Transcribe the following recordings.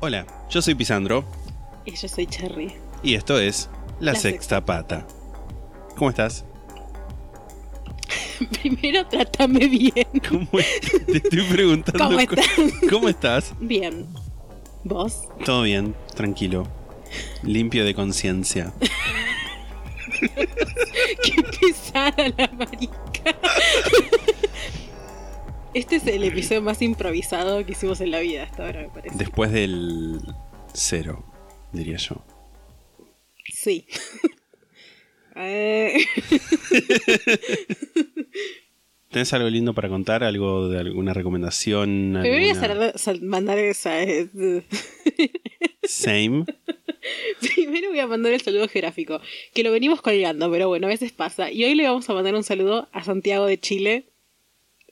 Hola, yo soy Pisandro Y yo soy Cherry. y esto es La, La Sexta Pata. ¿Cómo estás? Primero trátame bien. ¿Cómo es- Te estoy preguntando. ¿Cómo estás? ¿Cómo estás? Bien. ¿Vos? Todo bien, tranquilo. Limpio de conciencia. Qué pesada la marica. Este es el episodio más improvisado que hicimos en la vida hasta ahora, me parece. Después del cero, diría yo. Sí. ¿Tenés algo lindo para contar? ¿Algo de alguna recomendación? Primero voy a mandar esa. eh, Same. Primero voy a mandar el saludo geográfico, que lo venimos colgando, pero bueno, a veces pasa. Y hoy le vamos a mandar un saludo a Santiago de Chile,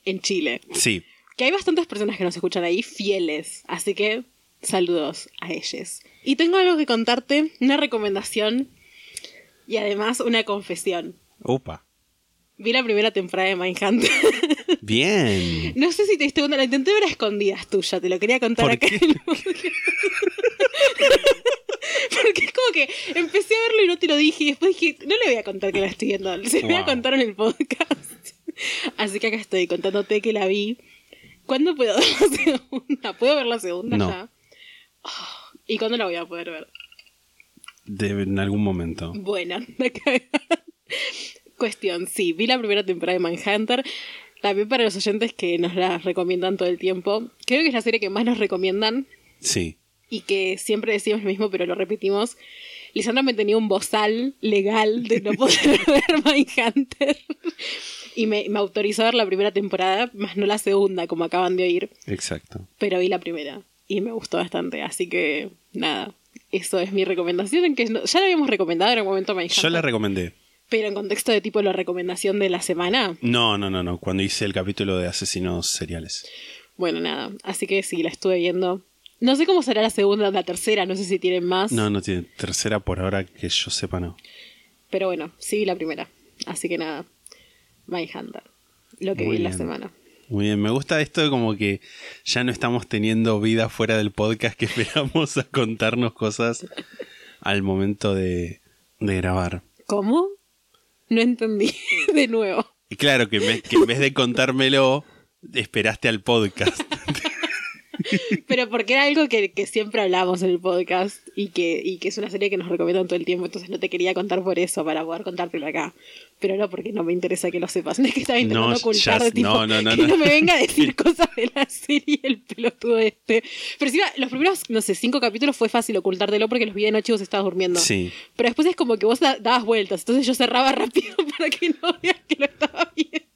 en Chile. Sí. Que hay bastantes personas que nos escuchan ahí fieles, así que saludos a ellos. Y tengo algo que contarte, una recomendación y además una confesión. Opa. Vi la primera temporada de Mindhunter. Bien. no sé si te diste cuenta, la intenté ver a escondidas tuya, te lo quería contar ¿Por acá. qué? en el podcast. Porque es como que empecé a verlo y no te lo dije y después dije, no le voy a contar que la estoy viendo, se lo voy a Wow. contar en el podcast. Así que acá estoy contándote que la vi. ¿Cuándo puedo ver la segunda? ¿Puedo ver la segunda No. ya? Oh, ¿Y cuándo la voy a poder ver? De, en algún momento. Bueno. Cuestión, sí, vi la primera temporada de Manhunter. También para los oyentes que nos la recomiendan todo el tiempo. Creo que es la serie que más nos recomiendan Sí. y que siempre decimos lo mismo, pero lo repetimos. Lisandra me tenía un bozal legal de no poder ver Mindhunter. Y me, me autorizó a ver la primera temporada, más no la segunda, como acaban de oír. Exacto. Pero vi la primera y me gustó bastante. Así que, nada, eso es mi recomendación. Que no- ya la habíamos recomendado en un momento Mindhunter. Yo la recomendé. Pero en contexto de tipo la recomendación de la semana. No, no, no, no. Cuando hice el capítulo de asesinos seriales. Bueno, nada. Así que sí, la estuve viendo. No sé cómo será la segunda o la tercera, no sé si tienen más. No, no tiene tercera por ahora que yo sepa, no. Pero bueno, sí vi la primera. Así que nada. Mindhunter. Lo que Muy vi en la bien. semana. Muy bien, me gusta esto de como que ya no estamos teniendo vida fuera del podcast que esperamos a contarnos cosas al momento de, de grabar. ¿Cómo? No entendí. de nuevo. Y claro, que en, vez, que en vez de contármelo, esperaste al podcast. Pero porque era algo que, que siempre hablamos en el podcast y que, y que es una serie que nos recomiendan todo el tiempo, entonces no te quería contar por eso, para poder contártelo acá. Pero no porque no me interesa que lo sepas. No es que estaba intentando No, ocultar de tipo no, no, no, que no. no. me venga a decir cosas de la serie el pelotudo este. Pero encima, los primeros, no sé, cinco capítulos fue fácil ocultártelo porque los vi de noche y vos estabas durmiendo. Sí. Pero después es como que vos da- dabas vueltas, entonces yo cerraba rápido para que no veas que lo estaba viendo.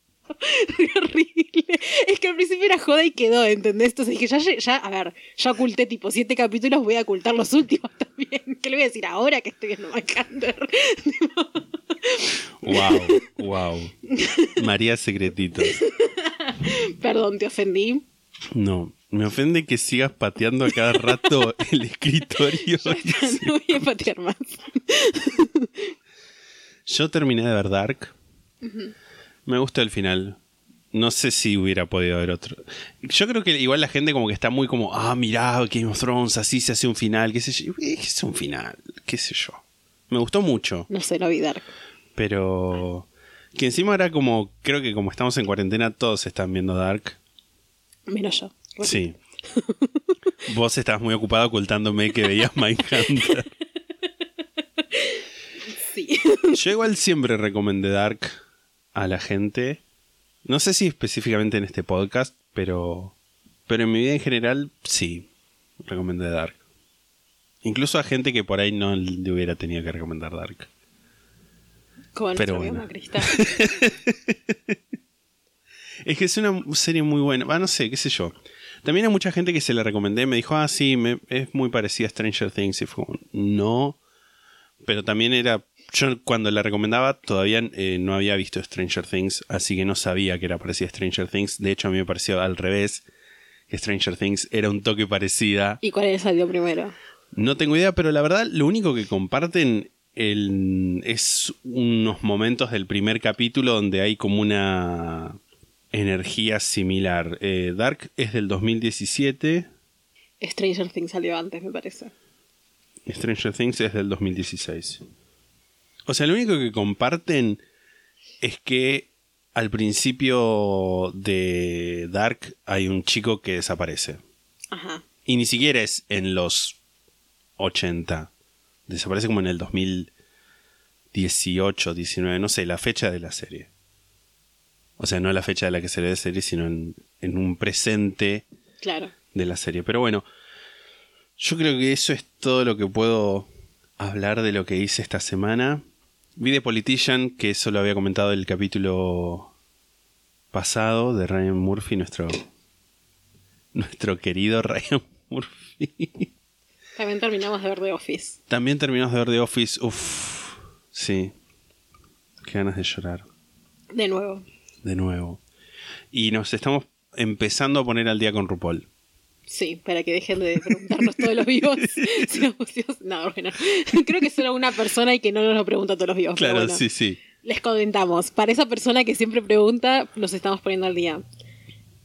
Horrible. Es que al principio era joda y quedó, ¿entendés? Entonces dije, ya, ya, a ver, ya oculté tipo siete capítulos, voy a ocultar los últimos también. ¿Qué le voy a decir ahora que estoy viendo Mindhunter? Wow, wow. María Secretito. Perdón, te ofendí. No, me ofende que sigas pateando a cada rato el escritorio. No voy a patear más. Yo terminé de ver Dark. Me gustó el final. No sé si hubiera podido haber otro. Yo creo que igual la gente como que está muy como, ah, mirá, Game of Thrones, así se hace un final, qué sé yo. Eh, ¿Qué es un final? ¿Qué sé yo? Me gustó mucho, No sé, no vi Dark. pero... Que encima era como, creo que como estamos en cuarentena, todos están viendo Dark. Menos yo. Sí. Vos estabas muy ocupado ocultándome que veías Mindhunter. Sí. Yo igual siempre recomendé Dark a la gente. No sé si específicamente en este podcast, pero. Pero en mi vida en general, sí. Recomendé Dark. Incluso a gente que por ahí no le hubiera tenido que recomendar Dark. Como Pero bueno. Macrista. Es Es que es una serie muy buena. Ah, no sé, qué sé yo. También hay mucha gente que se la recomendé. Me dijo, ah, sí, me- es muy parecida a Stranger Things. Y fue no. Pero también era. Yo cuando la recomendaba todavía eh, no había visto Stranger Things. Así que no sabía que era parecida a Stranger Things. De hecho, a mí me pareció al revés. Que Stranger Things era un toque parecida. ¿Y cuál salió primero? No tengo idea, pero la verdad, lo único que comparten el- es unos momentos del primer capítulo donde hay como una energía similar. Eh, Dark es del 2017, Stranger Things salió antes, me parece. Stranger Things es del 2016. O sea, lo único que comparten es que al principio de Dark hay un chico que desaparece. Ajá. Y ni siquiera es en los 80. Desaparece como en el 2018, 19, no sé, la fecha de la serie. O sea, no la fecha de la que se ve la serie, sino en, en un presente Claro. de la serie. Pero bueno, yo creo que eso es todo lo que puedo hablar de lo que hice esta semana. Vi The Politician, que eso lo había comentado el capítulo pasado de Ryan Murphy, nuestro, nuestro querido Ryan Murphy. También terminamos de ver The Office. También terminamos de ver The Office. Uff, sí. Qué ganas de llorar. De nuevo. De nuevo. Y nos estamos empezando a poner al día con RuPaul. Sí, para que dejen de preguntarnos todos los vivos. si. No, bueno. Creo que solo una persona y que no nos lo pregunta todos los vivos. pero Claro, bueno. sí, sí. Les comentamos. Para esa persona que siempre pregunta, nos estamos poniendo al día.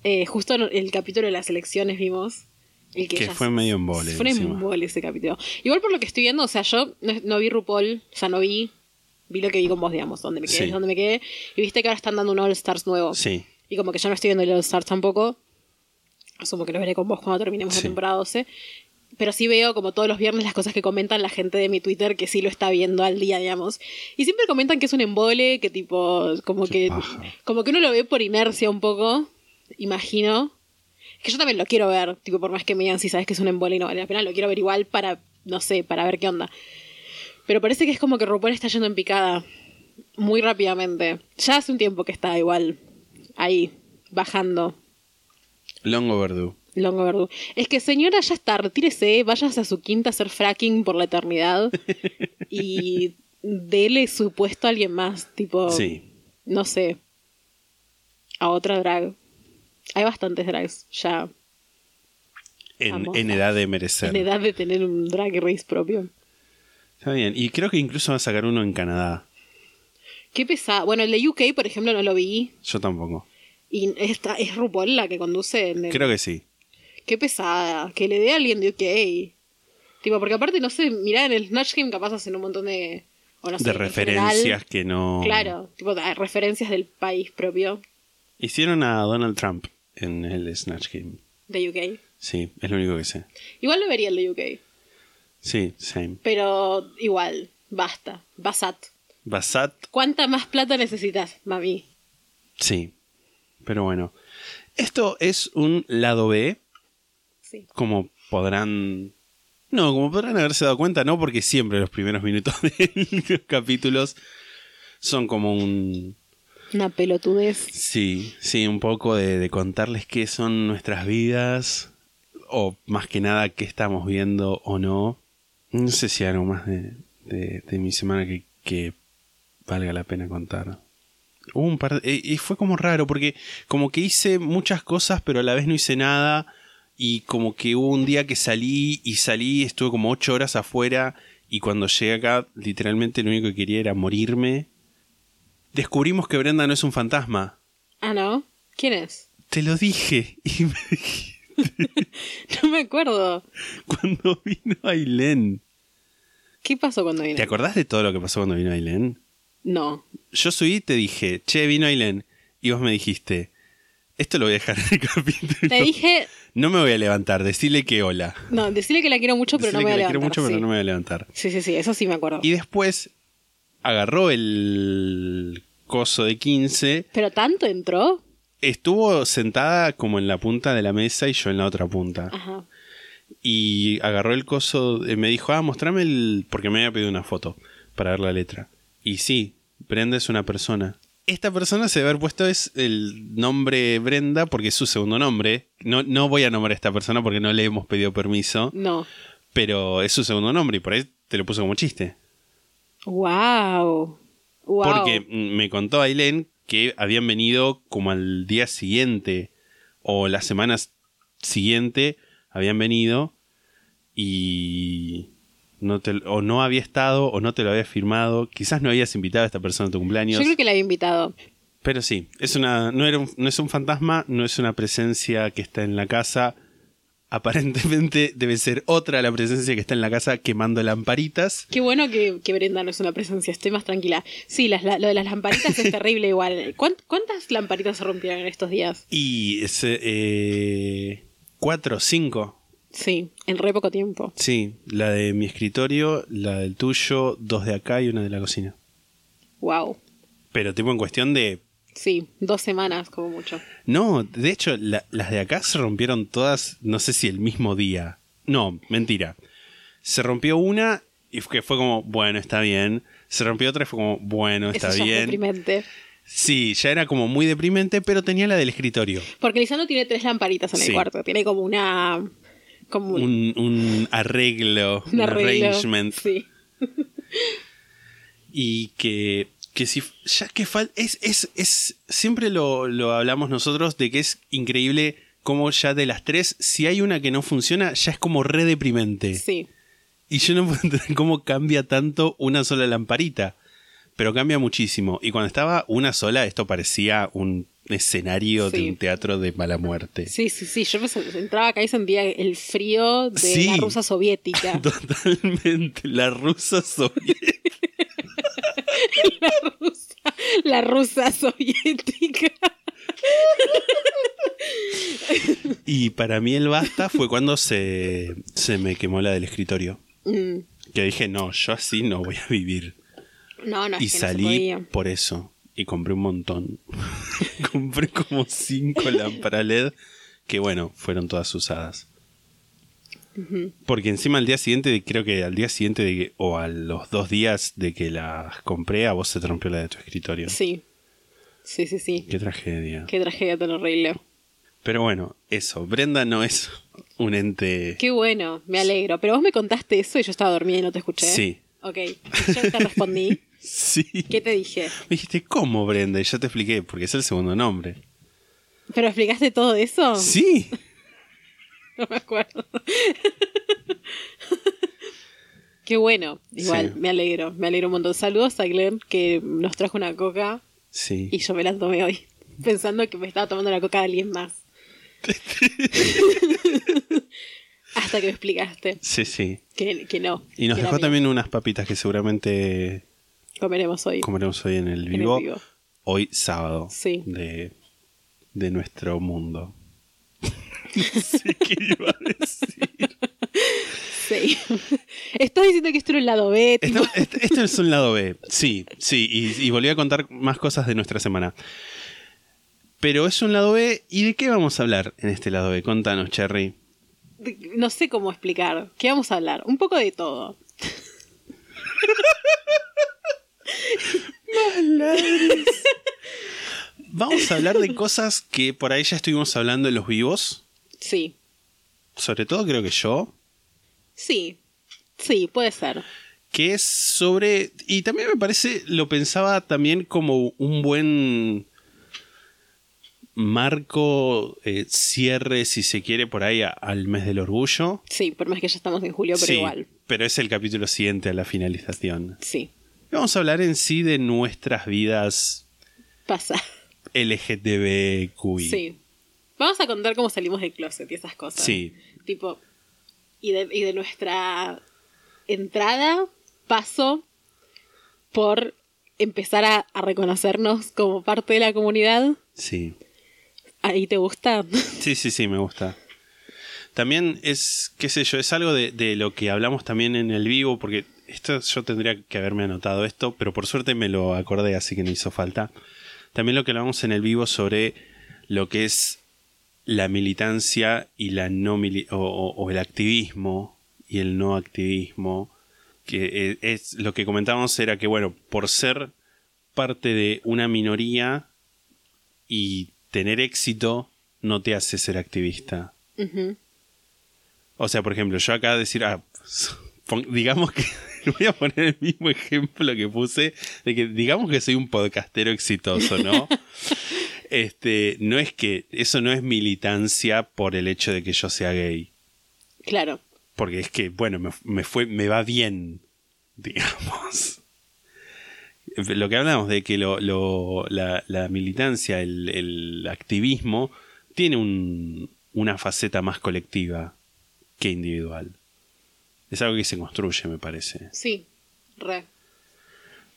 Eh, justo en el capítulo de las elecciones vimos. El que Que fue medio embole, Fue embole ese capítulo. Igual por lo que estoy viendo, o sea, yo no, no vi RuPaul, o sea, no vi. Vi lo que vi con vos, digamos, donde me quedé, Sí. donde me quedé. Y viste que ahora están dando un All Stars nuevo. Sí. Y como que yo no estoy viendo el All Stars tampoco. Asumo que lo veré con vos cuando terminemos Sí. la temporada 12. Pero sí veo como todos los viernes las cosas que comentan la gente de mi Twitter que sí lo está viendo al día, digamos. Y siempre comentan que es un embole, que tipo, como Qué que. paja. Como que uno lo ve por inercia un poco, imagino. Que yo también lo quiero ver, tipo, por más que me digan si sabes que es un embole y no vale la pena, lo quiero ver igual para, no sé, para ver qué onda. Pero parece que es como que RuPaul está yendo en picada muy rápidamente. Ya hace un tiempo que está igual ahí, bajando. Long overdue. Longo Verdú. Es que señora, ya está, retírese, váyase a su quinta a hacer fracking por la eternidad y dele su puesto a alguien más, tipo, Sí. no sé, a otra drag. Hay bastantes drags ya En, en edad de merecer. en edad de tener un drag race propio. Está bien. Y creo que incluso va a sacar uno en Canadá. Qué pesada. Bueno, el de UK, por ejemplo, no lo vi. Yo tampoco. Y esta, es RuPaul la que conduce en el- Creo que sí. Qué pesada. Que le dé a alguien de UK. Tipo, porque aparte, no sé, mirá, en el Snatch Game capaz hacen un montón de... o no sé, de en referencias general, que no. Claro, tipo, de- referencias del país propio Hicieron a Donald Trump en el Snatch Game. de UK. Sí, es lo único que sé. Igual lo vería el de UK. Sí, same. Pero igual, basta. Basat. Basat, ¿Cuánta más plata necesitas, mami? sí. Pero bueno. Esto es un lado B, Sí. como podrán. No, como podrán haberse dado cuenta, no, porque siempre los primeros minutos de los capítulos son como un. Una pelotudez. Sí, sí, un poco de, de contarles qué son nuestras vidas, o más que nada qué estamos viendo o no. No sé si hay algo más de, de- de mi semana que, que valga la pena contar. Hubo un par de- eh, y fue como raro, porque como que hice muchas cosas, pero a la vez no hice nada. Y como que hubo un día que salí y salí, estuve como ocho horas afuera. Y cuando llegué acá, literalmente lo único que quería era morirme. Descubrimos que Brenda no es un fantasma. Ah, ¿no? ¿Quién es? Te lo dije. Y me No me acuerdo. cuando vino Ailén. ¿Qué pasó cuando vino? ¿Te acordás de todo lo que pasó cuando vino Ailén? No. Yo subí y te dije, che, vino Ailén. Y vos me dijiste, esto lo voy a dejar en el capítulo. Te dije, No me voy a levantar, decirle que hola. no, decirle que la quiero mucho, pero Decirle no me voy a la quiero levantar. mucho, pero sí. no me voy a levantar. sí, sí, sí, eso sí me acuerdo. Y después agarró el coso de 15. ¿Pero tanto entró? Estuvo sentada como en la punta de la mesa y yo en la otra punta. Ajá. y agarró el coso, eh, me dijo, ah, mostrame el... porque me había pedido una foto para ver la letra. Y sí, Brenda es una persona. esta persona se debe haber puesto es el nombre Brenda porque es su segundo nombre. No, no voy a nombrar a esta persona porque no le hemos pedido permiso, No. pero es su segundo nombre y por ahí te lo puso como chiste. Wow. Wow. Porque me contó Ailén que habían venido como al día siguiente o las semanas siguiente habían venido y no te, o no había estado o no te lo había firmado. Quizás no habías invitado a esta persona a tu cumpleaños. Yo creo que la había invitado. Pero sí, es una, no, era un- no es un fantasma, no es una presencia que está en la casa. Aparentemente debe ser otra la presencia que está en la casa quemando lamparitas. Qué bueno que, que Brenda no es una presencia, estoy más tranquila. Sí, las- la- lo de las lamparitas es terrible igual. ¿Cuán- ¿Cuántas lamparitas se rompieron en estos días? Y ese, eh, cuatro, cinco. Sí, en re poco tiempo. Sí, la de mi escritorio, la del tuyo, dos de acá y una de la cocina. Wow. Pero tipo en cuestión de... Sí, dos semanas como mucho. No, de hecho, la- las de acá se rompieron todas, no sé si el mismo día. No, mentira. Se rompió una y fue, fue como, bueno, está bien. Se rompió otra y fue como, bueno, está Eso ya es bien. deprimente. Sí, ya era como muy deprimente, pero tenía la del escritorio. Porque Lisandro tiene tres lamparitas en el cuarto. Tiene como una. Como un, arreglo, un arreglo. arrangement. Sí. y que, que si ya que falta es, es, es siempre lo, lo hablamos nosotros de que es increíble cómo ya de las tres si hay una que no funciona ya es como re deprimente Sí. y yo no puedo entender cómo cambia tanto una sola lamparita pero cambia muchísimo y cuando estaba una sola esto parecía un escenario de un teatro de mala muerte Sí, sí, sí. Yo pues, entraba acá y sentía el frío de Sí. la rusa soviética. totalmente la rusa soviética la rusa. La rusa soviética. y para mí el basta fue cuando se, se me quemó la del escritorio Mm. Que dije, no, yo así no voy a vivir. No, no, y es que salí por eso. Y compré un montón. compré como cinco lámparas LED que, bueno, fueron todas usadas. Porque encima al día siguiente, creo que al día siguiente de que- o a los dos días de que las compré, a vos se te rompió la de tu escritorio. Sí. Sí, sí, sí. Qué tragedia. Qué tragedia tan horrible. Pero bueno, eso. Brenda no es un ente. Qué bueno, me alegro. Pero vos me contaste eso y yo estaba dormida y no te escuché. Sí. Ok. Yo te respondí. Sí. ¿Qué te dije? Me dijiste, ¿cómo Brenda? Y yo te expliqué, porque es el segundo nombre. ¿Pero explicaste todo eso? Sí. No me acuerdo. Qué bueno. Igual, Sí. me alegro. Me alegro un montón. Saludos a Glenn que nos trajo una coca Sí. y yo me la tomé hoy. Pensando que me estaba tomando la coca de alguien más. Hasta que me explicaste Sí, sí. que, que no. Y nos dejó también unas papitas que seguramente Comeremos hoy. comeremos hoy en el En el vivo. Hoy sábado. Sí. De, de nuestro mundo. no sé qué iba a decir. Sí. Estás diciendo que esto era un lado B. tipo- Esto, este es un lado B. Sí, sí. Y, y volví a contar más cosas de nuestra semana. Pero es un lado B. ¿Y de qué vamos a hablar en este lado B? Contanos, Cherry. No sé cómo explicar. ¿Qué vamos a hablar? Un poco de todo. Vamos a hablar de cosas que por ahí ya estuvimos hablando en los vivos. Sí. Sobre todo creo que yo. Sí. Sí, puede ser. que es sobre... Y también me parece, lo pensaba también como un buen marco, eh, cierre, si se quiere, por ahí a- al mes del orgullo. Sí, por más que ya estamos en julio, pero Sí, igual. pero es el capítulo siguiente a la finalización. Sí. Vamos a hablar en sí de nuestras vidas Pasa. LGTBQI. Sí. Vamos a contar cómo salimos del closet y esas cosas. Sí. Tipo, y de, y de nuestra entrada, paso por empezar a, a reconocernos como parte de la comunidad. Sí. ¿Ahí te gusta? Sí, sí, sí, me gusta. También es, qué sé yo, es algo de, de lo que hablamos también en el vivo, porque esto yo tendría que haberme anotado esto, pero por suerte me lo acordé, así que no hizo falta. También lo que hablamos en el vivo sobre lo que es la militancia y la no mili- o, o- o el activismo y el no activismo. Que eh, es lo que comentábamos era que, bueno, por ser parte de una minoría y tener éxito no te hace ser activista. O sea, por ejemplo, yo acá decir, ah, digamos que voy a poner el mismo ejemplo que puse de que digamos que soy un podcastero exitoso, ¿no? este, no es que eso no es militancia por el hecho de que yo sea gay, Claro. porque es que bueno, me, me fue me va bien, digamos. Lo que hablamos de que lo, lo- la, la militancia, el, el activismo, tiene un- una faceta más colectiva que individual. Es algo que se construye, me parece. Sí. Re.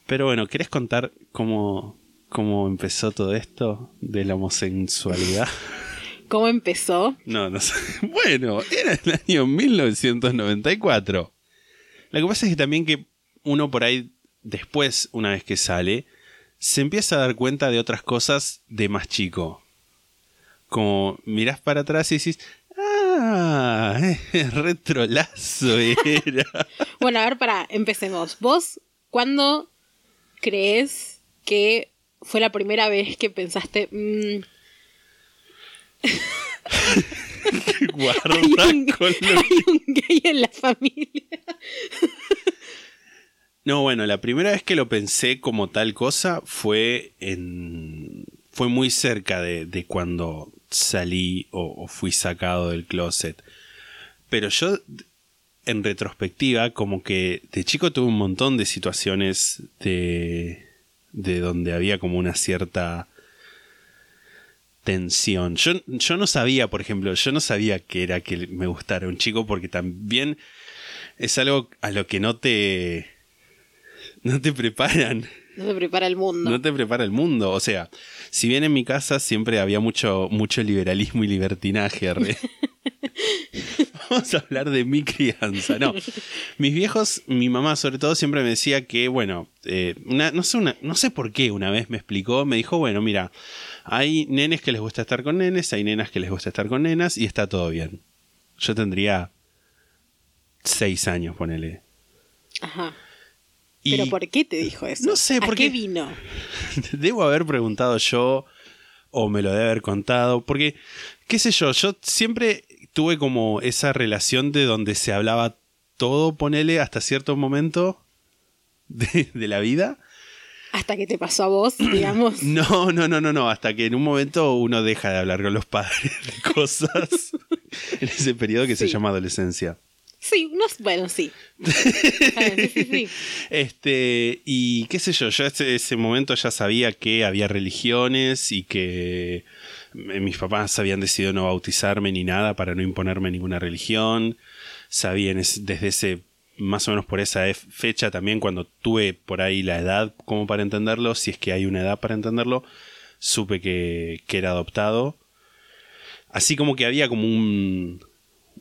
Pero bueno, ¿querés contar cómo, cómo empezó todo esto de la homosexualidad? ¿Cómo empezó? No, no sé. Bueno, era el año 1994. Lo que pasa es que también que uno por ahí, después, una vez que sale, se empieza a dar cuenta de otras cosas de más chico. Como mirás para atrás y decís, ah, retrolazo era. Bueno, a ver, para, empecemos. ¿Vos cuándo crees que fue la primera vez que pensaste, mm, Guarda hay, un, con lo hay un gay en la familia? No, bueno, la primera vez que lo pensé como tal cosa fue en. fue muy cerca de, de cuando salí o, fui sacado del closet. Pero yo, en retrospectiva, como que de chico tuve un montón de situaciones de. de donde había como una cierta tensión. Yo, yo no sabía, por ejemplo, yo no sabía que era que me gustara un chico porque también es algo a lo que no te no te preparan, No se prepara el mundo. no te prepara el mundo. O sea, si bien en mi casa siempre había mucho, mucho liberalismo y libertinaje, re. Vamos a hablar de mi crianza. No, mis viejos, mi mamá sobre todo, siempre me decía que, bueno, eh, una- no, sé una, no sé por qué una vez me explicó, me dijo, bueno, mira, hay nenes que les gusta estar con nenes, hay nenas que les gusta estar con nenas y está todo bien. Yo tendría seis años, ponele. Ajá. Y- ¿Pero por qué te dijo eso? No sé, ¿A porque- qué vino? Debo haber preguntado yo o me lo debe haber contado, porque, qué sé yo, yo siempre tuve como esa relación de donde se hablaba todo, ponele, hasta cierto momento de, de la vida. Hasta que te pasó a vos, digamos. No, no, no, no, no, hasta que en un momento uno deja de hablar con los padres de cosas en ese periodo que se llama adolescencia. Sí, no, bueno, sí. Este, y qué sé yo, yo ese, ese momento ya sabía que había religiones y que mis papás habían decidido no bautizarme ni nada para no imponerme ninguna religión. Sabían es- desde ese, más o menos por esa ef- fecha también, cuando tuve por ahí la edad como para entenderlo, si es que hay una edad para entenderlo, supe que, que era adoptado. Así como que había como un,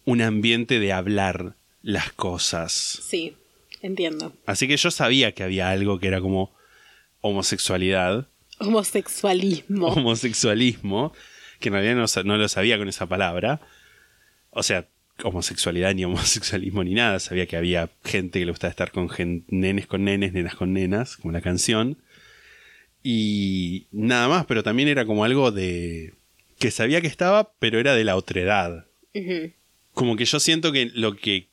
un ambiente de hablar las cosas. Sí, entiendo. Así que yo sabía que había algo que era como homosexualidad, Homosexualismo. homosexualismo, que en realidad no, no lo sabía con esa palabra. O sea, homosexualidad ni homosexualismo ni nada. Sabía que había gente que le gustaba estar con nenes con nenes, nenas con nenas, como la canción. Y nada más, pero también era como algo de... que sabía que estaba, pero era de la otredad. Ujú. Como que yo siento que lo que,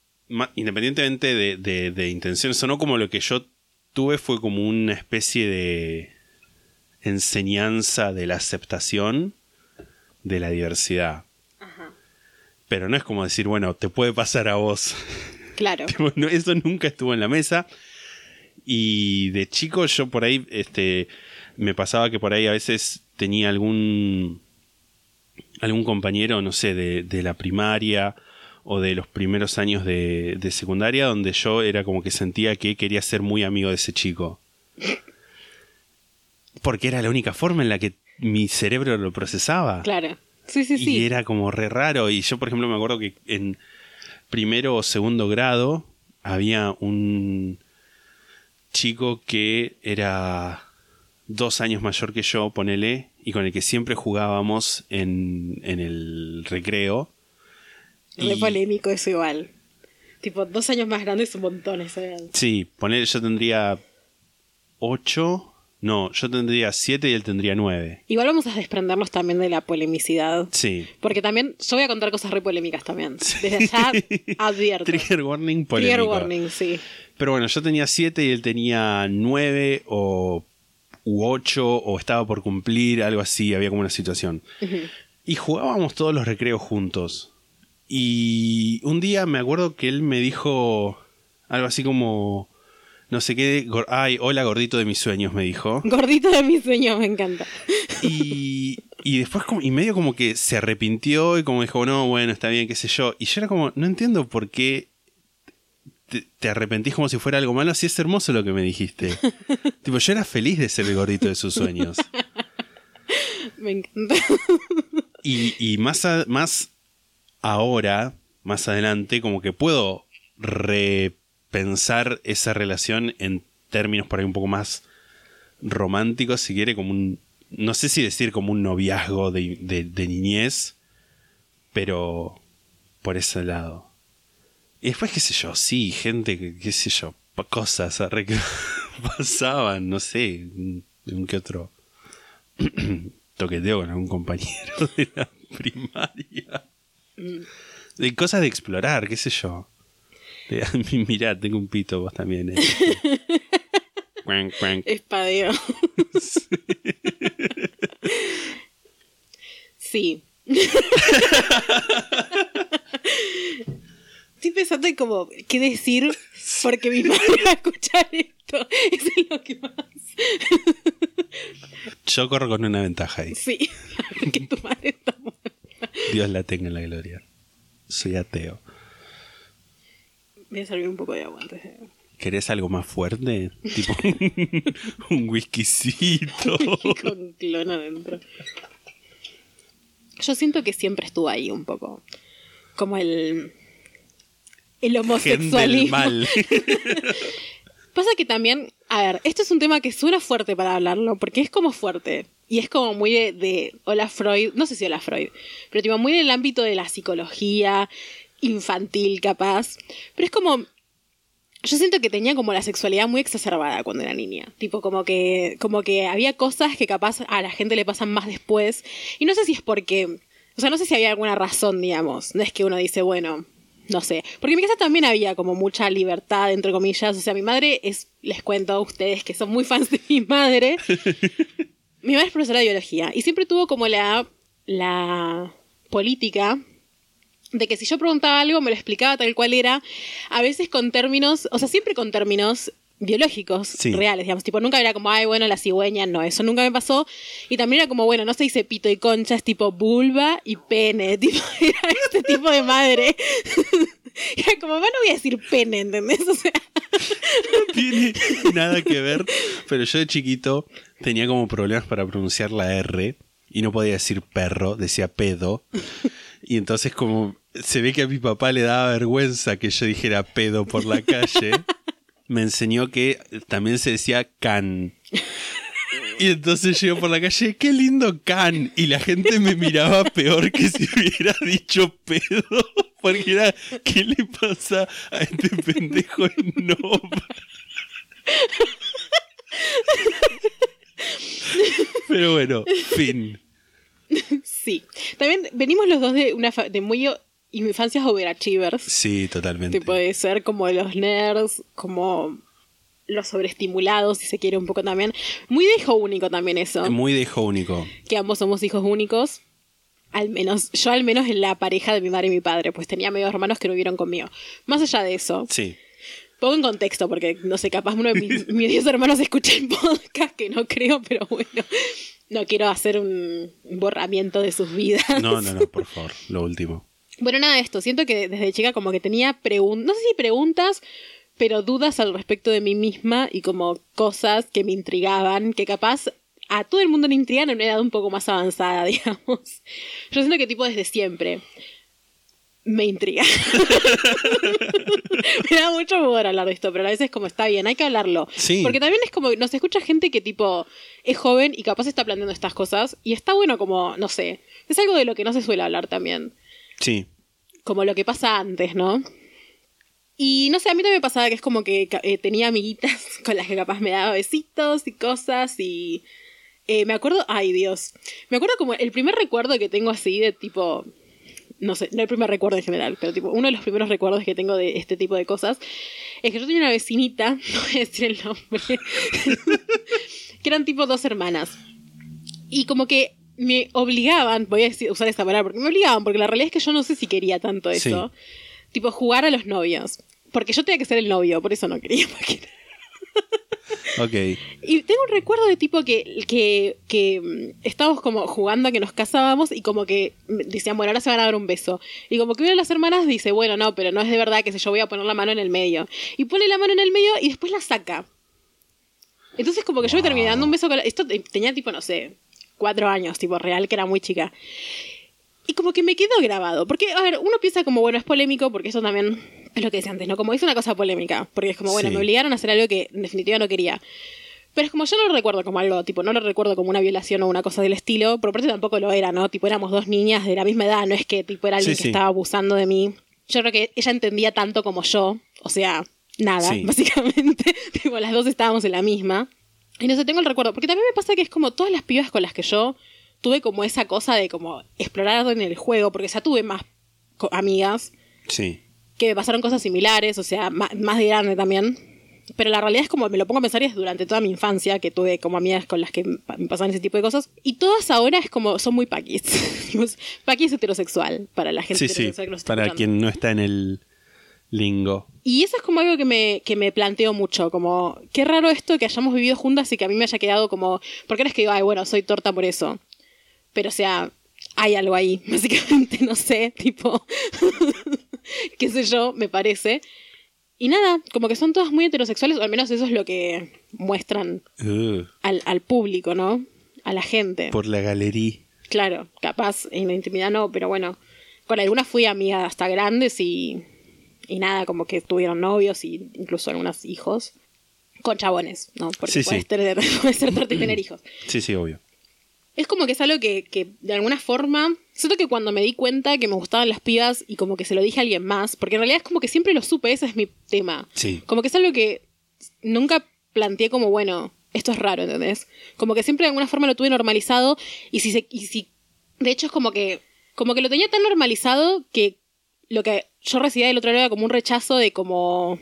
independientemente de, de, de intenciones o no, como lo que yo tuve fue como una especie de enseñanza de la aceptación de la diversidad. Pero no es como decir, bueno, te puede pasar a vos. Claro. Eso nunca estuvo en la mesa. Y de chico yo por ahí, este, me pasaba que por ahí a veces tenía algún, algún compañero, no sé, de, de la primaria o de los primeros años de, de secundaria, donde yo era como que sentía que quería ser muy amigo de ese chico. Porque era la única forma en la que mi cerebro lo procesaba. Claro. Sí, sí, Y sí. era como re raro. Y yo, por ejemplo, me acuerdo que en primero o segundo grado había un chico que era dos años mayor que yo, ponele, y con el que siempre jugábamos en, en el recreo. Re Y- polémico eso igual. Tipo, dos años más grandes un montón esa edad. Sí, ponele, yo tendría ocho No, yo tendría 7 y él tendría 9. Igual vamos a desprendernos también de la polemicidad. Sí. Porque también, yo voy a contar cosas re polémicas también. Desde allá advierto. Trigger warning Trigger polémico. warning, sí. Pero bueno, yo tenía 7 y él tenía 9 o u 8 o estaba por cumplir, algo así, había como una situación. Y jugábamos todos los recreos juntos. Y un día me acuerdo que él me dijo algo así como, no sé qué, ay, hola gordito de mis sueños, me dijo. Gordito de mis sueños, me encanta. Y, y después como, y medio como que se arrepintió y como dijo, no, bueno, está bien, qué sé yo. Y yo era como, no entiendo por qué te, te arrepentís como si fuera algo malo, si es hermoso lo que me dijiste. tipo, yo era feliz de ser el gordito de sus sueños. Me encanta. Y, y más, a- más ahora, más adelante, como que puedo repensar esa relación en términos por ahí un poco más románticos, si quiere, como un... No sé si decir como un noviazgo de, niñez, pero por ese lado. Y después, qué sé yo, sí, gente, que- qué sé yo, cosas que pasaban, no sé, un que otro toqueteo con algún compañero de la primaria. De cosas de explorar, qué sé yo. De, mirá, tengo un pito, vos también. eh. Cuanc, cuanc. Espadeo. Sí. Estoy pensando en como qué decir porque mi madre va a escuchar esto. Eso es lo que más. Yo corro con una ventaja ahí. Sí, porque tu madre. Dios la tenga en la gloria. Soy ateo. Voy a servir un poco de agua antes de. ¿Querés algo más fuerte? Tipo un whiskycito. con clon adentro. Yo siento que siempre estuvo ahí un poco. Como el. El homosexualismo. mal. Pasa que también, a ver, esto es un tema que suena fuerte para hablarlo, porque es como fuerte. Y es como muy de, Hola Freud, no sé si Hola Freud, pero tipo muy en el ámbito de la psicología infantil, capaz. Pero es como. Yo siento que tenía como la sexualidad muy exacerbada cuando era niña. Tipo, como que, como que había cosas que capaz a la gente le pasan más después. Y no sé si es porque. O sea, no sé si había alguna razón, digamos. No es que uno dice, bueno, no sé. Porque en mi casa también había como mucha libertad, entre comillas. O sea, mi madre es, les cuento a ustedes que son muy fans de mi madre. mi madre es profesora de biología y siempre tuvo como la, la política de que si yo preguntaba algo me lo explicaba tal cual era, a veces con términos, o sea, siempre con términos biológicos Sí. reales, digamos, tipo, nunca era como, ay, bueno, la cigüeña, no, eso nunca me pasó, y también era como, bueno, no se dice pito y concha, es tipo vulva y pene, tipo, era este tipo de madre. Era como, bueno, no voy a decir pene, ¿entendés? O sea, No tiene nada que ver. Pero yo de chiquito tenía como problemas para pronunciar la R y no podía decir perro, decía pedo. Y entonces como se ve que a mi papá le daba vergüenza que yo dijera pedo por la calle, me enseñó que también se decía can. Y entonces iba por la calle, qué lindo can. Y la gente me miraba peor que si hubiera dicho pedo. Porque era, ¿qué le pasa a este pendejo no? Pero bueno, fin. sí. También venimos los dos de una fa- de muy infancias overachievers. Sí, totalmente. Tipo de ser como los nerds, como los sobreestimulados, si se quiere un poco también. Muy de hijo único también eso. Muy de hijo único. Que ambos somos hijos únicos. Al menos, yo al menos en la pareja de mi madre y mi padre, pues tenía medio hermanos que no vivieron conmigo. Más allá de eso, Sí. pongo en contexto, porque no sé, capaz uno de mis, mis diez hermanos escucha el podcast, que no creo, pero bueno. No quiero hacer un borramiento de sus vidas. No, no, no, por favor, lo último. Bueno, nada de esto. Siento que desde chica como que tenía preguntas, no sé si preguntas, pero dudas al respecto de mí misma y como cosas que me intrigaban, que capaz a todo el mundo le intrigan en una edad un poco más avanzada, digamos. Yo siento que tipo desde siempre me intriga. me da mucho humor hablar de esto, pero a veces como está bien, hay que hablarlo. Sí. Porque también es como, nos escucha gente que tipo es joven y capaz está planteando estas cosas y está bueno como, no sé, es algo de lo que no se suele hablar también Sí. como lo que pasa antes, ¿no? Y no sé, a mí también me pasaba que es como que eh, tenía amiguitas con las que capaz me daba besitos y cosas y... eh, me acuerdo, ay Dios, me acuerdo como el primer recuerdo que tengo así de tipo, no sé, no el primer recuerdo en general, pero tipo uno de los primeros recuerdos que tengo de este tipo de cosas es que yo tenía una vecinita, no voy a decir el nombre, que eran tipo dos hermanas. Y como que me obligaban, voy a decir- usar esta palabra, porque me obligaban, porque la realidad es que yo no sé si quería tanto eso. Tipo, jugar a los novios. Porque yo tenía que ser el novio, por eso no quería. porque- Ok. Y tengo un recuerdo de tipo que, que, que mm, estábamos como jugando a que nos casábamos y como que mm, decían, bueno, ahora se van a dar un beso. Y como que una de las hermanas dice, bueno, no, pero no es de verdad que sé yo voy a poner la mano en el medio. Y pone la mano en el medio y después la saca. Entonces como que yo me terminé dando un beso con la... Esto te- tenía tipo, no sé, cuatro años, tipo real, que era muy chica. Y como que me quedó grabado. Porque, a ver, uno piensa como, bueno, es polémico, porque eso también es lo que decía antes, ¿no? Como es una cosa polémica. Porque es como, bueno, Sí. me obligaron a hacer algo que en definitiva no quería. Pero es como yo no lo recuerdo como algo, tipo, no lo recuerdo como una violación o una cosa del estilo, por parte tampoco lo era, ¿no? Tipo, éramos dos niñas de la misma edad, no es que tipo era alguien Sí, que sí. estaba abusando de mí. Yo creo que ella entendía tanto como yo, o sea, nada, básicamente. tipo, las dos estábamos en la misma. Y no sé, tengo el recuerdo, porque también me pasa que es como todas las pibas con las que yo tuve como esa cosa de como explorar en el juego, porque ya tuve más amigas Sí. Que me pasaron cosas similares, o sea, ma- más, de grande también. Pero la realidad es como me lo pongo a pensar y es durante toda mi infancia que tuve como amigas con las que me pa- me pasaban ese tipo de cosas. Y todas ahora es como, son muy paquis. Paquis heterosexual para la gente Sí, sí. que nos está Para escuchando. quien no está en el lingo. Y eso es como algo que me, que me planteo mucho, como, qué raro esto que hayamos vivido juntas y que a mí me haya quedado como, ¿por qué no es que digo, ay, bueno, soy torta por eso? Pero o sea, hay algo ahí, básicamente, no sé, tipo, qué sé yo, me parece. Y nada, como que son todas muy heterosexuales, o al menos eso es lo que muestran Uh, al, al público, ¿no? A la gente. por la galería. Claro, capaz en la intimidad no, pero bueno, con algunas fui amiga hasta grandes y, y nada, como que tuvieron novios y incluso algunos hijos con chabones, ¿no? Porque Sí, sí. puedes, tener, puedes ser torta y tener hijos. Sí, sí, obvio. Es como que es algo que, que de alguna forma, siento que cuando me di cuenta que me gustaban las pibas y como que se lo dije a alguien más, porque en realidad es como que siempre lo supe, ese es mi tema. Sí. Como que es algo que nunca planteé como, bueno, esto es raro, ¿entendés? Como que siempre de alguna forma lo tuve normalizado y si, se, y si de hecho es como que, como que lo tenía tan normalizado que lo que yo recibía del otro lado era como un rechazo de como,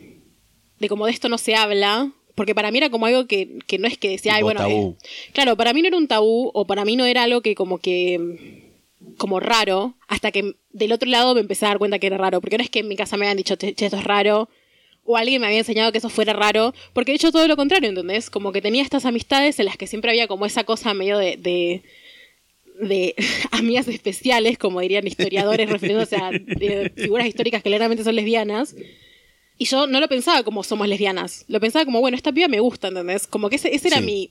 de como de esto no se habla, porque para mí era como algo que, que no es que decía, ay, bueno, tabú. eh, claro, para mí no era un tabú o para mí no era algo que como que como raro, hasta que del otro lado me empecé a dar cuenta que era raro, porque no es que en mi casa me habían dicho, che, esto es raro, o alguien me había enseñado que eso fuera raro, porque de hecho todo lo contrario, ¿entendés? Como que tenía estas amistades en las que siempre había como esa cosa medio de, de, de amigas especiales, como dirían historiadores, refiriéndose a eh, figuras históricas que claramente son lesbianas. Y yo no lo pensaba como somos lesbianas, lo pensaba como, bueno, esta piba me gusta, ¿entendés? Como que ese, ese era Sí. mi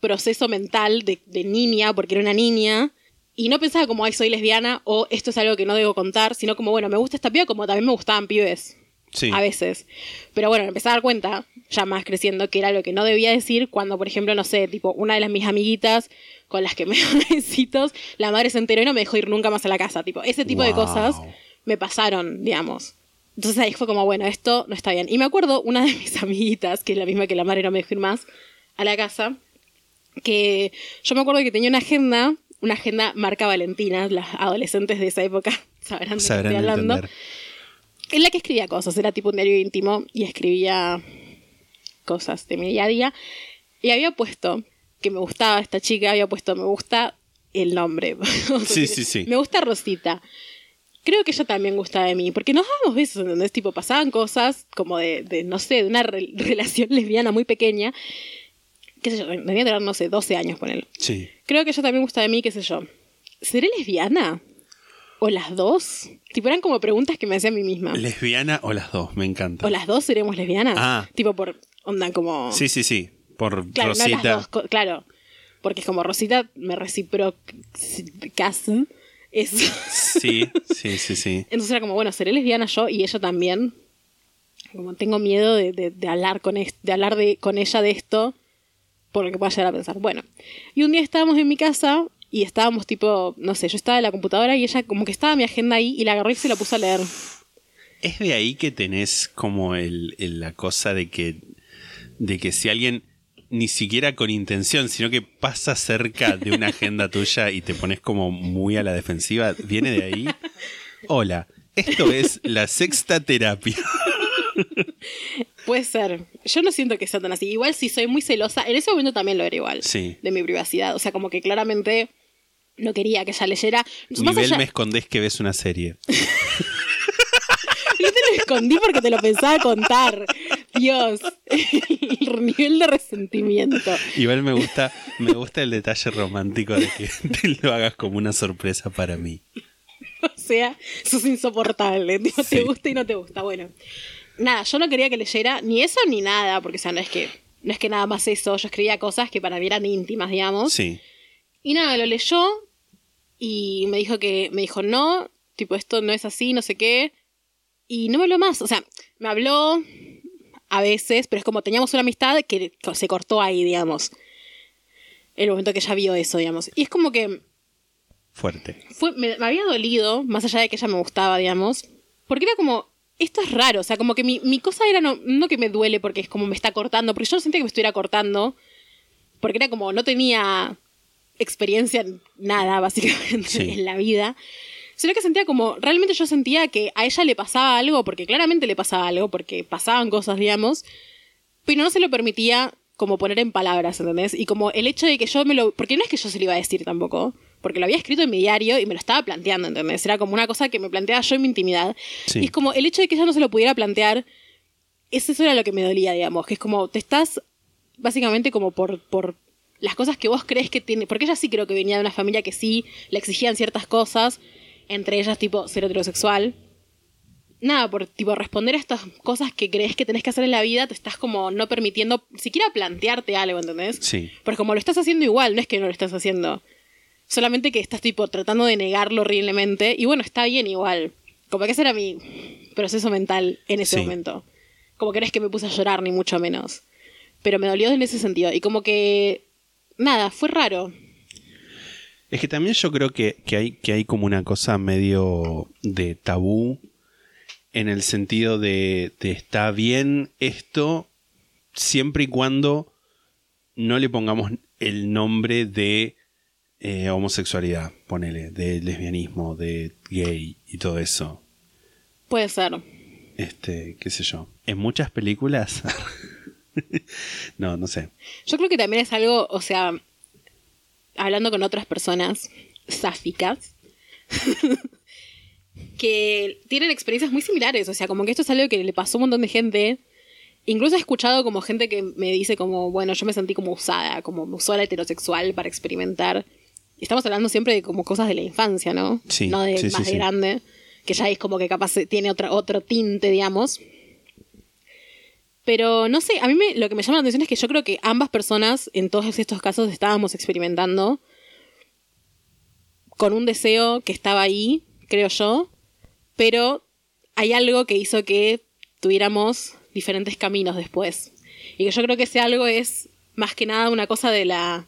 proceso mental de, de niña, porque era una niña. Y no pensaba como, ay, soy lesbiana o esto es algo que no debo contar, sino como, bueno, me gusta esta piba como también me gustaban pibes Sí. a veces. Pero bueno, empecé a dar cuenta, ya más creciendo, que era lo que no debía decir cuando, por ejemplo, no sé, tipo, una de las mis amiguitas con las que me besitos, la madre se enteró y no me dejó ir nunca más a la casa. Tipo, ese tipo de Wow. cosas me pasaron, digamos. Entonces ahí fue como, bueno, esto no está bien. Y me acuerdo una de mis amiguitas, que es la misma que la madre no me dejó ir más a la casa, que yo me acuerdo que tenía una agenda, una agenda marca Valentina, las adolescentes de esa época sabrán de qué estoy hablando entender. en la que escribía cosas, era tipo un diario íntimo y escribía cosas de mi día a día. Y había puesto que me gustaba esta chica, había puesto me gusta el nombre. Sí, sí, sí. Me gusta Rosita. Creo que ella también gustaba de mí, porque nos dábamos besos, ¿entendés? Tipo, pasaban cosas como de, de, no sé, de una re- relación lesbiana muy pequeña. Qué sé yo, tenía que tener, no sé, 12 años con él. Sí. Creo que ella también gusta de mí, qué sé yo. ¿Seré lesbiana? ¿O las dos? Tipo, eran como preguntas que me hacía a mí misma. ¿Lesbiana o las dos? Me encanta. ¿O las dos seremos lesbianas? Ah. Tipo por onda como... Sí, sí, sí. Por claro, no Rosita. las dos, co- claro. Porque es como Rosita me reciprocas. Es... Sí, sí, sí, sí. Entonces era como, bueno, seré lesbiana yo y ella también. Como tengo miedo de, de- de hablar, con, de, hablar de, con ella de esto, por lo que pueda llegar a pensar. Bueno, y un día estábamos en mi casa y estábamos tipo, no sé, yo estaba en la computadora y ella como que estaba mi agenda ahí y la agarré y se la puse a leer. es de ahí que tenés como el, el- la cosa de que, de que si alguien ni siquiera con intención, sino que pasa cerca de una agenda tuya y te pones como muy a la defensiva, viene de ahí. Hola, esto es la sexta terapia. Puede ser. Yo no siento que sea tan así. Igual si soy muy celosa, en ese momento también lo era igual. Sí. De mi privacidad. O sea, como que claramente no quería que ella leyera. Más Nivel allá- me escondés que ves una serie. Yo te lo escondí porque te lo pensaba contar. Dios. El nivel de resentimiento. Igual me gusta, me gusta el detalle romántico de que te lo hagas como una sorpresa para mí. O sea, sos insoportable. Tipo, Sí. Te gusta y no te gusta. Bueno. Nada, yo no quería que leyera ni eso ni nada, porque o sea, no es que, no es que nada más eso. Yo escribía cosas que para mí eran íntimas, digamos. Sí. Y nada, lo leyó y me dijo que, me dijo, no, tipo, esto no es así, no sé qué. Y no me habló más. O sea, me habló a veces, pero es como teníamos una amistad que se cortó ahí, digamos. El momento que ella vio eso, digamos. Y es como que Fuerte. fue, me, me había dolido, más allá de que ella me gustaba, digamos, porque era como, esto es raro, o sea, como que mi, mi cosa era no, no que me duele porque es como me está cortando, porque yo no sentía que me estuviera cortando, porque era como, no tenía experiencia en nada, básicamente, Sí. en la vida, sino que sentía como, realmente yo sentía que a ella le pasaba algo, porque claramente le pasaba algo, porque pasaban cosas, digamos, pero no se lo permitía como poner en palabras, ¿entendés? Y como el hecho de que yo me lo... Porque no es que yo se lo iba a decir tampoco, porque lo había escrito en mi diario y me lo estaba planteando, ¿entendés? Era como una cosa que me planteaba yo en mi intimidad. Sí. Y es como el hecho de que ella no se lo pudiera plantear, es eso era lo que me dolía, digamos, que es como te estás básicamente como por, por las cosas que vos crees que tiene, porque ella sí creo que venía de una familia que sí le exigían ciertas cosas, entre ellas tipo ser heterosexual. Nada, por tipo responder a estas cosas que crees que tenés que hacer en la vida, te estás como no permitiendo siquiera plantearte algo, ¿entendés? Sí. Porque como lo estás haciendo igual, no es que no lo estás haciendo. Solamente que estás tipo tratando de negarlo horriblemente. Y bueno, está bien igual. Como que ese era mi proceso mental en ese Sí. momento. Como que no es que me puse a llorar, ni mucho menos. Pero me dolió en ese sentido. Y como que. Nada, fue raro. Es que también yo creo que, que hay, que hay como una cosa medio de tabú en el sentido de, de está bien esto siempre y cuando no le pongamos el nombre de eh, homosexualidad, ponele, de lesbianismo, de gay y todo eso. Puede ser. Este, qué sé yo. En muchas películas. no, no sé. Yo creo que también es algo, o sea, hablando con otras personas sáficas, que tienen experiencias muy similares. O sea, como que esto es algo que le pasó a un montón de gente. Incluso he escuchado como gente que me dice como, bueno, yo me sentí como usada, como me usó la heterosexual para experimentar. Estamos hablando siempre de como cosas de la infancia, ¿no? Sí, No de sí, sí, más de grande. Que ya es como que capaz tiene otra, otro tinte, digamos. Pero no sé, a mí me, lo que me llama la atención es que yo creo que ambas personas en todos estos casos estábamos experimentando con un deseo que estaba ahí, creo yo, pero hay algo que hizo que tuviéramos diferentes caminos después. Y que yo creo que ese algo es más que nada una cosa de la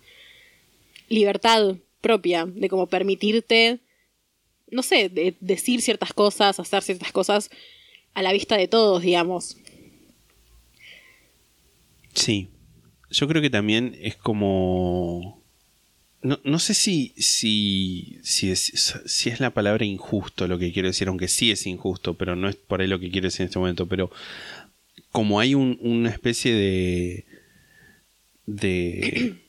libertad propia, de como permitirte, no sé, de decir ciertas cosas, hacer ciertas cosas a la vista de todos, digamos. Sí. Yo creo que también es como. No, no sé si, si, si, es, si es la palabra injusto lo que quiero decir, aunque sí es injusto, pero no es por ahí lo que quiero decir en este momento. Pero como hay un- una especie de. de.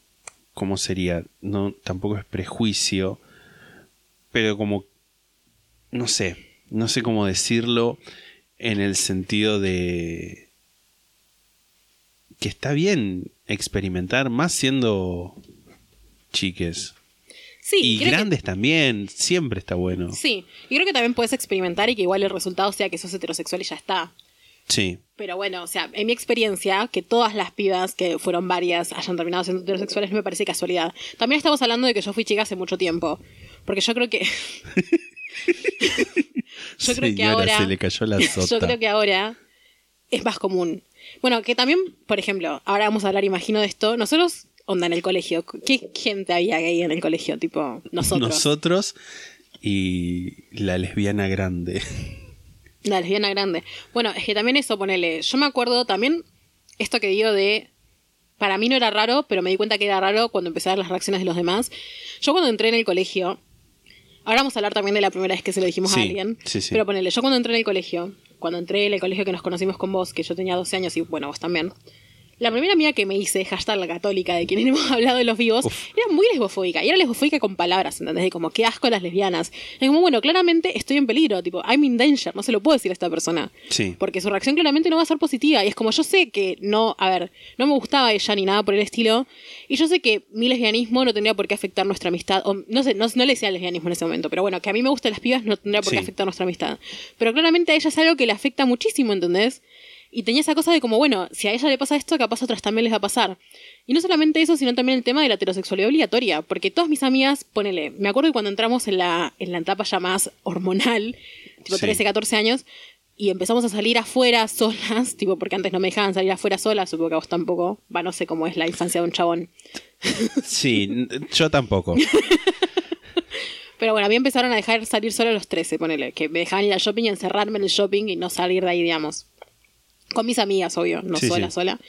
¿Cómo sería? No, tampoco es prejuicio, pero como. No sé, no sé cómo decirlo en el sentido de que está bien experimentar, más siendo chiques. Sí, y que- grandes también, siempre está bueno. Sí, y creo que también puedes experimentar y que igual el resultado sea que sos heterosexual y ya está. Sí, Pero bueno, o sea, en mi experiencia, que todas las pibas, que fueron varias, hayan terminado siendo heterosexuales, no me parece casualidad. También estamos hablando de que yo fui chica hace mucho tiempo. Porque yo creo que. yo creo que ahora. se le cayó la yo creo que ahora es más común. Bueno, que también, por ejemplo, ahora vamos a hablar, imagino, de esto. Nosotros, onda, en el colegio. ¿Qué gente había gay en el colegio? Tipo, nosotros. Nosotros y la lesbiana grande. La lesbiana grande. Bueno, es que también eso, ponele. Yo me acuerdo también esto que digo de. Para mí no era raro, pero me di cuenta que era raro cuando empecé a ver las reacciones de los demás. Yo cuando entré en el colegio. Ahora vamos a hablar también de la primera vez que se lo dijimos Sí, a alguien. sí, sí. Pero ponele, yo cuando entré en el colegio, cuando entré en el colegio que nos conocimos con vos, que yo tenía 12 años y bueno, vos también. La primera amiga que me hice, hashtag la católica, de quien hemos hablado de los vivos, era muy lesbofóbica. Y era lesbofóbica con palabras, ¿entendés? De como, qué asco las lesbianas. Es como, bueno, claramente estoy en peligro, tipo, I'm in danger, no se lo puedo decir a esta persona. Sí. Porque su reacción claramente no va a ser positiva. Y es como, yo sé que no, a ver, no me gustaba ella ni nada por el estilo. Y yo sé que mi lesbianismo no tendría por qué afectar nuestra amistad. O no sé, no, no le decía lesbianismo en ese momento, pero bueno, que a mí me gustan las pibas no tendría por qué Sí. afectar nuestra amistad. Pero claramente a ella es algo que le afecta muchísimo, ¿entendés? Y tenía esa cosa de como, bueno, si a ella le pasa esto, capaz a otras también les va a pasar. Y no solamente eso, sino también el tema de la heterosexualidad obligatoria. Porque todas mis amigas, ponele, me acuerdo que cuando entramos en la, en la etapa ya más hormonal, tipo Sí. 13, 14 años, y empezamos a salir afuera solas, tipo, porque antes no me dejaban salir afuera solas, supongo que a vos tampoco. Va, no sé cómo es la infancia de un chabón. Sí, yo tampoco. Pero bueno, a mí empezaron a dejar salir solo a los 13, ponele, que me dejaban ir al shopping y encerrarme en el shopping y no salir de ahí, digamos. Con mis amigas, obvio, no Sí, sola, sí. sola.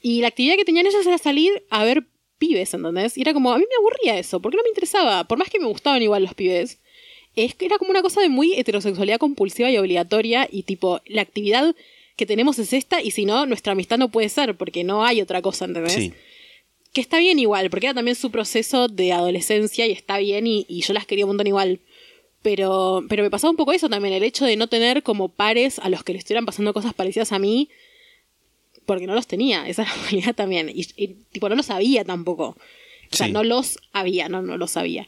Y la actividad que tenían ellas era salir a ver pibes, ¿entendés? Y era como, a mí me aburría eso, porque no me interesaba, por más que me gustaban igual los pibes. Es que era como una cosa de muy heterosexualidad compulsiva y obligatoria y tipo, la actividad que tenemos es esta y si no, nuestra amistad no puede ser porque no hay otra cosa, ¿entendés? Sí. que está bien igual, porque era también su proceso de adolescencia y está bien y, y yo las quería un montón igual. Pero, pero me pasaba un poco eso también, el hecho de no tener como pares a los que le estuvieran pasando cosas parecidas a mí, porque no los tenía, esa es la realidad también. Y, y, tipo, no los sabía tampoco. O sea, Sí. no los había, no, no los sabía.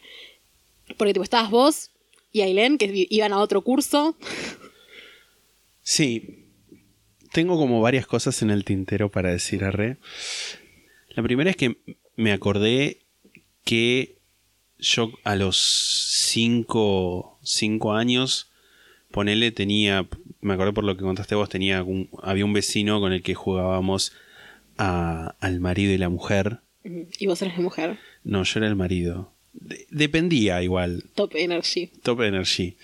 Porque tipo, estabas vos y Ailén, que iban a otro curso. Sí. Tengo como varias cosas en el tintero para decir a Re. La primera es que me acordé que yo a los 5 años, ponele, tenía, me acordé por lo que contaste vos, tenía un- había un vecino con el que jugábamos a- al marido y la mujer. Y vos eras la mujer. No, yo era el marido. De- dependía igual. Top Energy. Top Energy.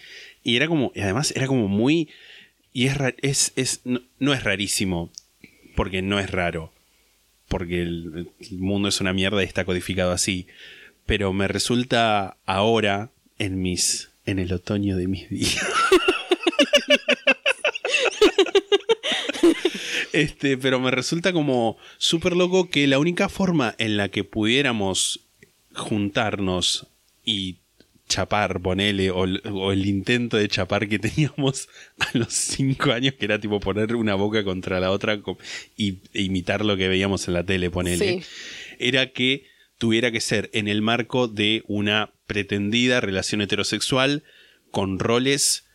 Y era como, y además era como muy. Y es, es, es no, no es rarísimo, porque no es raro. Porque el, el mundo es una mierda y está codificado así. Pero me resulta ahora, en mis. en el otoño de mis días. Este, pero me resulta como súper loco que la única forma en la que pudiéramos juntarnos y chapar, ponele, o, el- o el intento de chapar que teníamos a los cinco años, que era tipo poner una boca contra la otra y, e imitar lo que veíamos en la tele, ponele, Sí. era que tuviera que ser en el marco de una pretendida relación heterosexual con roles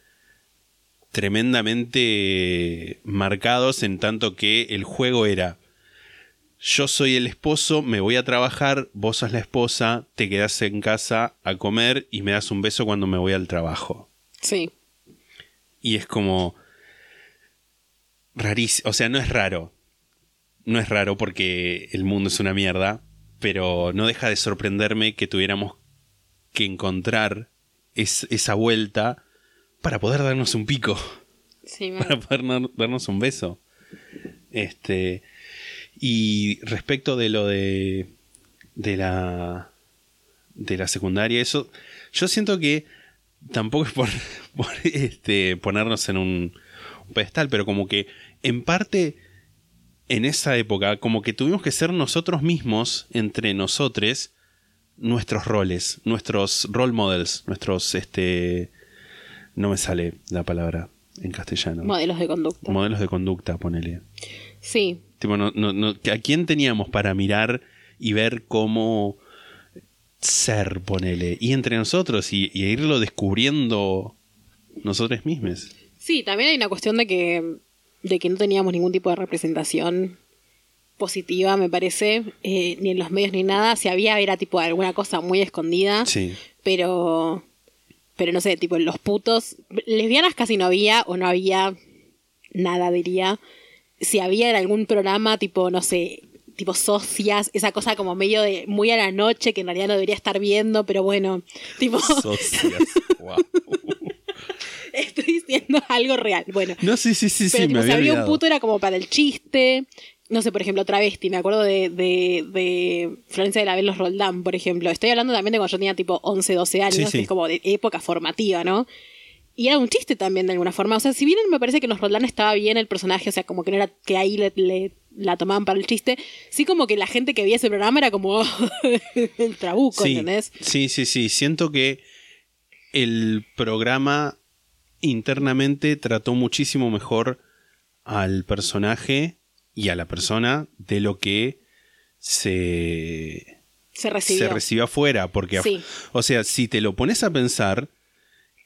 tremendamente marcados en tanto que el juego era yo soy el esposo, me voy a trabajar, vos sos la esposa, te quedás en casa a comer y me das un beso cuando me voy al trabajo. Sí. Y es como rarísimo, o sea, no es raro. No es raro porque el mundo es una mierda, pero no deja de sorprenderme que tuviéramos que encontrar es- esa vuelta para poder darnos un pico Sí, para poder dar- darnos un beso. Este. Y respecto de lo de. de la. de la secundaria, eso. Yo siento que tampoco es por, por, este, ponernos en un, un pedestal, pero como que en parte en esa época, como que tuvimos que ser nosotros mismos, entre nosotros, nuestros roles, nuestros role models, nuestros, este, no me sale la palabra en castellano. Modelos de conducta. Modelos de conducta, ponele. sí. Tipo, no, no, no- ¿A quién teníamos para mirar y ver cómo ser, ponele? Y entre nosotros y, y irlo descubriendo nosotros mismos. Sí, también hay una cuestión de que, de que no teníamos ningún tipo de representación positiva, me parece, eh, ni en los medios ni nada. Si había, era tipo alguna cosa muy escondida. Sí. Pero, pero no sé, tipo en los putos. Lesbianas casi no había, o no había nada, diría. Si había en algún programa, tipo, no sé, tipo socias, esa cosa como medio de muy a la noche que en realidad no debería estar viendo, pero bueno, tipo. Socias. Wow. estoy diciendo algo real. Bueno, No, sí, sí, sí, pero sí, tipo, me si había un puto era como para el chiste. No sé, por ejemplo, travesti. Me acuerdo de, de, de Florencia de la Los Roldán, por ejemplo. Estoy hablando también de cuando yo tenía tipo 11, 12 años. Sí, sí. que Es como de época formativa, ¿no? Y era un chiste también de alguna forma. O sea, si bien me parece que los Roldán estaba bien el personaje, o sea, como que no era que ahí le, le- la tomaban para el chiste, sí como que la gente que veía ese programa era como el trabuco, Sí, ¿entendés? sí, sí, sí. Siento que el programa internamente trató muchísimo mejor al personaje y a la persona de lo que se, Se recibió. se recibió afuera. Porque, Sí. o sea, si te lo pones a pensar,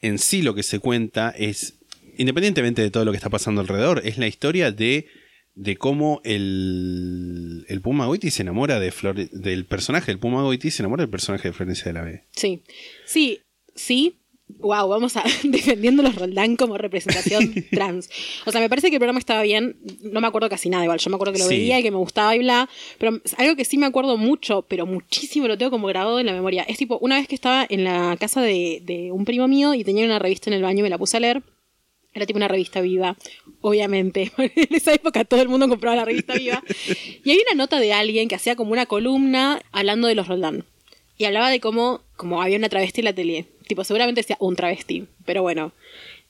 en sí lo que se cuenta es, independientemente de todo lo que está pasando alrededor, es la historia de, de cómo el, el Puma Goiti se enamora de Flore- del personaje del Puma Goiti se enamora del personaje de Florencia de la B. Sí, sí, sí. Wow, vamos a defendiendo los Roldán como representación trans. O sea, me parece que el programa estaba bien. No me acuerdo casi nada igual. Yo me acuerdo que lo Sí. veía y que me gustaba y bla. Pero algo que sí me acuerdo mucho, pero muchísimo lo tengo como grabado en la memoria. Es tipo, una vez que estaba en la casa de, de un primo mío y tenía una revista en el baño y me la puse a leer. Era tipo una revista viva, obviamente. En esa época todo el mundo compraba la revista viva. Y había una nota de alguien que hacía como una columna hablando de los Roldán. Y hablaba de cómo, como había una travesti en la tele. Tipo, seguramente decía un travesti, pero bueno.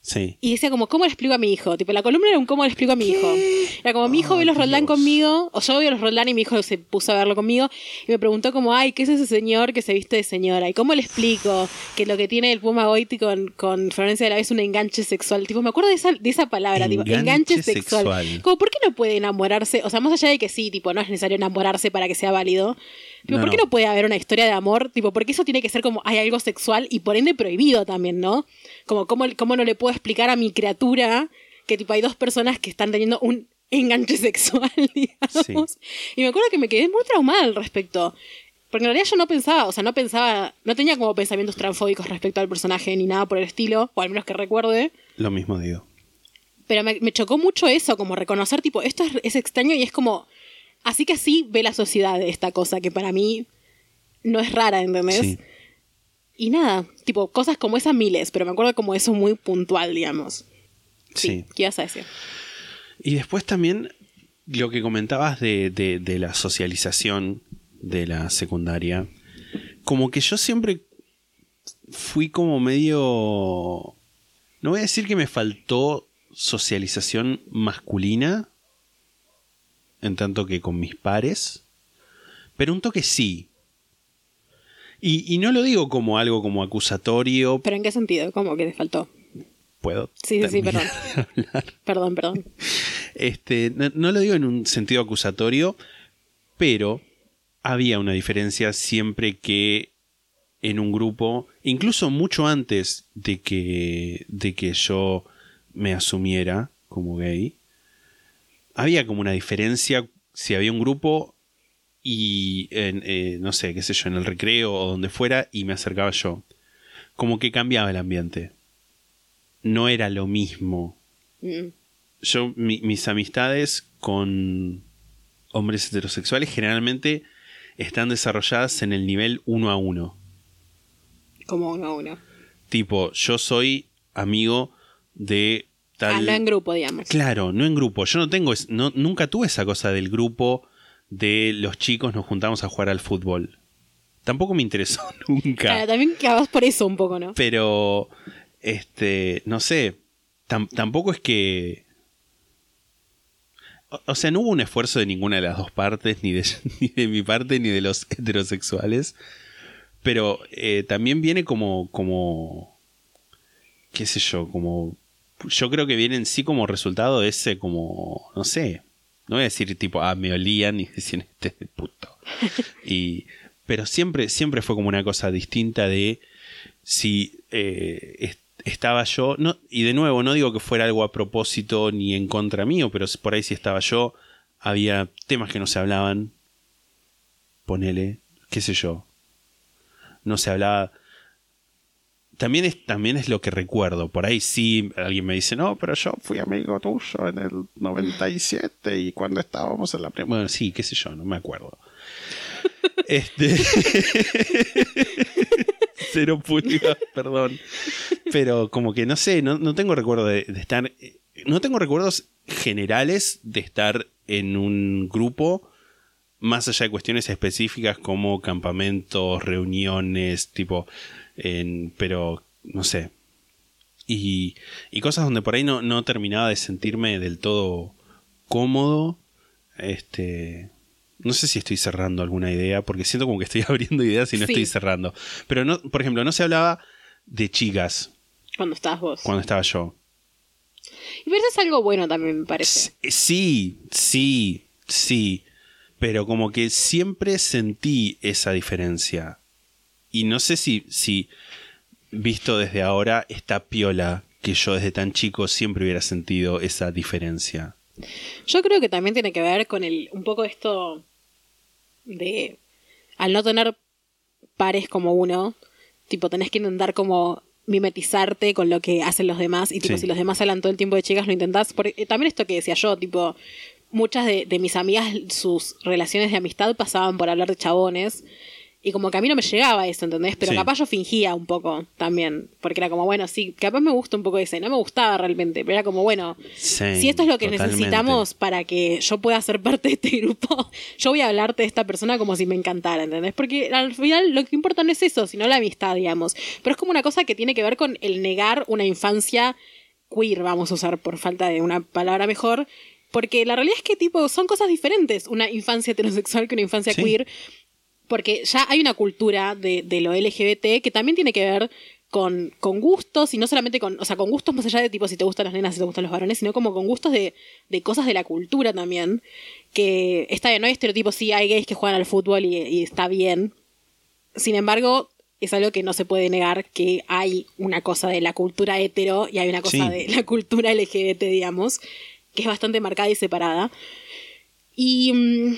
Sí. Y decía como, ¿cómo le explico a mi hijo? Tipo, la columna era un ¿cómo le explico a mi hijo? Era como, mi hijo ve los Roldán conmigo, o yo veo los Roldán y mi hijo se puso a verlo conmigo, y me preguntó como, ay, ¿qué es ese señor que se viste de señora? ¿Y cómo le explico que lo que tiene el Puma Goiti con, con Florencia de la Vez es un enganche sexual? Tipo, me acuerdo de esa, de esa palabra, tipo, Enganche enganche sexual. sexual. Como, ¿por qué no puede enamorarse? O sea, más allá de que sí, tipo, no es necesario enamorarse para que sea válido. Tipo, No, ¿por qué no. no puede haber una historia de amor? Tipo, porque eso tiene que ser como hay algo sexual y por ende prohibido también, ¿no? Como cómo, cómo no le puedo explicar a mi criatura que tipo hay dos personas que están teniendo un enganche sexual, digamos. Y me acuerdo que me quedé muy traumada al respecto. Porque en realidad yo no pensaba, o sea, no pensaba, no tenía como pensamientos transfóbicos respecto al personaje ni nada por el estilo, o al menos que recuerde. Lo mismo digo. Pero me, me chocó mucho eso, como reconocer, tipo, esto es, es extraño y es como. Así que así ve la sociedad esta cosa, que para mí no es rara, ¿entendés? Sí. Y nada, tipo, cosas como esas miles, pero me acuerdo como eso muy puntual, digamos. Sí, Sí. ¿qué ibas a decir? Y después también lo que comentabas de, de- de la socialización de la secundaria. Como que yo siempre fui como medio... No voy a decir que me faltó socialización masculina, en tanto que con mis pares, pero un toque sí. Y, y no lo digo como algo como acusatorio, ¿Pero en qué sentido? ¿Cómo que te faltó? puedo... Sí, sí, sí, perdón. Perdón, perdón. Este, no, no lo digo en un sentido acusatorio, pero había una diferencia siempre que en un grupo, incluso mucho antes de que, de que yo me asumiera como gay, había como una diferencia si había un grupo y, en, eh, no sé, qué sé yo, en el recreo o donde fuera y me acercaba yo. Como que cambiaba el ambiente. No era lo mismo Mm. yo, mi- mis amistades con hombres heterosexuales generalmente están desarrolladas en el nivel uno a uno. Como uno a uno. Tipo, yo soy amigo de tal. Ah, no en grupo, digamos. Claro, no en grupo. Yo no tengo, es- no, nunca tuve esa cosa del grupo de los chicos nos juntamos a jugar al fútbol. Tampoco me interesó nunca. Claro, también que vas por eso un poco, ¿no? Pero, este, no sé, tam- tampoco es que... O, o sea, no hubo un esfuerzo de ninguna de las dos partes, ni de, ni de mi parte, ni de los heterosexuales. Pero eh, también viene como, como, qué sé yo, como... Yo creo que viene en sí como resultado de ese, como, no sé, no voy a decir tipo, ah, me olían y decían, este es puto. y, pero siempre, siempre fue como una cosa distinta de si eh, est- estaba yo, no, y de nuevo, no digo que fuera algo a propósito ni en contra mío, pero por ahí si estaba yo, había temas que no se hablaban, ponele, qué sé yo, no se hablaba. También es, también es lo que recuerdo. Por ahí sí alguien me dice, no, pero yo fui amigo tuyo en el 97 y cuando estábamos en la primera... Bueno, sí, qué sé yo, no me acuerdo. Este... Cero pulgas, perdón. Pero como que no sé, no, no tengo recuerdo de, de estar. No tengo recuerdos generales de estar en un grupo. Más allá de cuestiones específicas como campamentos, reuniones, tipo. En, pero no sé. Y, y cosas donde por ahí no, no terminaba de sentirme del todo cómodo. Este. No sé si estoy cerrando alguna idea, porque siento como que estoy abriendo ideas y no Sí. estoy cerrando. Pero no, por ejemplo, no se hablaba de chicas Cuando estás vos. cuando estaba yo. Y pero eso es algo bueno también, me parece. Sí, sí, sí. Pero como que siempre sentí esa diferencia. Y no sé si, si visto desde ahora, está piola que yo desde tan chico siempre hubiera sentido esa diferencia. Yo creo que también tiene que ver con el un poco esto de al no tener pares como uno, tipo tenés que intentar como mimetizarte con lo que hacen los demás y tipo Sí. si los demás hablan todo el tiempo de chicas lo intentás porque eh, también esto que decía yo tipo muchas de, de mis amigas sus relaciones de amistad pasaban por hablar de chabones y como que a mí no me llegaba eso, ¿entendés? Pero Sí. capaz yo fingía un poco también, porque era como, bueno, sí, capaz me gusta un poco ese, no me gustaba realmente, pero era como, bueno, Sí, si esto es lo que totalmente. necesitamos para que yo pueda ser parte de este grupo, yo voy a hablarte de esta persona como si me encantara, ¿entendés? Porque al final lo que importa no es eso, sino la amistad, digamos. Pero es como una cosa que tiene que ver con el negar una infancia queer, vamos a usar por falta de una palabra mejor. Porque la realidad es que, tipo, son cosas diferentes. Una infancia heterosexual que una infancia Sí. queer. Porque ya hay una cultura de, de lo LGBT que también tiene que ver con, con gustos y no solamente con, o sea, con gustos más allá de tipo si te gustan las nenas, si te gustan los varones, sino como con gustos de, de cosas de la cultura también. Que está bien, no hay estereotipos, sí hay gays que juegan al fútbol y, y está bien. Sin embargo, es algo que no se puede negar que hay una cosa de la cultura hetero y hay una cosa Sí. de la cultura LGBT, digamos, que es bastante marcada y separada. Y, mm,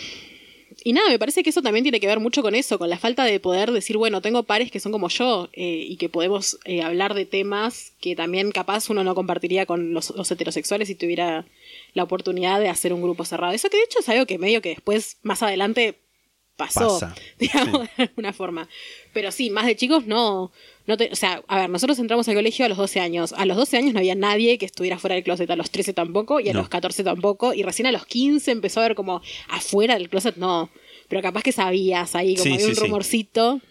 y nada, me parece que eso también tiene que ver mucho con eso, con la falta de poder decir, bueno, tengo pares que son como yo eh, y que podemos eh, hablar de temas que también capaz uno no compartiría con los, los heterosexuales si tuviera la oportunidad de hacer un grupo cerrado. Eso que de hecho es algo que medio que después, más adelante, pasó, Pasa, digamos, de alguna forma. Pero sí, más de chicos no, no te- o sea, a ver, nosotros entramos al colegio a los 12 años. A los 12 años no había nadie que estuviera fuera del closet, a los 13 tampoco y a No. los 14 tampoco. Y recién a los 15 empezó a ver como afuera del closet, no. Pero capaz que sabías ahí, como Sí, había sí, un sí. rumorcito.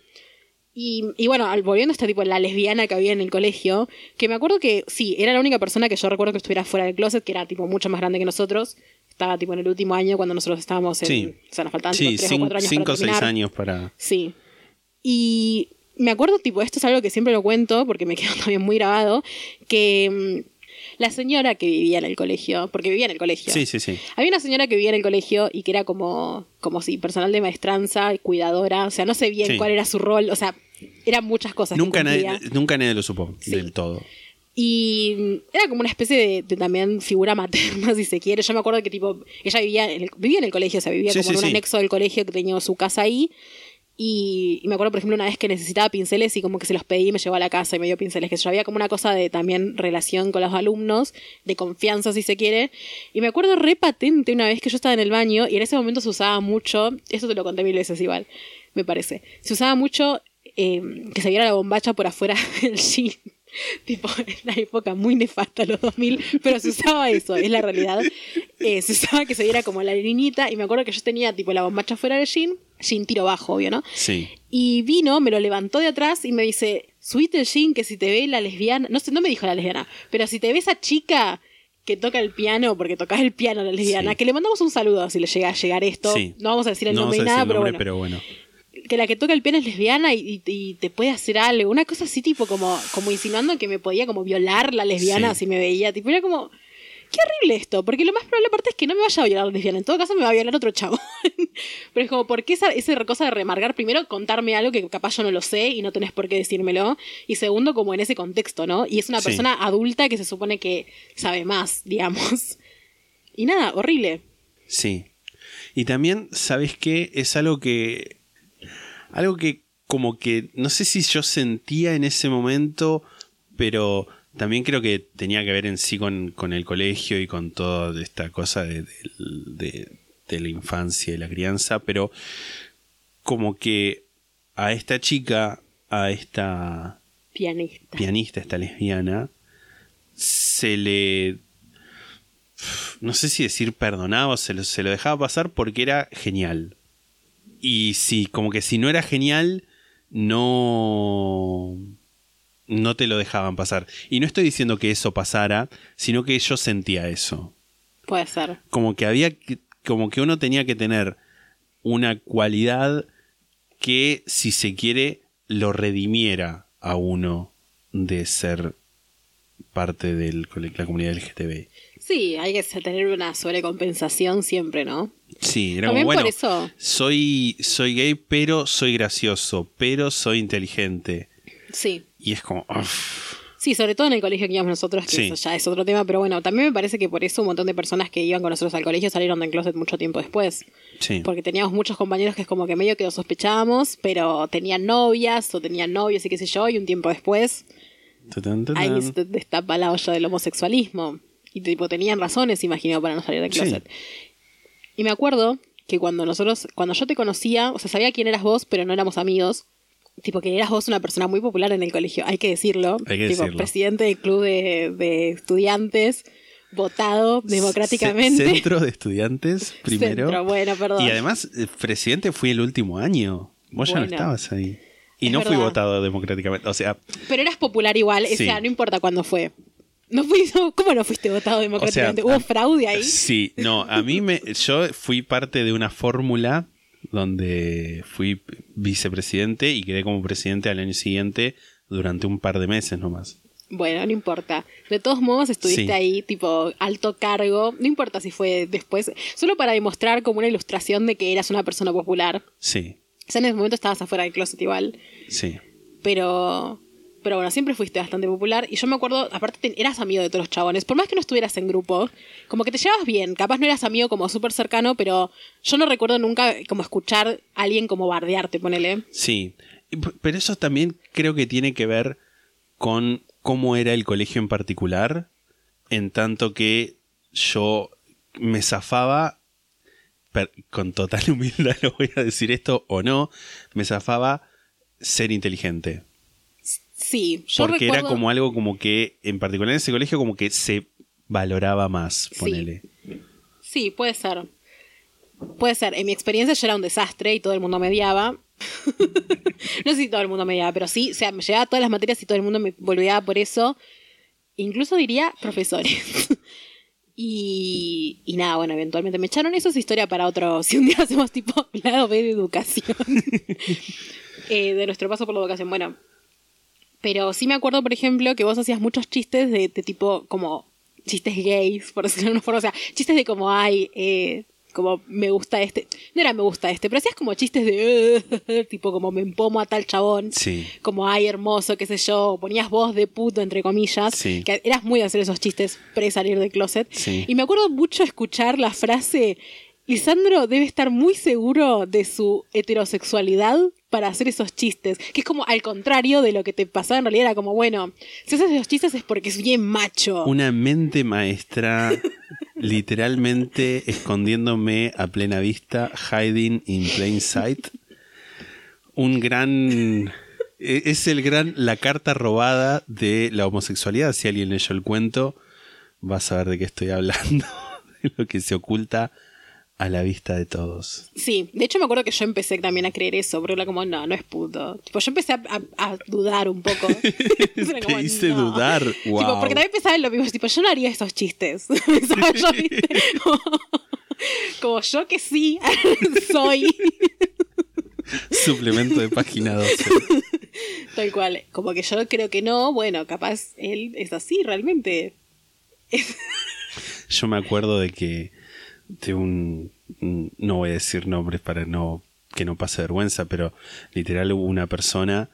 Y, y bueno, volviendo a este tipo, la lesbiana que había en el colegio, que me acuerdo que sí, era la única persona que yo recuerdo que estuviera fuera del closet, que era tipo mucho más grande que nosotros. Estaba tipo en el último año cuando nosotros estábamos en. Sí. O sea, nos faltaban tipo, tres o cuatro años cinco para o seis años para... Sí. Y me acuerdo, tipo, esto es algo que siempre lo cuento porque me quedó también muy grabado, que mm, la señora que vivía en el colegio, porque vivía en el colegio. Sí, sí, sí. Había una señora que vivía en el colegio y que era como, como si personal de maestranza, cuidadora, o sea, no sé bien Sí. cuál era su rol, o sea, eran muchas cosas. que Nunca nadie, nunca nadie lo supo Sí. del todo. Y era como una especie de, de también figura materna, si se quiere. Yo me acuerdo que tipo, ella vivía en el, vivía en el colegio, o sea, vivía Sí, como en un anexo del colegio que tenía su casa ahí. Y, me acuerdo, por ejemplo, una vez que necesitaba pinceles y como que se los pedí y me llevó a la casa y me dio pinceles, que yo había como una cosa de también relación con los alumnos, de confianza si se quiere. Y me acuerdo re patente una vez que yo estaba en el baño y en ese momento se usaba mucho, eso te lo conté mil veces igual, me parece, se usaba mucho eh, que se viera la bombacha por afuera del jean. Tipo, en la época muy nefasta, los 2000, pero se usaba eso, es la realidad. Eh, se usaba que se viera como la niñita, y me acuerdo que yo tenía tipo la bombacha fuera del jean, jean tiro bajo, obvio, ¿no? Sí. Y vino, me lo levantó de atrás y me dice, el jean que si te ve la lesbiana, no sé, no me dijo la lesbiana, pero si te ve esa chica que toca el piano, porque tocas el piano la lesbiana, Sí. que le mandamos un saludo si le llega a llegar esto, Sí. no vamos a decir el no nombre ni nada, pero nombre, bueno pero bueno. que la que toca el piano es lesbiana y, y- y te puede hacer algo, una cosa así tipo como, como insinuando que me podía como violar la lesbiana Sí. si me veía, tipo era como, qué horrible esto, porque lo más probable aparte es que no me vaya a violar la lesbiana, en todo caso me va a violar otro chavo. Pero es como, ¿por qué esa, esa cosa de remarcar? Primero, contarme algo que capaz yo no lo sé y no tenés por qué decírmelo. Y segundo, como en ese contexto, ¿no? Y es una Sí. persona adulta que se supone que sabe más, digamos. Y nada, horrible. Sí. Y también, ¿sabes qué? Es algo que. Algo que como que. No sé si yo sentía en ese momento, pero también creo que tenía que ver en sí con, con el colegio y con toda esta cosa de, de- de- de la infancia y la crianza, pero como que a esta chica a esta Pianista. pianista, esta lesbiana, se le. No sé si decir perdonaba o se lo, se lo dejaba pasar porque era genial. Y si, como que si no era genial, no. No te lo dejaban pasar. Y no estoy diciendo que eso pasara, sino que yo sentía eso. Puede ser. Como que había. Como que uno tenía que tener una cualidad que, si se quiere, lo redimiera a uno de ser parte de la comunidad LGTB. Sí, hay que tener una sobrecompensación siempre, ¿no? Sí, era También como, bueno, por eso. soy, soy gay, pero soy gracioso, pero soy inteligente. Sí. Y es como, uf, Sí, sobre todo en el colegio que íbamos nosotros, que Sí. eso ya es otro tema, pero bueno, también me parece que por eso un montón de personas que iban con nosotros al colegio salieron del closet mucho tiempo después. sí. Porque teníamos muchos compañeros que es como que medio que lo sospechábamos, pero tenían novias o tenían novios y qué sé yo, y un tiempo después ahí se destapa la olla del homosexualismo. Y tipo, tenían razones, imagino, para no salir del Sí. closet. Y me acuerdo que cuando nosotros, cuando yo te conocía, o sea, sabía quién eras vos, pero no éramos amigos. Tipo, que eras vos una persona muy popular en el colegio, hay que decirlo. Hay que tipo, decirlo. presidente del club de, de estudiantes, votado democráticamente. Ce- Centro de estudiantes primero. Centro, bueno, perdón. Y además, el presidente fui el último año. Vos ya no estabas ahí. Y no fui votado democráticamente. O sea, Pero eras popular igual, Sí. o sea, no importa cuándo fue. No fui, no, ¿Cómo no fuiste votado democráticamente? ¿Hubo a- fraude ahí? Sí, no, a mí me. Yo fui parte de una fórmula donde fui vicepresidente y quedé como presidente al año siguiente durante un par de meses nomás. Bueno, no importa. De todos modos, estuviste Sí. ahí, tipo, alto cargo. No importa si fue después, solo para demostrar como una ilustración de que eras una persona popular. Sí, O sea, en ese momento estabas afuera del closet igual. sí. Pero. Pero bueno, siempre fuiste bastante popular. Y yo me acuerdo, aparte, te- eras amigo de todos los chabones. Por más que no estuvieras en grupo, como que te llevabas bien. Capaz no eras amigo como súper cercano, pero yo no recuerdo nunca como escuchar a alguien como bardearte, ponele. Sí, pero eso también creo que tiene que ver con cómo era el colegio en particular, en tanto que yo me zafaba, con total humildad lo voy a decir esto o no, me zafaba ser inteligente. Sí, yo Porque recuerdo... era como algo como que, en particular en ese colegio, como que se valoraba más, ponele. Sí, puede ser. Puede ser. En mi experiencia yo era un desastre y todo el mundo me odiaba. no sé si todo el mundo me odiaba, pero sí, o sea, me llevaba todas las materias y todo el mundo me volviaba por eso. Incluso diría profesores. y, y nada, bueno, eventualmente me echaron. Eso es historia para otro. Si un día hacemos tipo lado B de educación. Eh, de nuestro paso por la educación. Bueno, pero sí me acuerdo, por ejemplo, que vos hacías muchos chistes de, de tipo como chistes gays, por decirlo de una forma. O sea, chistes de como, ay, eh, como me gusta este. No era me gusta este, pero hacías como chistes de, tipo como me empomo a tal chabón. Sí. Como, ay, hermoso, qué sé yo. Ponías voz de puto, entre comillas. Sí. Que eras muy de hacer esos chistes pre salir del closet. Sí. Y me acuerdo mucho escuchar la frase. Lisandro debe estar muy seguro de su heterosexualidad para hacer esos chistes. Que es como al contrario de lo que te pasaba en realidad. Era como, bueno, si haces esos chistes es porque es bien macho. Una mente maestra literalmente escondiéndome a plena vista, hiding in plain sight. Un gran... e- Es el gran... La carta robada de la homosexualidad. Si alguien leyó el cuento, va a saber de qué estoy hablando. De lo que se oculta a la vista de todos. Sí, de hecho me acuerdo que yo empecé también a creer eso, porque era como, no, no es puto. Tipo, yo empecé a, a- a dudar un poco. Te como, hice no. dudar. Tipo, Wow. porque también pensaba en lo mismo, tipo, yo no haría esos chistes. Pensaba yo, ¿viste? Como, como yo que sí soy. Suplemento de página 12. Tal cual. Como que yo creo que no, bueno, capaz él es así realmente. Yo me acuerdo de que de un no voy a decir nombres para no que no pase vergüenza, pero literal hubo una persona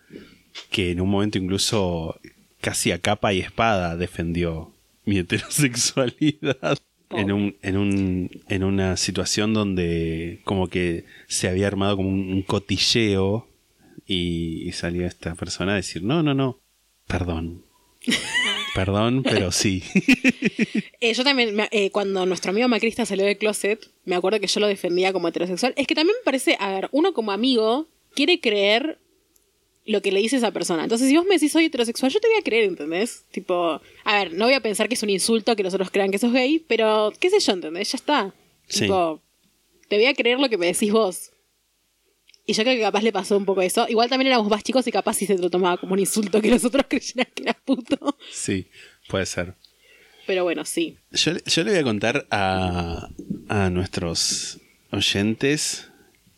que en un momento incluso casi a capa y espada defendió mi heterosexualidad. En un, en un en una situación donde como que se había armado como un, un cotilleo y, y salió esta persona a decir no no no perdón perdón pero sí Eh, yo también, me- eh, cuando nuestro amigo Macrista salió del closet, me acuerdo que yo lo defendía como heterosexual. Es que también me parece, a ver, uno como amigo quiere creer lo que le dice esa persona. Entonces, si vos me decís soy heterosexual, yo te voy a creer, ¿entendés? Tipo, a ver, no voy a pensar que es un insulto que los otros crean que sos gay, pero qué sé yo, ¿entendés? Ya está. Sí. Tipo, te voy a creer lo que me decís vos. Y yo creo que capaz le pasó un poco eso. Igual también éramos más chicos y capaz sí se lo tomaba como un insulto que los otros creyeran que eras puto. Sí, puede ser. Pero bueno, sí. Yo, yo le voy a contar a, a nuestros oyentes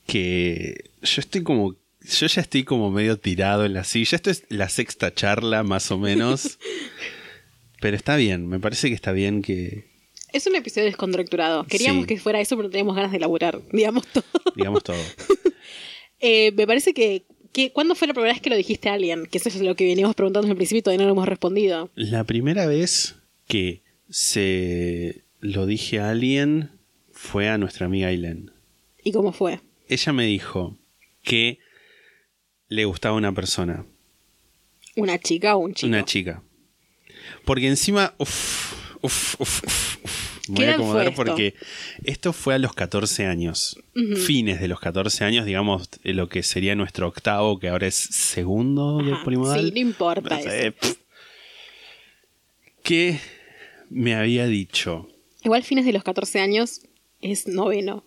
que yo estoy como. Yo ya estoy como medio tirado en la silla. Esto es la sexta charla, más o menos. Pero está bien, me parece que está bien que Es un episodio descontracturado. Queríamos Sí. que fuera eso, pero no teníamos ganas de laburar, digamos todo. digamos todo. Eh, me parece que, que. ¿Cuándo fue la primera vez que lo dijiste a alguien? Que eso es lo que veníamos preguntando al principio y todavía no lo hemos respondido. La primera vez que se lo dije a alguien fue a nuestra amiga Aileen. ¿Y cómo fue? Ella me dijo que le gustaba una persona, ¿Una chica o un chico? una chica. Porque encima, me ¿Qué voy a acomodar esto? porque esto fue a los 14 años, fines de los 14 años, digamos, eh, lo que sería nuestro octavo, que ahora es segundo de polimodal. sí, no importa No sé. Que me había dicho, Igual fines de los 14 años es noveno.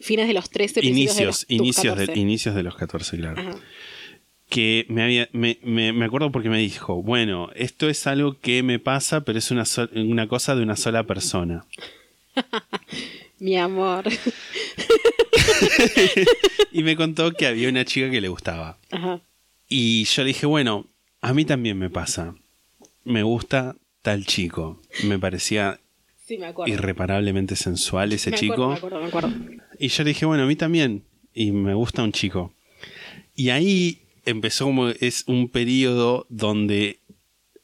Fines de los 13, principios de inicios, los, inicios, de, 14. inicios de los 14, claro. Ajá. Que me había me, me- me acuerdo porque me dijo, bueno, esto es algo que me pasa, pero es una, so- una cosa de una sola persona. Mi amor. Y me contó que había una chica que le gustaba. Ajá. Y yo le dije, bueno, a mí también me pasa. Me gusta tal chico. Me parecía Sí, me acuerdo. irreparablemente sensual ese me chico. Acuerdo, me acuerdo, me acuerdo. Y yo le dije, bueno, a mí también. Y me gusta un chico. Y ahí empezó como es un periodo donde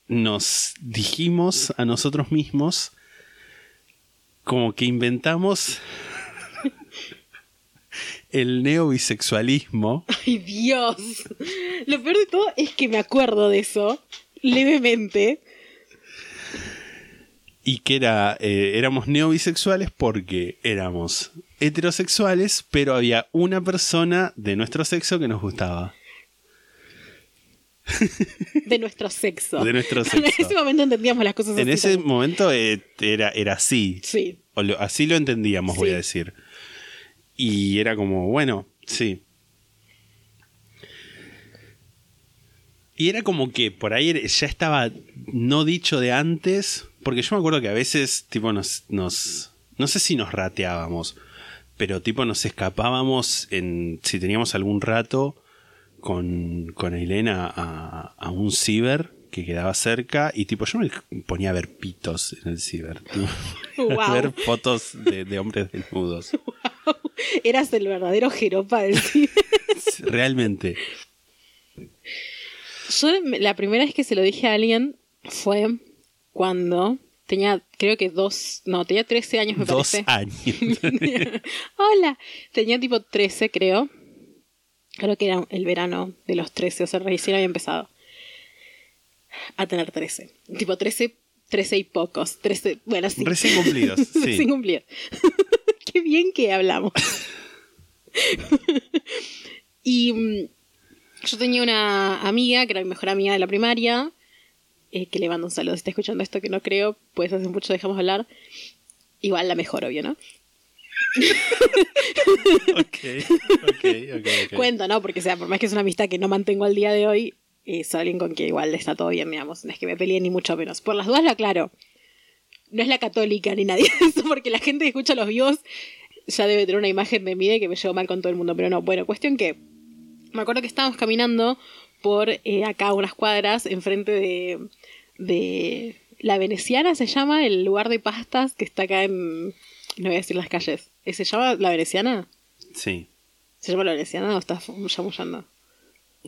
nos dijimos a nosotros mismos como que inventamos el neobisexualismo Ay, Dios. Lo peor de todo es que me acuerdo de eso, levemente. y que era eh, éramos neobisexuales porque éramos heterosexuales, pero había una persona de nuestro sexo que nos gustaba. De nuestro sexo. De nuestro En ese momento entendíamos las cosas En así ese también. momento eh, era, era así. Sí. O lo- así lo entendíamos, voy a decir. Y era como, bueno, sí. Y era como que por ahí ya estaba no dicho de antes, porque yo me acuerdo que a veces, tipo, nos, nos no sé si nos rateábamos, pero tipo nos escapábamos en, si teníamos algún rato con, con Elena a, a un ciber que quedaba cerca y tipo yo me ponía a ver pitos en el ciber. a ver fotos de, de hombres desnudos. Eras el verdadero jeropa del cine. Realmente. Yo la primera vez que se lo dije a alguien fue cuando tenía, creo que dos, no, tenía 13 años me Dos parece. años. Hola, tenía tipo 13 creo. Creo que era el verano de los 13, o sea, recién había empezado a tener 13. Tipo 13, 13 y pocos. 13, bueno, sí. Recién cumplidos, sí. Recién cumplidos. Qué bien que hablamos. y mm, yo tenía una amiga, que era mi mejor amiga de la primaria, eh, que le mando un saludo si está escuchando esto, que no creo, pues hace mucho dejamos de hablar. Igual la mejor, obvio, ¿no? ok, ok, ok. ok. Cuento, ¿no? Porque, o sea, por más que es una amistad que no mantengo al día de hoy, es alguien con quien igual está todo bien, digamos. No es que me pelee ni mucho menos. Por las dudas lo aclaro. No es la católica ni nadie de eso, porque la gente que escucha los vivos ya debe tener una imagen de mí de que me llevo mal con todo el mundo. Pero no, bueno, cuestión que me acuerdo que estábamos caminando por eh, acá unas cuadras enfrente de, de la Veneciana, se llama, el lugar de pastas que está acá en... No voy a decir las calles. ¿Eh, ¿Se llama la Veneciana? Sí, ¿Se llama la Veneciana o estás chamullando?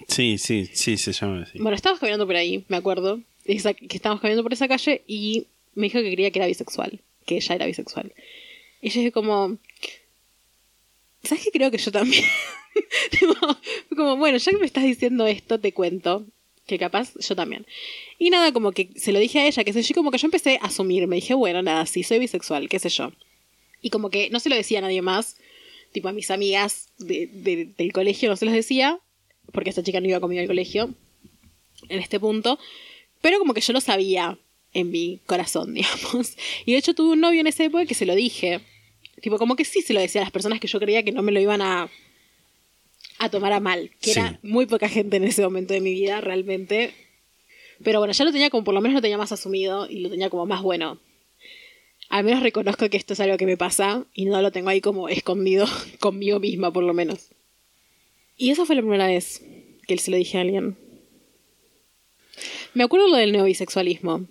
sí, sí, sí, se llama así. Bueno, estábamos caminando por ahí, me acuerdo. esa- que estábamos caminando por esa calle y me dijo que creía que era bisexual. Que ella era bisexual. Y yo dije como... ¿Sabes qué? Creo que yo también. Como, bueno, ya que me estás diciendo esto, te cuento. Que capaz yo también. Y nada, como que se lo dije a ella, que sé yo, como que yo empecé a asumir. Me dije, bueno, nada, sí, soy bisexual, qué sé yo. Y como que no se lo decía a nadie más. Tipo a mis amigas de- de- del colegio no se los decía. porque esta chica no iba conmigo al colegio en este punto, pero como que yo lo sabía en mi corazón, digamos. Y de hecho tuve un novio en esa época que se lo dije. Tipo, como que sí se lo decía a las personas que yo creía que no me lo iban a, a tomar a mal, que Sí. era muy poca gente en ese momento de mi vida, realmente. Pero bueno, ya lo tenía como, por lo menos lo tenía más asumido y lo tenía como más bueno. Al menos reconozco que esto es algo que me pasa y no lo tengo ahí como escondido conmigo misma, por lo menos. Y esa fue la primera vez que se lo dije a alguien. Me acuerdo lo del neobisexualismo.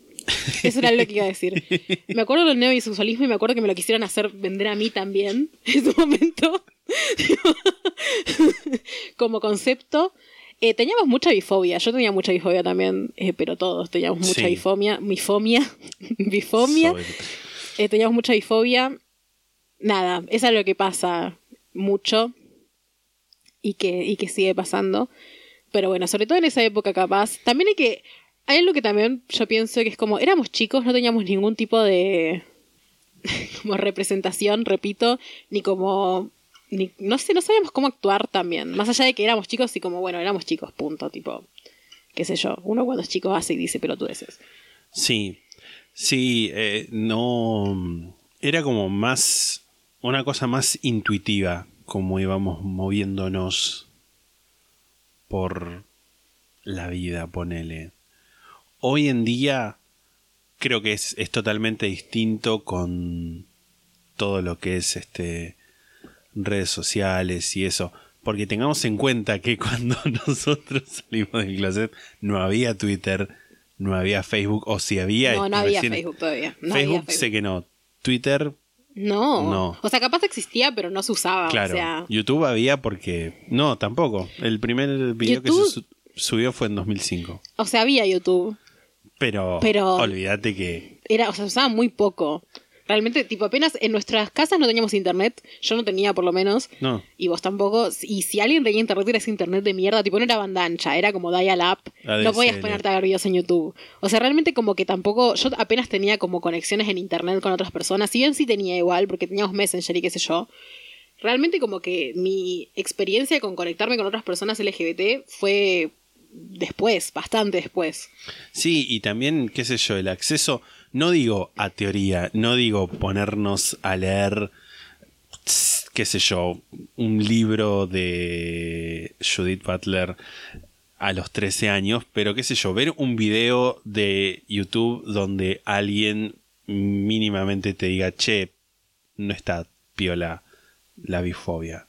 Eso era lo que iba a decir. Me acuerdo del neobisexualismo y me acuerdo que me lo quisieron hacer vender a mí también en su momento. Como concepto. Eh, teníamos mucha bifobia. Yo tenía mucha bifobia también, eh, pero todos teníamos mucha Sí. bifobia. Bifobia. bifobia. Sobre- Eh, teníamos mucha bifobia. Nada, es lo que pasa mucho y que, y que sigue pasando. Pero bueno, sobre todo en esa época capaz. También hay que... Hay algo que también yo pienso que es como, éramos chicos, no teníamos ningún tipo de como representación, repito, ni como... Ni, no sé, no sabíamos cómo actuar también. Más allá de que éramos chicos y como, bueno, éramos chicos, punto, tipo, qué sé yo. Uno cuando es chico hace y dice pelotudeces. Sí, sí, eh, no... Era como más... Una cosa más intuitiva, como íbamos moviéndonos por la vida, ponele. Hoy en día creo que es, es totalmente distinto con todo lo que es este redes sociales y eso. Porque tengamos en cuenta que cuando nosotros salimos del closet no había Twitter, no había Facebook, o si había... No, no había recién- Facebook todavía. No Facebook, había sé que no. Twitter, No. No. O sea, capaz existía, pero no se usaba. claro. O sea, YouTube había porque... No, tampoco. El primer video que se su- subió fue en 2005. o sea, había YouTube. Pero, Pero- olvídate que... Era, o sea, se usaba muy poco. Realmente, tipo, apenas en nuestras casas no teníamos internet. Yo no tenía, por lo menos. No. Y vos tampoco. Y si alguien tenía internet, era ese internet de mierda. Tipo, no era banda ancha, era como dial-up. ADSL. No podías ponerte a ver videos en YouTube. O sea, realmente como que tampoco. Yo apenas tenía como conexiones en internet con otras personas. Si bien sí tenía igual, porque teníamos Messenger y qué sé yo. Realmente como que mi experiencia con conectarme con otras personas LGBT fue después, bastante después. Sí, y también, qué sé yo, el acceso, no digo a teoría, no digo ponernos a leer, qué sé yo, un libro de Judith Butler a los 13 años, pero qué sé yo, ver un video de YouTube donde alguien mínimamente te diga, che, no está piola la bifobia.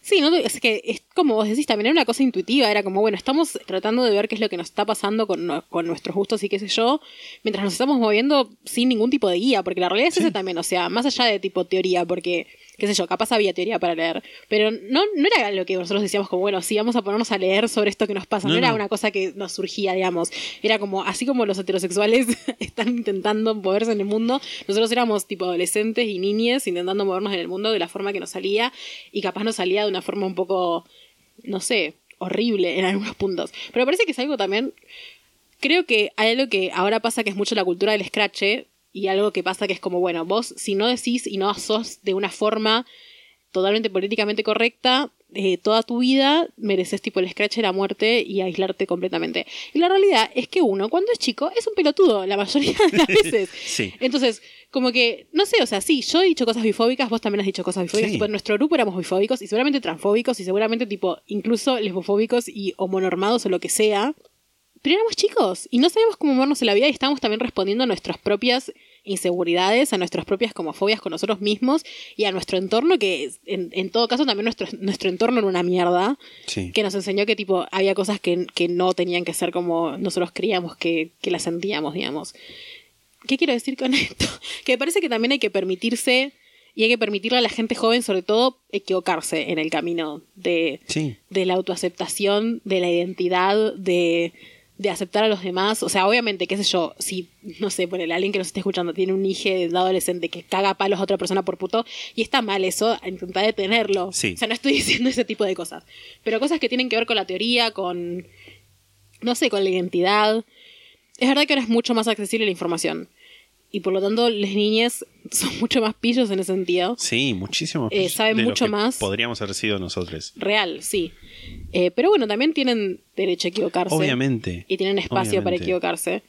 Sí, no, es que es como vos decís, también era una cosa intuitiva, era como, bueno, estamos tratando de ver qué es lo que nos está pasando con, con nuestros gustos y qué sé yo, mientras nos estamos moviendo sin ningún tipo de guía, porque la realidad es esa también, o sea, más allá de tipo teoría, porque, qué sé yo, capaz había teoría para leer, pero no, no era lo que nosotros decíamos como, bueno, sí, vamos a ponernos a leer sobre esto que nos pasa, no, No, era no. una cosa que nos surgía, digamos, era como, así como los heterosexuales están intentando moverse en el mundo, nosotros éramos tipo adolescentes y niñes intentando movernos en el mundo de la forma que nos salía, y capaz nos salía de una forma un poco, no sé, horrible en algunos puntos. Pero parece que es algo también, creo que hay algo que ahora pasa que es mucho la cultura del scratch y algo que pasa que es como, bueno, vos si no decís y no sos de una forma totalmente políticamente correcta, eh, toda tu vida mereces tipo el scratch de la muerte y aislarte completamente. Y la realidad es que uno, cuando es chico, es un pelotudo la mayoría de las veces. Sí. Entonces, como que, no sé, o sea, sí, yo he dicho cosas bifóbicas, vos también has dicho cosas bifóbicas. Sí. Tipo, en nuestro grupo éramos bifóbicos y seguramente transfóbicos y seguramente, tipo, incluso lesbofóbicos y homonormados o lo que sea. Pero éramos chicos y no sabíamos cómo movernos en la vida y estábamos también respondiendo a nuestras propias inseguridades, a nuestras propias como fobias con nosotros mismos y a nuestro entorno, que en, en todo caso también nuestro, nuestro entorno era una mierda, Sí. que nos enseñó que tipo había cosas que, que no tenían que ser como nosotros creíamos que, que las sentíamos, digamos. ¿Qué quiero decir con esto? Que me parece que también hay que permitirse y hay que permitirle a la gente joven, sobre todo, equivocarse en el camino de, Sí. de la autoaceptación, de la identidad, de, de aceptar a los demás. O sea, obviamente, qué sé yo, si, no sé, por el alguien que nos esté escuchando tiene un hijo de adolescente que caga a palos a otra persona por puto, y está mal eso, intentar detenerlo. Sí. O sea, no estoy diciendo ese tipo de cosas. Pero cosas que tienen que ver con la teoría, con, no sé, con la identidad. Es verdad que ahora es mucho más accesible la información. Y por lo tanto las niñas son mucho más pillos en ese sentido. Sí, muchísimo. Eh, saben de lo mucho que más. Podríamos haber sido nosotros. Real, sí. Eh, pero bueno, también tienen derecho a equivocarse. Obviamente. Y tienen espacio para equivocarse.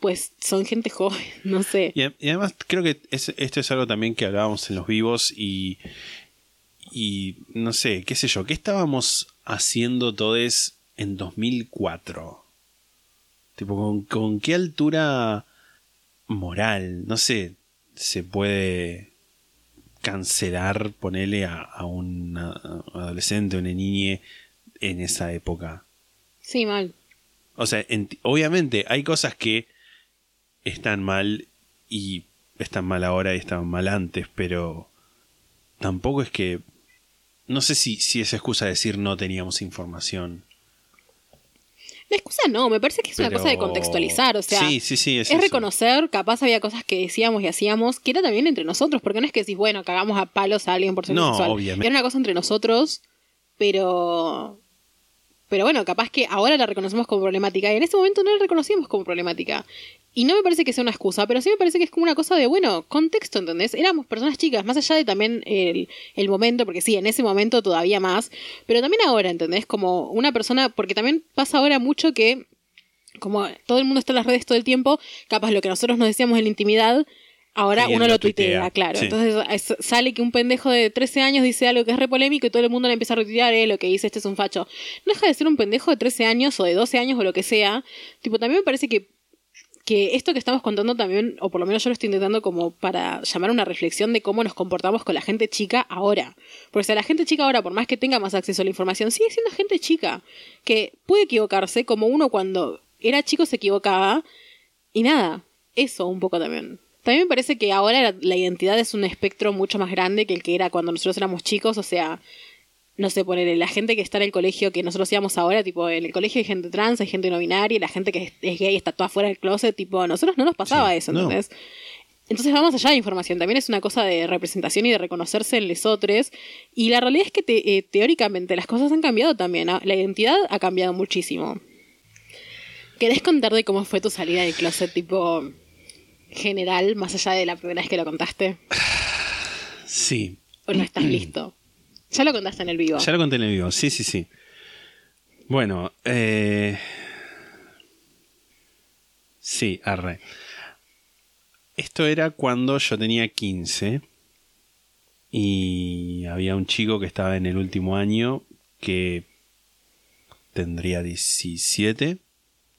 Pues son gente joven, no sé. Y, además creo que es- esto es algo también que hablábamos en los vivos y, y no sé, qué sé yo, ¿qué estábamos haciendo todos en 2004? Tipo, ¿con, con qué altura moral, no sé, se puede cancelar, ponerle a, a un adolescente, una niña en esa época? Sí, mal. O sea, obviamente hay cosas que están mal y están mal ahora y estaban mal antes, pero tampoco es que... No sé si, si es excusa decir no teníamos información. La excusa no, me parece que es una cosa de contextualizar, o sea, Sí, sí, sí, es, es, reconocer, capaz había cosas que decíamos y hacíamos, que era también entre nosotros, porque no es que decís, bueno, cagamos a palos a alguien por ser No, obviamente. Era una cosa entre nosotros, pero... Pero bueno, capaz que ahora la reconocemos como problemática y en ese momento no la reconocíamos como problemática. Y no me parece que sea una excusa, pero sí me parece que es como una cosa de, bueno, contexto, ¿entendés? Éramos personas chicas, más allá de también el, el momento, porque sí, en ese momento todavía más, pero también ahora, ¿entendés? Como una persona, porque también pasa ahora mucho que como todo el mundo está en las redes todo el tiempo, capaz lo que nosotros nos decíamos en la intimidad, ahora uno lo tuitea, tuitea, claro. sí. Entonces es- sale que un pendejo de 13 años dice algo que es re polémico y todo el mundo le empieza a retuitear, eh, lo que dice este es un facho. No deja de ser un pendejo de 13 años o de 12 años o lo que sea. Tipo, también me parece que que esto que estamos contando también, o por lo menos yo lo estoy intentando como para llamar a una reflexión de cómo nos comportamos con la gente chica ahora. Porque si a la gente chica ahora, por más que tenga más acceso a la información, sigue siendo gente chica, que puede equivocarse como uno cuando era chico se equivocaba, y nada, eso un poco también. También me parece que ahora la, la identidad es un espectro mucho más grande que el que era cuando nosotros éramos chicos, o sea, no sé, poner la gente que está en el colegio que nosotros íbamos ahora, tipo, en el colegio hay gente trans, hay gente no binaria, la gente que es, es gay está toda fuera del closet, tipo, a nosotros no nos pasaba Sí, eso, no. ¿entendés? Entonces vamos allá de información, también es una cosa de representación y de reconocerse en lesotres, y la realidad es que te- eh, teóricamente las cosas han cambiado también, ¿ah? la identidad ha cambiado muchísimo. ¿Querés contar de cómo fue tu salida del closet, tipo, general, más allá de la primera vez que lo contaste? Sí, ¿O no estás listo? Ya lo contaste en el vivo. ya lo conté en el vivo, sí, sí, sí. Bueno, eh... Sí, arre. Esto era cuando yo tenía 15 y había un chico que estaba en el último año que tendría 17,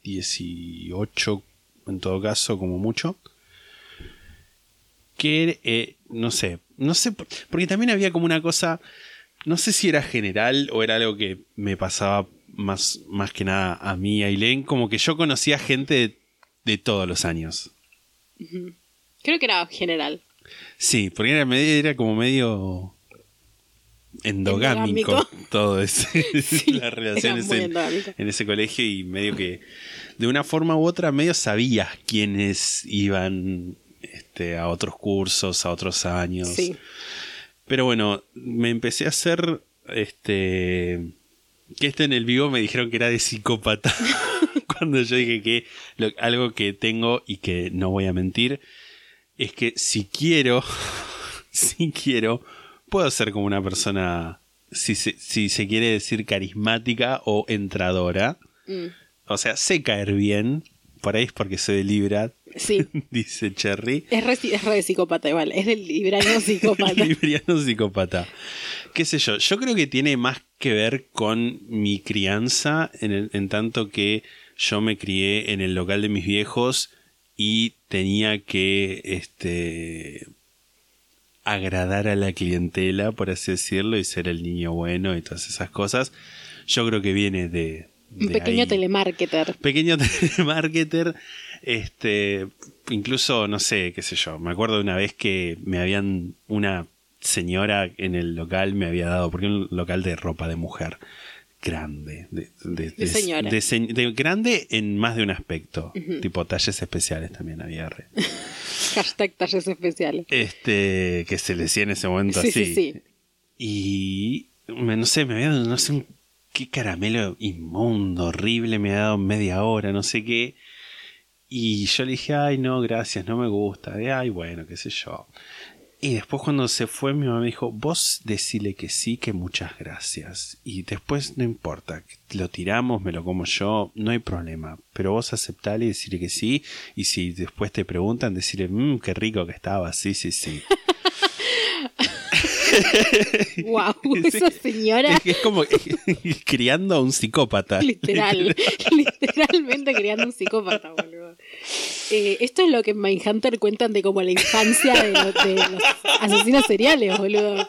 18 en todo caso, como mucho. Que, eh, no sé, no sé, por- porque también había como una cosa, no sé si era general o era algo que me pasaba más, más que nada a mí y a Ailén, como que yo conocía gente de, de todos los años. Creo que era general. Sí, porque era, medio, era como medio endogámico, Endogámico. todo eso, las relaciones en, en ese colegio y medio que de una forma u otra medio sabías quiénes iban este, a otros cursos, a otros años. Sí. Pero bueno, me empecé a hacer este que este en el vivo me dijeron que era de psicópata. Cuando yo dije que lo- algo que tengo y que no voy a mentir es que si quiero, si quiero, puedo ser como una persona, si se, si se quiere decir carismática o entradora. Mm. O sea, sé caer bien. Por ahí es porque soy de Libra, Sí. dice Cherry. Es re, es re de psicópata igual. Es del librano psicópata. Libriano psicópata. Qué sé yo, yo creo que tiene más que ver con mi crianza, en, el- en tanto que yo me crié en el local de mis viejos y tenía que este agradar a la clientela, por así decirlo, y ser el niño bueno y todas esas cosas. Yo creo que viene de... Un pequeño ahí telemarketer. pequeño telemarketer, este, incluso, no sé, qué sé yo, me acuerdo de una vez que me habían, una señora en el local me había dado, porque un local de ropa de mujer, grande, de, de, De señora. de se- de grande en más de un aspecto, tipo talles especiales también había. Hashtag talles especiales. este, que se le decía en ese momento Sí, así. sí, sí. Y me- no sé, me había dado, no sé, un, qué caramelo inmundo, horrible, me ha dado media hora, no sé qué. Y yo le dije, ay, no, gracias, no me gusta. De, ay, bueno, qué sé yo. Y después cuando se fue, mi mamá me dijo, vos decile que sí, que muchas gracias. Y después no importa, lo tiramos, me lo como yo, no hay problema. Pero vos aceptale y decirle que sí. Y si después te preguntan, decirle, mmm, qué rico que estaba, sí, sí, sí. Wow, esa señora. Es, como criando a un psicópata. Literal, literalmente criando un psicópata, boludo. Eh, esto es lo que en Mindhunter cuentan de como la infancia de, de los asesinos seriales, boludo.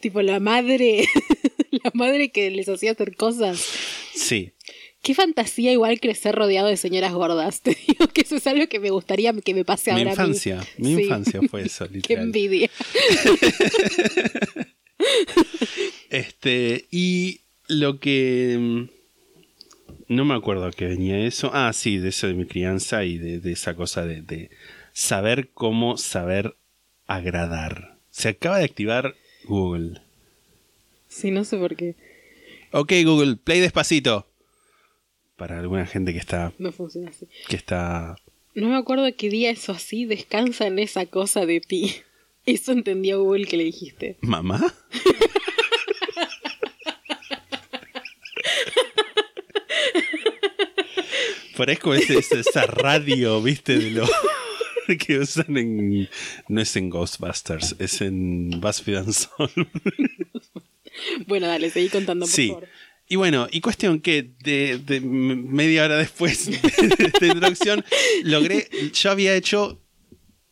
Tipo la madre, la madre que les hacía hacer cosas. Sí. Qué fantasía igual crecer rodeado de señoras gordas. Te digo que eso es algo que me gustaría que me pase Mi ahora. a mí. infancia, mi Sí. infancia fue eso, Qué literal. envidia. Este, y lo que. mm, No me acuerdo que venía eso. Ah, sí, de eso de mi crianza y de, de esa cosa de, de saber cómo saber agradar. Se acaba de activar Google. Sí, no sé por qué Ok, Google, play despacito. Para alguna gente que está. no funciona así. que está. No me acuerdo qué día eso así descansa en esa cosa de ti. Eso entendió Google que le dijiste. ¿Mamá? Parezco ese, esa radio, viste, de lo que usan en. No es en Ghostbusters, es en BuzzFeed and Solve. Bueno, dale, seguí contando, por Sí. favor. Y bueno, y cuestión que de, media hora después de esta introducción, logré, yo había hecho,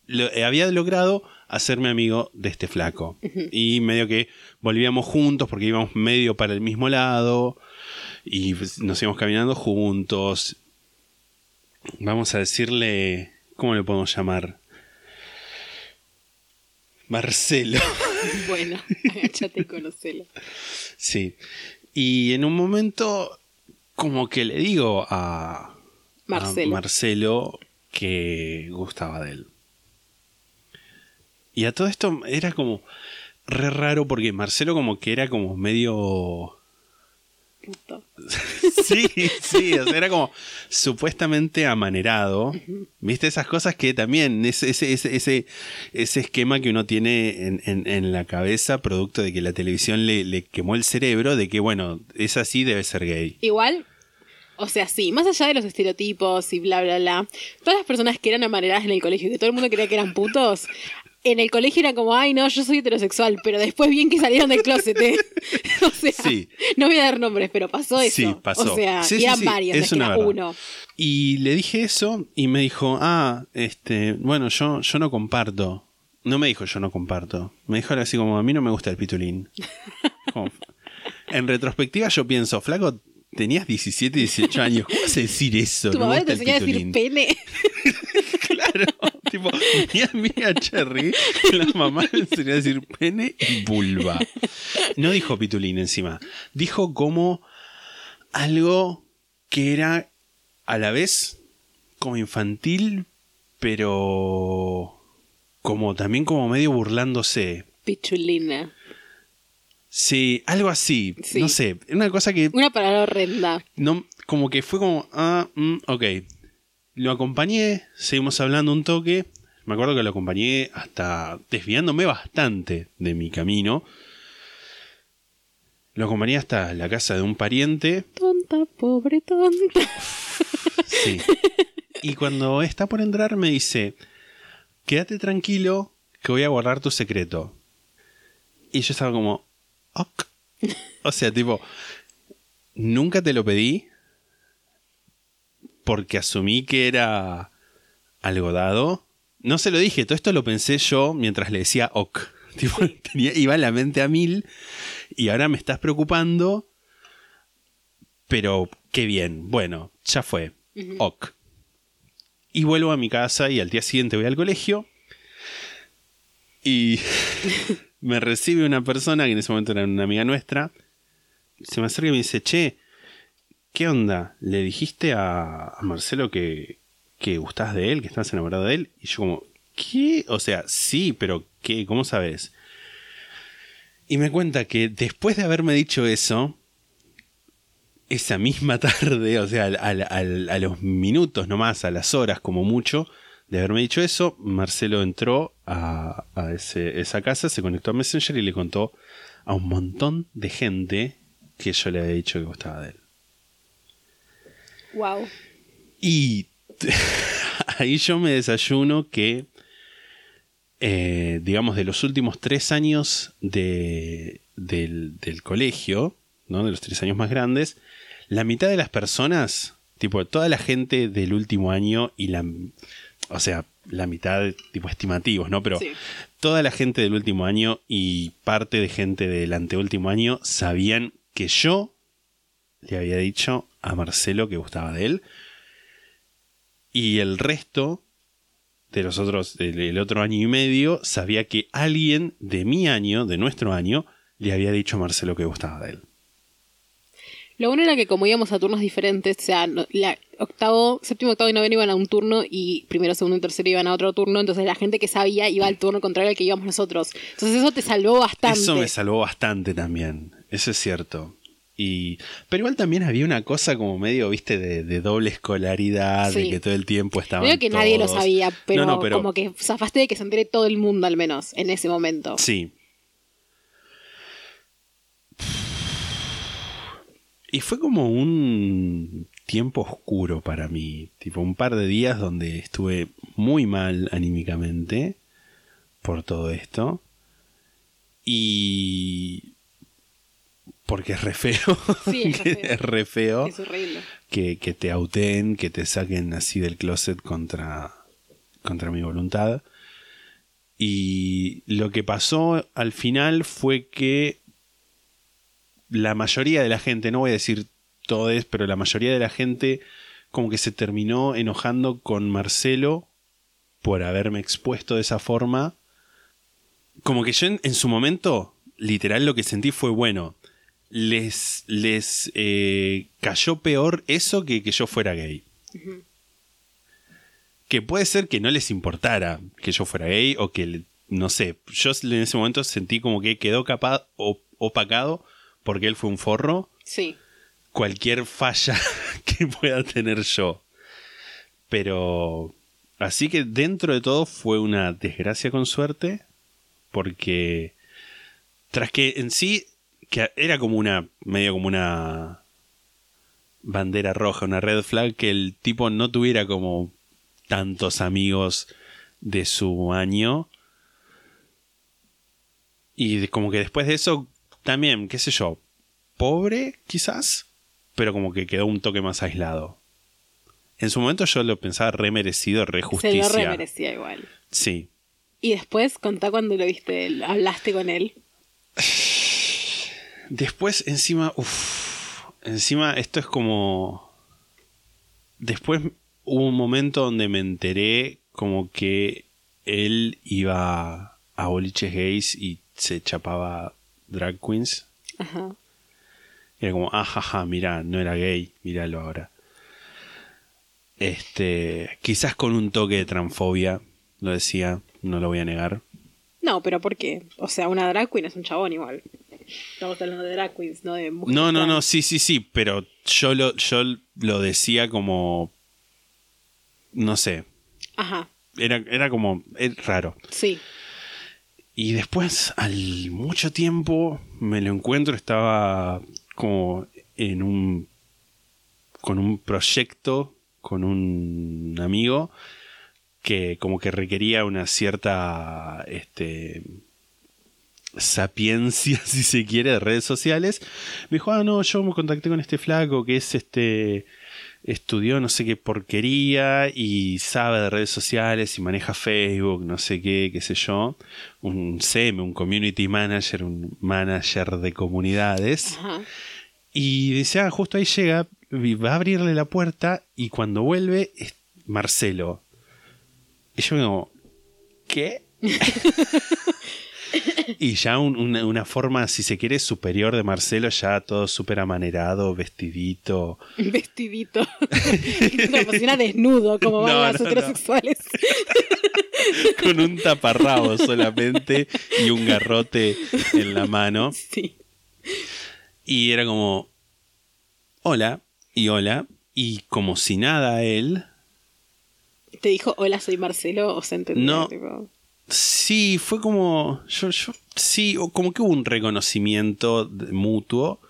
lo- eh, había logrado hacerme amigo de este flaco. Y medio que volvíamos juntos porque íbamos medio para el mismo lado y nos íbamos caminando juntos. Vamos a decirle, ¿cómo le podemos llamar? Marcelo. Bueno, agáchate y conocelo. Sí. Y en un momento, como que le digo a Marcelo. a Marcelo que gustaba de él. Y a todo esto era como re raro porque Marcelo como que era como medio... Puto. Sí, sí, o sea, era como supuestamente amanerado. ¿Viste? Esas cosas que también, ese, ese, ese, esquema que uno tiene en, en- en la cabeza, producto de que la televisión le, le quemó el cerebro, de que, bueno, es así, debe ser gay. Igual, o sea, sí, más allá de los estereotipos y bla, bla, bla, todas las personas que eran amaneradas en el colegio y que todo el mundo creía que eran putos, en el colegio era como, ay, no, yo soy heterosexual, pero después bien que salieron del closet, ¿eh? o sea, Sí. no voy a dar nombres, pero pasó eso. Sí, pasó. O sea, Sí, eran sí, varios, no es que era verdad. uno. Y le dije eso y me dijo, ah, este, bueno, yo, yo no comparto. No me dijo yo no comparto. Me dijo así como, a mí no me gusta el pitulín. Como- en retrospectiva yo pienso, flaco, tenías 17, 18 años. ¿Cómo vas a decir eso? Tu No mamá te enseñó a decir pene. Claro, tipo, mira, mira Cherry, la mamá le enseñó a decir pene y vulva. No dijo pitulín encima, dijo como algo que era a la vez como infantil, pero como también como medio burlándose. Pichulina. Sí, algo así, Sí. no sé, una cosa que Una palabra horrenda. no, como que fue como, ah, mm, ok. Lo acompañé, seguimos hablando un toque. Me acuerdo que lo acompañé hasta desviándome bastante de mi camino. Lo acompañé hasta la casa de un pariente. Tonta, pobre tonta. Sí. Y cuando está por entrar me dice, quédate tranquilo que voy a guardar tu secreto. Y yo estaba como, ok. O sea, tipo, nunca te lo pedí porque asumí que era algo dado. No se lo dije, todo esto lo pensé yo mientras le decía ok. Tipo, tenía, iba la mente a mil y ahora me estás preocupando. Pero qué bien, bueno, ya fue. Ok. Y vuelvo a mi casa y al día siguiente voy al colegio. Y me recibe una persona que en ese momento era una amiga nuestra. Se me acerca y me dice, che, ¿qué onda? ¿Le dijiste a, Marcelo que, que gustás de él, que estás enamorado de él? Y yo como, ¿qué? O sea, sí, pero ¿qué? ¿Cómo sabes? Y me cuenta que después de haberme dicho eso, esa misma tarde, o sea, a los minutos nomás, a las horas como mucho, de haberme dicho eso, Marcelo entró a, esa casa, se conectó a Messenger y le contó a un montón de gente que yo le había dicho que gustaba de él. Wow. Y ahí yo me desayuno que, eh, digamos, de los últimos tres años de- del, del colegio, ¿no? de los tres años más grandes, la mitad de las personas, tipo, toda la gente del último año y la... O sea, la mitad, tipo, estimativos, ¿no? Pero Sí. toda la gente del último año y parte de gente del anteúltimo año sabían que yo le había dicho a Marcelo que gustaba de él. Y el resto de los otros, del el otro año y medio, sabía que alguien de mi año, de nuestro año, le había dicho a Marcelo que gustaba de él. Lo bueno era que como íbamos a turnos diferentes, o sea, la octavo, séptimo, octavo y noveno iban a un turno y primero, segundo y tercero iban a otro turno, entonces la gente que sabía iba al turno contrario al que íbamos nosotros. Entonces eso te salvó bastante. Eso me salvó bastante también. Eso es cierto. Y, pero igual también había una cosa como medio, viste, de, de doble escolaridad, de que todo el tiempo estaban Creo que nadie lo sabía, pero, No, no, pero como que zafaste de que se entere todo el mundo al menos en ese momento. Sí. Y fue como un tiempo oscuro para mí, tipo un par de días donde estuve muy mal anímicamente por todo esto. Y... Porque es re feo. Sí, es re feo. es re feo Es horrible. que, que te auten, que te saquen así del closet contra, contra mi voluntad. Y lo que pasó al final fue que la mayoría de la gente, no voy a decir todos, pero la mayoría de la gente como que se terminó enojando con Marcelo por haberme expuesto de esa forma. Como que yo en, en su momento, literal, lo que sentí fue bueno. Les, les eh, cayó peor eso que que yo fuera gay. Que puede ser que no les importara que yo fuera gay o que, no sé, yo en ese momento sentí como que quedó capa, o- opacado porque él fue un forro Sí. cualquier falla que pueda tener yo. Pero así que dentro de todo fue una desgracia con suerte porque tras que en sí que era como una medio como una bandera roja, una red flag que el tipo no tuviera como tantos amigos de su año. Y como que después de eso, también, qué sé yo, pobre quizás, pero como que quedó un toque más aislado. En su momento yo lo pensaba re merecido, re Se justicia. lo remerecía igual. Sí. Y después, contá cuando lo viste, hablaste con él. Después, encima, uff, encima esto es como... Después hubo un momento donde me enteré como que él iba a boliches gays y se chapaba drag queens. Ajá. Era como, ajaja, mira, no era gay, míralo ahora. Este, quizás con un toque de transfobia, lo decía, no lo voy a negar. No, pero ¿por qué? O sea, una drag queen es un chabón igual. Estamos hablando de drag queens, no de mujeres. No, no, no, sí, sí, sí, pero yo lo, yo lo decía como, no sé, Ajá, era, era como, es raro. sí. Y después, al mucho tiempo, me lo encuentro, estaba como en un, con un proyecto, con un amigo, que como que requería una cierta, este, sapiencia, si se quiere, de redes sociales. Me dijo, ah, no, yo me contacté con este flaco que es este, estudió no sé qué porquería y sabe de redes sociales y maneja Facebook, no sé qué, qué sé yo. Un CM, un community manager, un manager de comunidades. Ajá. Y dice, ah, justo ahí llega, va a abrirle la puerta y cuando vuelve es Marcelo. Y yo me digo, ¿qué? y ya un- una, una forma, si se quiere, superior de Marcelo, ya todo súper amanerado, vestidito. Vestidito. Una desnudo, como van No, no. heterosexuales. con un taparrabo solamente y un garrote en la mano. Sí. Y era como. hola y hola. Y como si nada él, Te dijo, hola, soy Marcelo, o se entendió. No. tipo, Sí, fue como. Yo, yo, sí, o como que hubo un reconocimiento mutuo.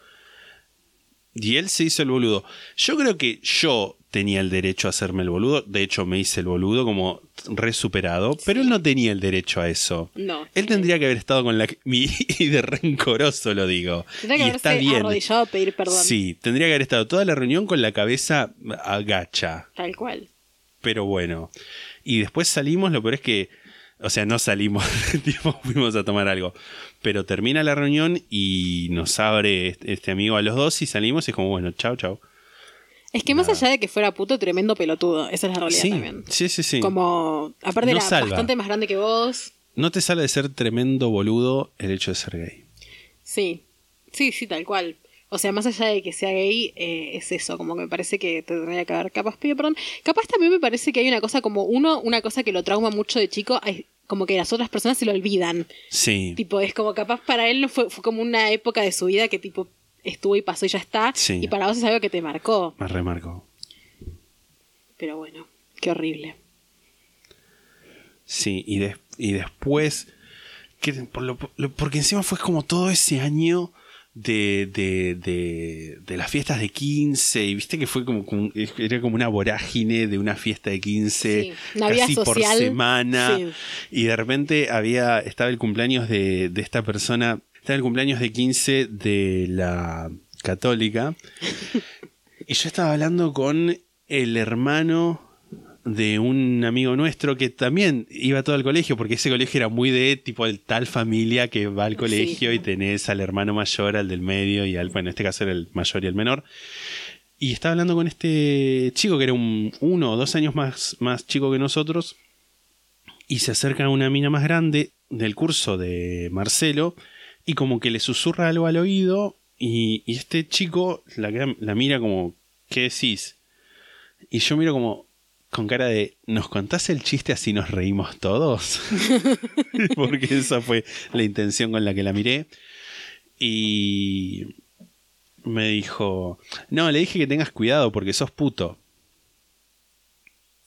Y él se hizo el boludo. Yo creo que yo tenía el derecho a hacerme el boludo. De hecho, me hice el boludo como re superado. Pero él no tenía el derecho a eso. No. Él tendría que haber estado con la. mi- Y de rencoroso lo digo. Tendría que y está bien. arrodillado a pedir perdón. Sí, tendría que haber estado toda la reunión con la cabeza agacha. Tal cual. Pero bueno. Y después salimos, lo peor es que. O sea, no salimos, tipo, fuimos a tomar algo. Pero termina la reunión y nos abre este, este amigo a los dos y salimos y es como, bueno, chao, chao. Es que más allá de que fuera puto, tremendo pelotudo. Esa es la realidad Sí, también. sí, sí, sí. Como, aparte No era salva. bastante más grande que vos. No te sale de ser tremendo boludo el hecho de ser gay. Sí, sí, sí, tal cual. O sea, más allá de que sea gay, eh, es eso, como que me parece que te tendría que haber capaz pedido perdón. Capaz también me parece que hay una cosa como uno, una cosa que lo trauma mucho de chico, como que las otras personas se lo olvidan. Sí. Tipo, es como capaz para él no fue, fue como una época de su vida que tipo estuvo y pasó y ya está. Sí. Y para vos es algo que te marcó. Me remarco. Pero bueno, qué horrible. Sí, y, des- y después. que por lo- lo- porque encima fue como todo ese año de, de, de, de las fiestas de 15. Y viste que fue como, como- era como una vorágine de una fiesta de 15 Sí, casi por semana. Sí. Y de repente había. Estaba el cumpleaños de, de esta persona. Estaba el cumpleaños de 15 de la católica. y yo estaba hablando con el hermano de un amigo nuestro que también iba todo al colegio, porque ese colegio era muy de tipo el tal familia que va al colegio Sí. y tenés al hermano mayor, al del medio y al, bueno, en este caso era el mayor y el menor. Y estaba hablando con este chico que era un uno o dos años más, más chico que nosotros. Y se acerca a una mina más grande del curso de Marcelo. Y como que le susurra algo al oído. Y, y este chico la, la mira como, ¿qué decís? Y yo miro como con cara de, ¿nos contás el chiste así nos reímos todos? Porque esa fue la intención con la que la miré. Y me dijo, no, le dije que tengas cuidado porque sos puto.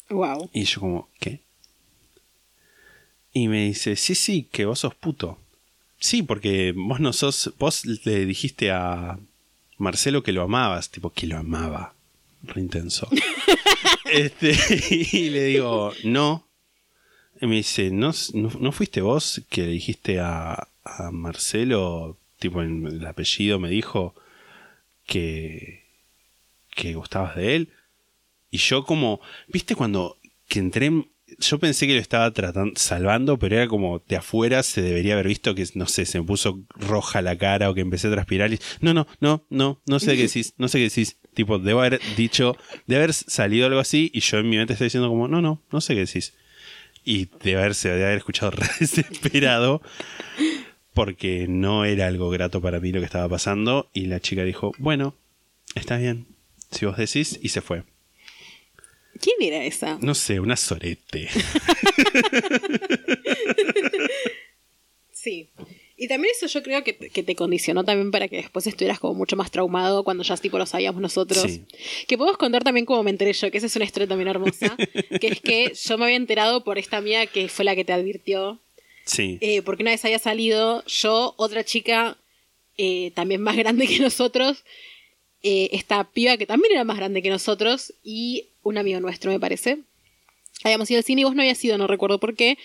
Wow. Y yo como, ¿qué? Y me dice, sí, sí, que vos sos puto. Sí, porque vos no sos, vos le dijiste a Marcelo que lo amabas, tipo que lo amaba. Re intenso. este, y le digo, no. Y me dice, ¿no, no, fuiste vos que le dijiste a, Marcelo, tipo en el apellido me dijo que, que gustabas de él? Y yo como, viste cuando que entré, en- yo pensé que lo estaba tratando, salvando, pero era como de afuera se debería haber visto que, no sé, se me puso roja la cara o que empecé a transpirar. Y, no, no, no, no, no sé qué decís, no sé qué decís. Tipo, debo haber dicho, de haber salido algo así y yo en mi mente estoy diciendo como, no, no, no sé qué decís. Y de haberse, de haber escuchado re desesperado porque no era algo grato para mí lo que estaba pasando. Y la chica dijo, bueno, está bien, si vos decís, y se fue. ¿Quién era esa? No sé, una sorete. Sí. Y también eso yo creo que, te- que te condicionó también para que después estuvieras como mucho más traumado cuando ya tipo lo sabíamos nosotros. Sí. Que podemos contar también cómo me enteré yo, que esa es una historia también hermosa. que es que yo me había enterado por esta amiga que fue la que te advirtió. Sí. eh, porque una vez había salido yo, otra chica eh, también más grande que nosotros, eh, esta piba que también era más grande que nosotros y un amigo nuestro, me parece. Habíamos ido al cine y vos no habías ido, no recuerdo por qué.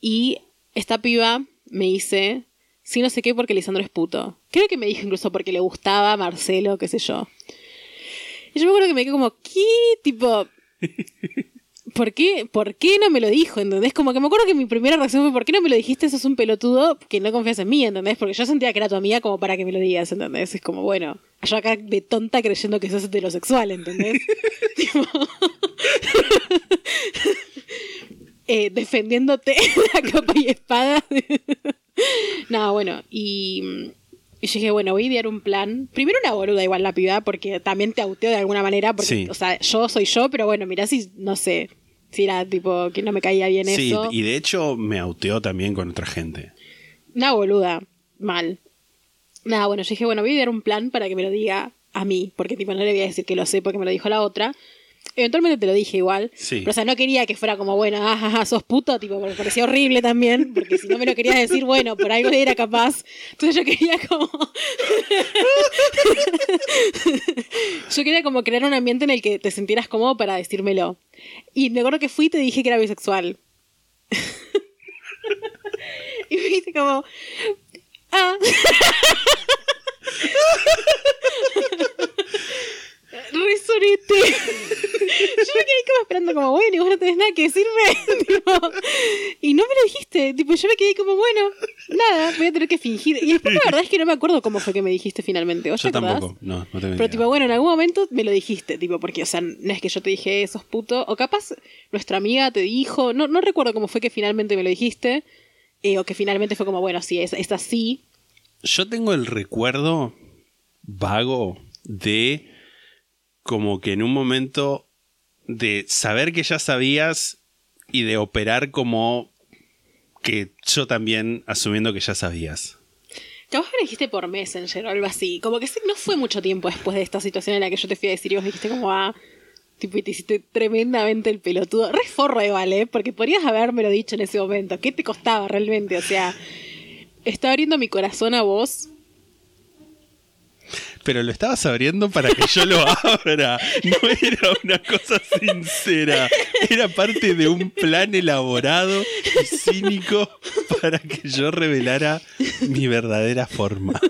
Y esta piba me dice, sí, no sé qué, porque Lisandro es puto. Creo que me dijo incluso porque le gustaba Marcelo, qué sé yo. Y yo me acuerdo que me quedé como, ¿qué? Tipo, ¿por qué, ¿por qué no me lo dijo? ¿Entendés? Como que me acuerdo que mi primera reacción fue, ¿por qué no me lo dijiste? Sos un pelotudo que no confías en mí, ¿entendés? Porque yo sentía que era tu amiga como para que me lo digas, ¿entendés? Es como, bueno, yo acá de tonta creyendo que sos heterosexual, ¿entendés? Tipo, eh, defendiéndote a capa y espada. no, bueno, y, y yo dije, bueno, voy a idear un plan. Primero una boluda igual la piba, porque también te auteo de alguna manera, porque, Sí. o sea, yo soy yo, pero bueno, mirá si, no sé, si era tipo que no me caía bien Sí, eso. y de hecho me auteó también con otra gente. Una boluda, mal. Nada, bueno, yo dije, bueno, voy a idear un plan para que me lo diga a mí, porque tipo no le voy a decir que lo sé porque me lo dijo la otra. Eventualmente te lo dije igual. Sí. Pero o sea, no quería que fuera como, bueno, ah, ah, ah, sos puto, tipo, me parecía horrible también, porque si no me lo querías decir, bueno, por algo era capaz. Entonces yo quería como. yo quería como crear un ambiente en el que te sintieras cómodo para decírmelo. Y me acuerdo que fui y te dije que era bisexual. y me como. Ah. Resorete. Yo me quedé como esperando como, bueno, y vos no tenés nada que decirme. Tipo, y no me lo dijiste. Tipo, yo me quedé como, bueno, nada, voy a tener que fingir. Y después la verdad es que no me acuerdo cómo fue que me dijiste finalmente. ¿Vos Yo te tampoco. No, no tengo Pero tipo, bueno, en algún momento me lo dijiste, tipo, porque, o sea, no es que yo te dije, sos puto, o capaz nuestra amiga te dijo, no, no recuerdo cómo fue que finalmente me lo dijiste, eh, o que finalmente fue como, bueno, sí, es, es así. Yo tengo el recuerdo vago de como que en un momento de saber que ya sabías y de operar como que yo también asumiendo que ya sabías. Capaz me lo dijiste por Messenger o algo así, como que no fue mucho tiempo después de esta situación en la que yo te fui a decir y vos dijiste como, ah, tipo, y te hiciste tremendamente el pelotudo. Re forro igual, ¿eh? Porque podrías habérmelo dicho en ese momento. ¿Qué te costaba realmente? O sea, estaba abriendo mi corazón a vos Pero lo estabas abriendo para que yo lo abra. No era una cosa sincera. Era parte de un plan elaborado y cínico para que yo revelara mi verdadera forma.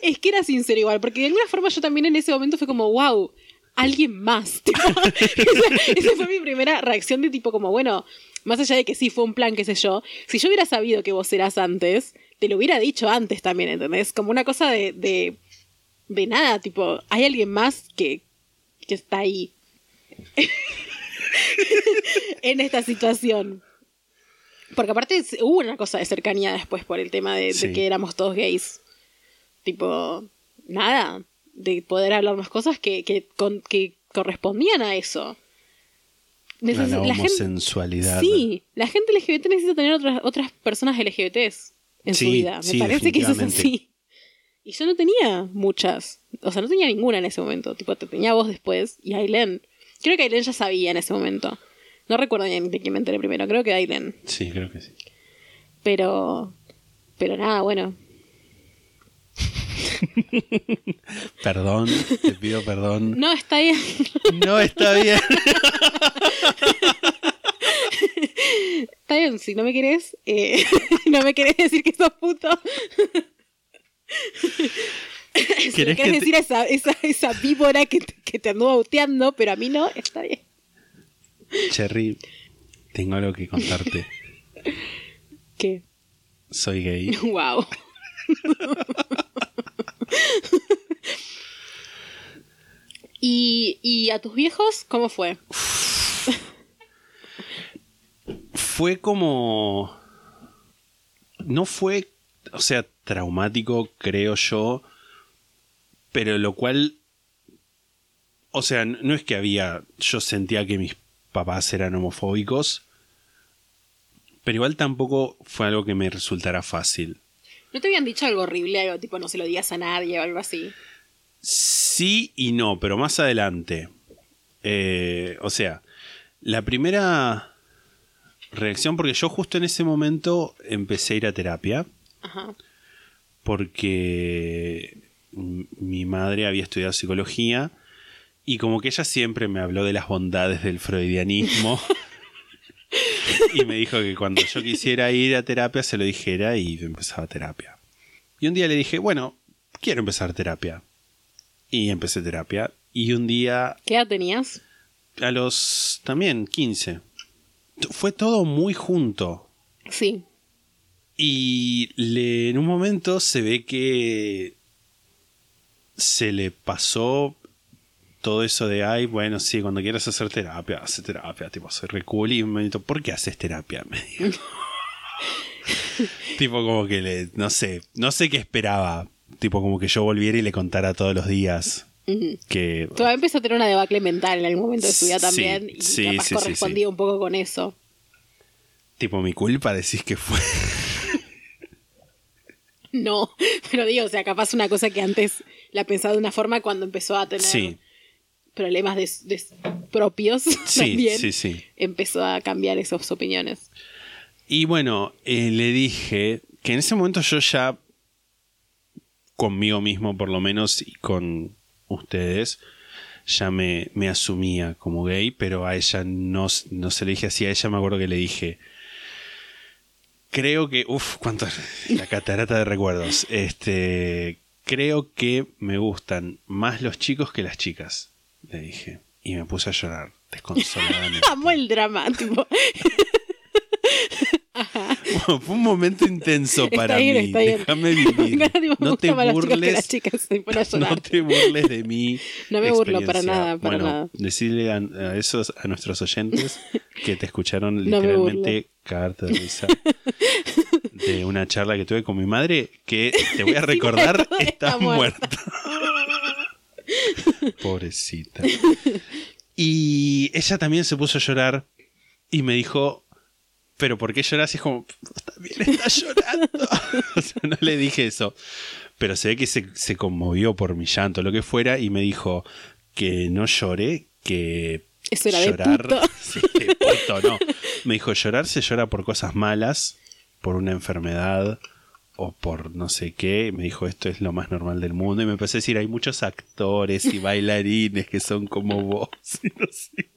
Es que era sincero igual, porque de alguna forma yo también en ese momento fue como, wow, alguien más. Tipo, esa, esa fue mi primera reacción de tipo como, bueno, más allá de que sí fue un plan, qué sé yo, si yo hubiera sabido que vos eras antes, te lo hubiera dicho antes también, ¿entendés? Como una cosa de, de, de nada, tipo, hay alguien más que, que está ahí. en esta situación. Porque aparte hubo una cosa de cercanía después por el tema de, que éramos todos gays. Tipo, nada, de poder hablar más cosas que, que, con- que correspondían a eso. La Neces- la gente, homosensualidad. sí, la gente LGBT necesita tener otras, otras personas LGBTs en su Sí, vida. Me sí, parece que eso es así. Y yo no tenía muchas. O sea, no tenía ninguna en ese momento. Tipo, te tenía vos después y Aileen. Creo que Aileen ya sabía en ese momento. No recuerdo bien de quién me enteré primero. Creo que Aileen. Sí, creo que sí. Pero. Pero nada, bueno. Perdón, te pido perdón. No, está bien. No está bien. Está bien, si no me querés, eh, no me querés decir que sos puto. si me ¿Querés querés que te- decir a esa, esa, esa víbora que te, que te anduvo pero a mí no, está bien. Cherry, tengo algo que contarte. ¿Qué? Soy gay. Wow. ¿Y, ¿Y a tus viejos cómo fue? Fue como. No fue. O sea, traumático, creo yo. Pero lo cual. O sea, no es que había. Yo sentía que mis papás eran homofóbicos. Pero igual tampoco fue algo que me resultara fácil. ¿No te habían dicho algo horrible, algo tipo no se lo digas a nadie o algo así? Sí y no, pero más adelante. Eh, o sea, la primera reacción, porque yo justo en ese momento empecé a ir a terapia, Ajá. porque mi madre había estudiado psicología y como que ella siempre me habló de las bondades del freudianismo. y me dijo que cuando yo quisiera ir a terapia se lo dijera y empezaba terapia. Y un día le dije, bueno, quiero empezar terapia. Y empecé terapia. Y un día, ¿Qué edad tenías? a los también 15, t- fue todo muy junto. Sí. Y le, en un momento se ve que se le pasó todo eso de, ay, bueno, sí, cuando quieras hacer terapia, hace terapia, tipo, soy re cool. Y me dijo, ¿por qué haces terapia? Me dijo. tipo, como que le, no sé, no sé qué esperaba. Tipo, como que yo volviera y le contara todos los días. Que... Mamá empezó a tener una debacle mental en algún momento de su vida Sí, también. y sí, capaz sí, correspondía un poco con eso. Tipo, mi culpa decís que fue. No, pero digo, o sea, capaz una cosa que antes la pensaba de una forma cuando empezó a tener problemas de, de- propios también. sí, sí. Empezó a cambiar esas opiniones. Y bueno, eh, le dije que en ese momento yo ya, conmigo mismo por lo menos y con ustedes, ya me, me asumía como gay, pero a ella no, no se le dije así. A ella me acuerdo que le dije, creo que, uff, cuánto, la catarata de recuerdos. Este, creo que me gustan más los chicos que las chicas, le dije. Y me puse a llorar, desconsoladamente. Amo el drama, tipo. Fue un momento intenso Está para bien, mí. está bien. Déjame vivir. No te burles. No te burles de mí. No me burlo para nada, para bueno, nada. decirle a, a esos a nuestros oyentes que te escucharon No me literalmente cagarte de risa de una charla que tuve con mi madre que te voy a recordar está está muerta. muerta. Pobrecita. Y ella también se puso a llorar y me dijo, pero ¿por qué lloras? Y es como, también está llorando. o sea, no le dije eso. Pero se ve que se, se conmovió por mi llanto, lo que fuera, y me dijo que no lloré, que Eso era de llorar... puto. Sí, de puto, no. Me dijo, llorar se llora por cosas malas, por una enfermedad o por no sé qué. Me dijo, esto es lo más normal del mundo. Y me empecé a decir, hay muchos actores y bailarines que son como vos. Y no sé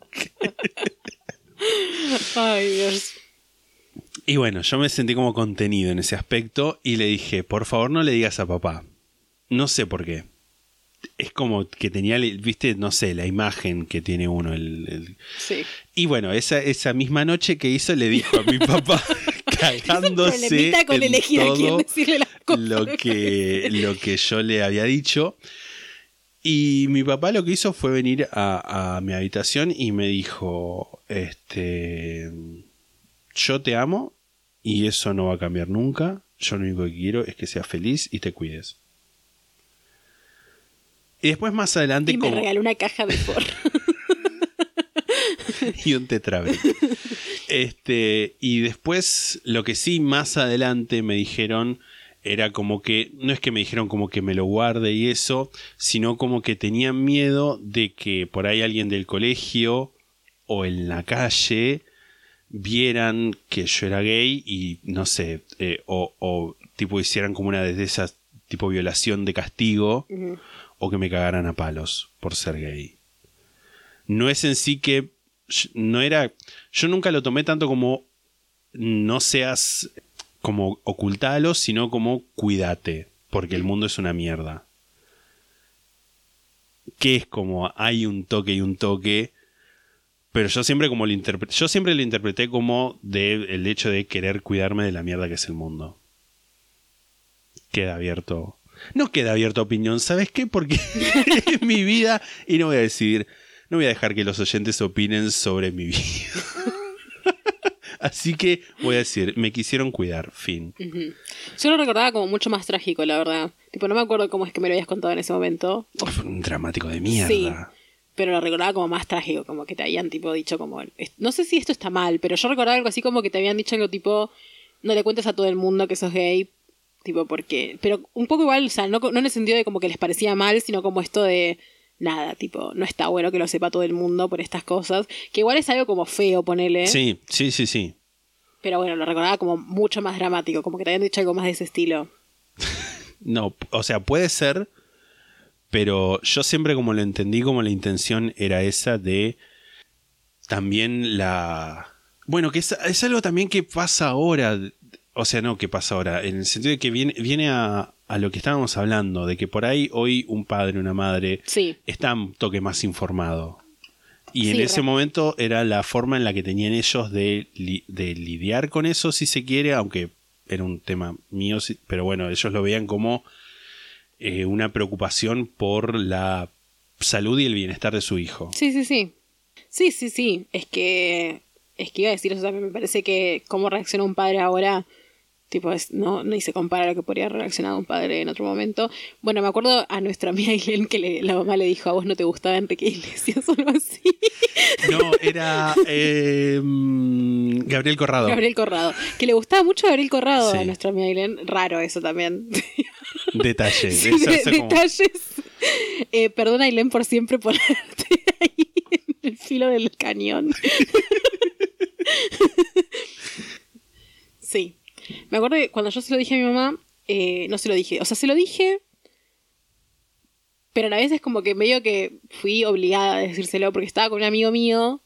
Ay, Dios. Y bueno, yo me sentí como contenido en ese aspecto y le dije, por favor no le digas a papá. No sé por qué. Es como que tenía, viste, no sé, la imagen que tiene uno. El, el- Sí. Y bueno, esa, esa misma noche que hizo le dijo a mi papá, cagándose con en elegir a quién todo decirle las cosas. lo que, lo que yo le había dicho. Y mi papá lo que hizo fue venir a, a mi habitación y me dijo, este, yo te amo y eso no va a cambiar nunca. Yo lo único que quiero es que seas feliz y te cuides. Y después más adelante Y me como- regaló una caja de por. y un tetrabric. Este, y después, lo que sí más adelante me dijeron era como que, no es que me dijeron como que me lo guarde y eso, sino como que tenían miedo de que por ahí alguien del colegio o en la calle vieran que yo era gay y no sé, eh, o, o tipo hicieran como una de esas tipo violación de castigo o que me cagaran a palos por ser gay. No es en sí que no era yo nunca lo tomé tanto como no seas como ocultalo sino como cuídate porque el mundo es una mierda. Que es como hay un toque y un toque pero yo siempre como lo interpreté yo siempre lo interpreté como de el hecho de querer cuidarme de la mierda que es el mundo queda abierto no queda abierto a opinión sabes qué porque es mi vida y no voy a decidir no voy a dejar que los oyentes opinen sobre mi vida. Así que voy a decir, me quisieron cuidar, fin. Yo lo recordaba como mucho más trágico, la verdad. Tipo, no me acuerdo cómo es que me lo habías contado en ese momento. Fue un dramático de mierda. Sí. Pero lo recordaba como más trágico, como que te habían tipo dicho como... No sé si esto está mal, pero yo recordaba algo así como que te habían dicho algo tipo... No le cuentes a todo el mundo que sos gay, tipo porque... Pero un poco igual, o sea, no, no en el sentido de como que les parecía mal, sino como esto de... Nada, tipo, no está bueno que lo sepa todo el mundo por estas cosas. Que igual es algo como feo, ponele. Sí, sí, sí, sí. Pero bueno, lo recordaba como mucho más dramático, como que te habían dicho algo más de ese estilo. No, o sea, puede ser, pero yo siempre como lo entendí, como la intención era esa de también la... Bueno, que es, es algo también que pasa ahora, o sea, no que pasa ahora, en el sentido de que viene, viene a, a lo que estábamos hablando, de que por ahí hoy un padre, una madre, Sí. está un toque más informado. Y en ese momento era la forma en la que tenían ellos de, li- de lidiar con eso, si se quiere, aunque era un tema mío, sí, pero bueno, ellos lo veían como eh, una preocupación por la salud y el bienestar de su hijo. Sí, sí, sí. Sí, sí, sí. Es que. Es que iba a decir eso también. Me parece que cómo reacciona un padre ahora. Tipo, es, no, ni se compara a lo que podría haber reaccionado un padre en otro momento. Bueno, me acuerdo a nuestra amiga Aileen que le- la mamá le dijo a vos no te gustaba Enrique Iglesias o algo así. No, era eh, Gabriel Corrado. Gabriel Corrado. Que le gustaba mucho Gabriel Corrado Sí. a nuestra amiga Aileen. Raro eso también. Detalle. Sí, Eso de- hace como- detalles. Eh, perdona, Ailén, por siempre ponerte ahí en el filo del cañón. sí. Me acuerdo que cuando yo se lo dije a mi mamá, eh, no se lo dije. O sea, se lo dije, pero a la vez es como que medio que fui obligada a decírselo porque estaba con un amigo mío,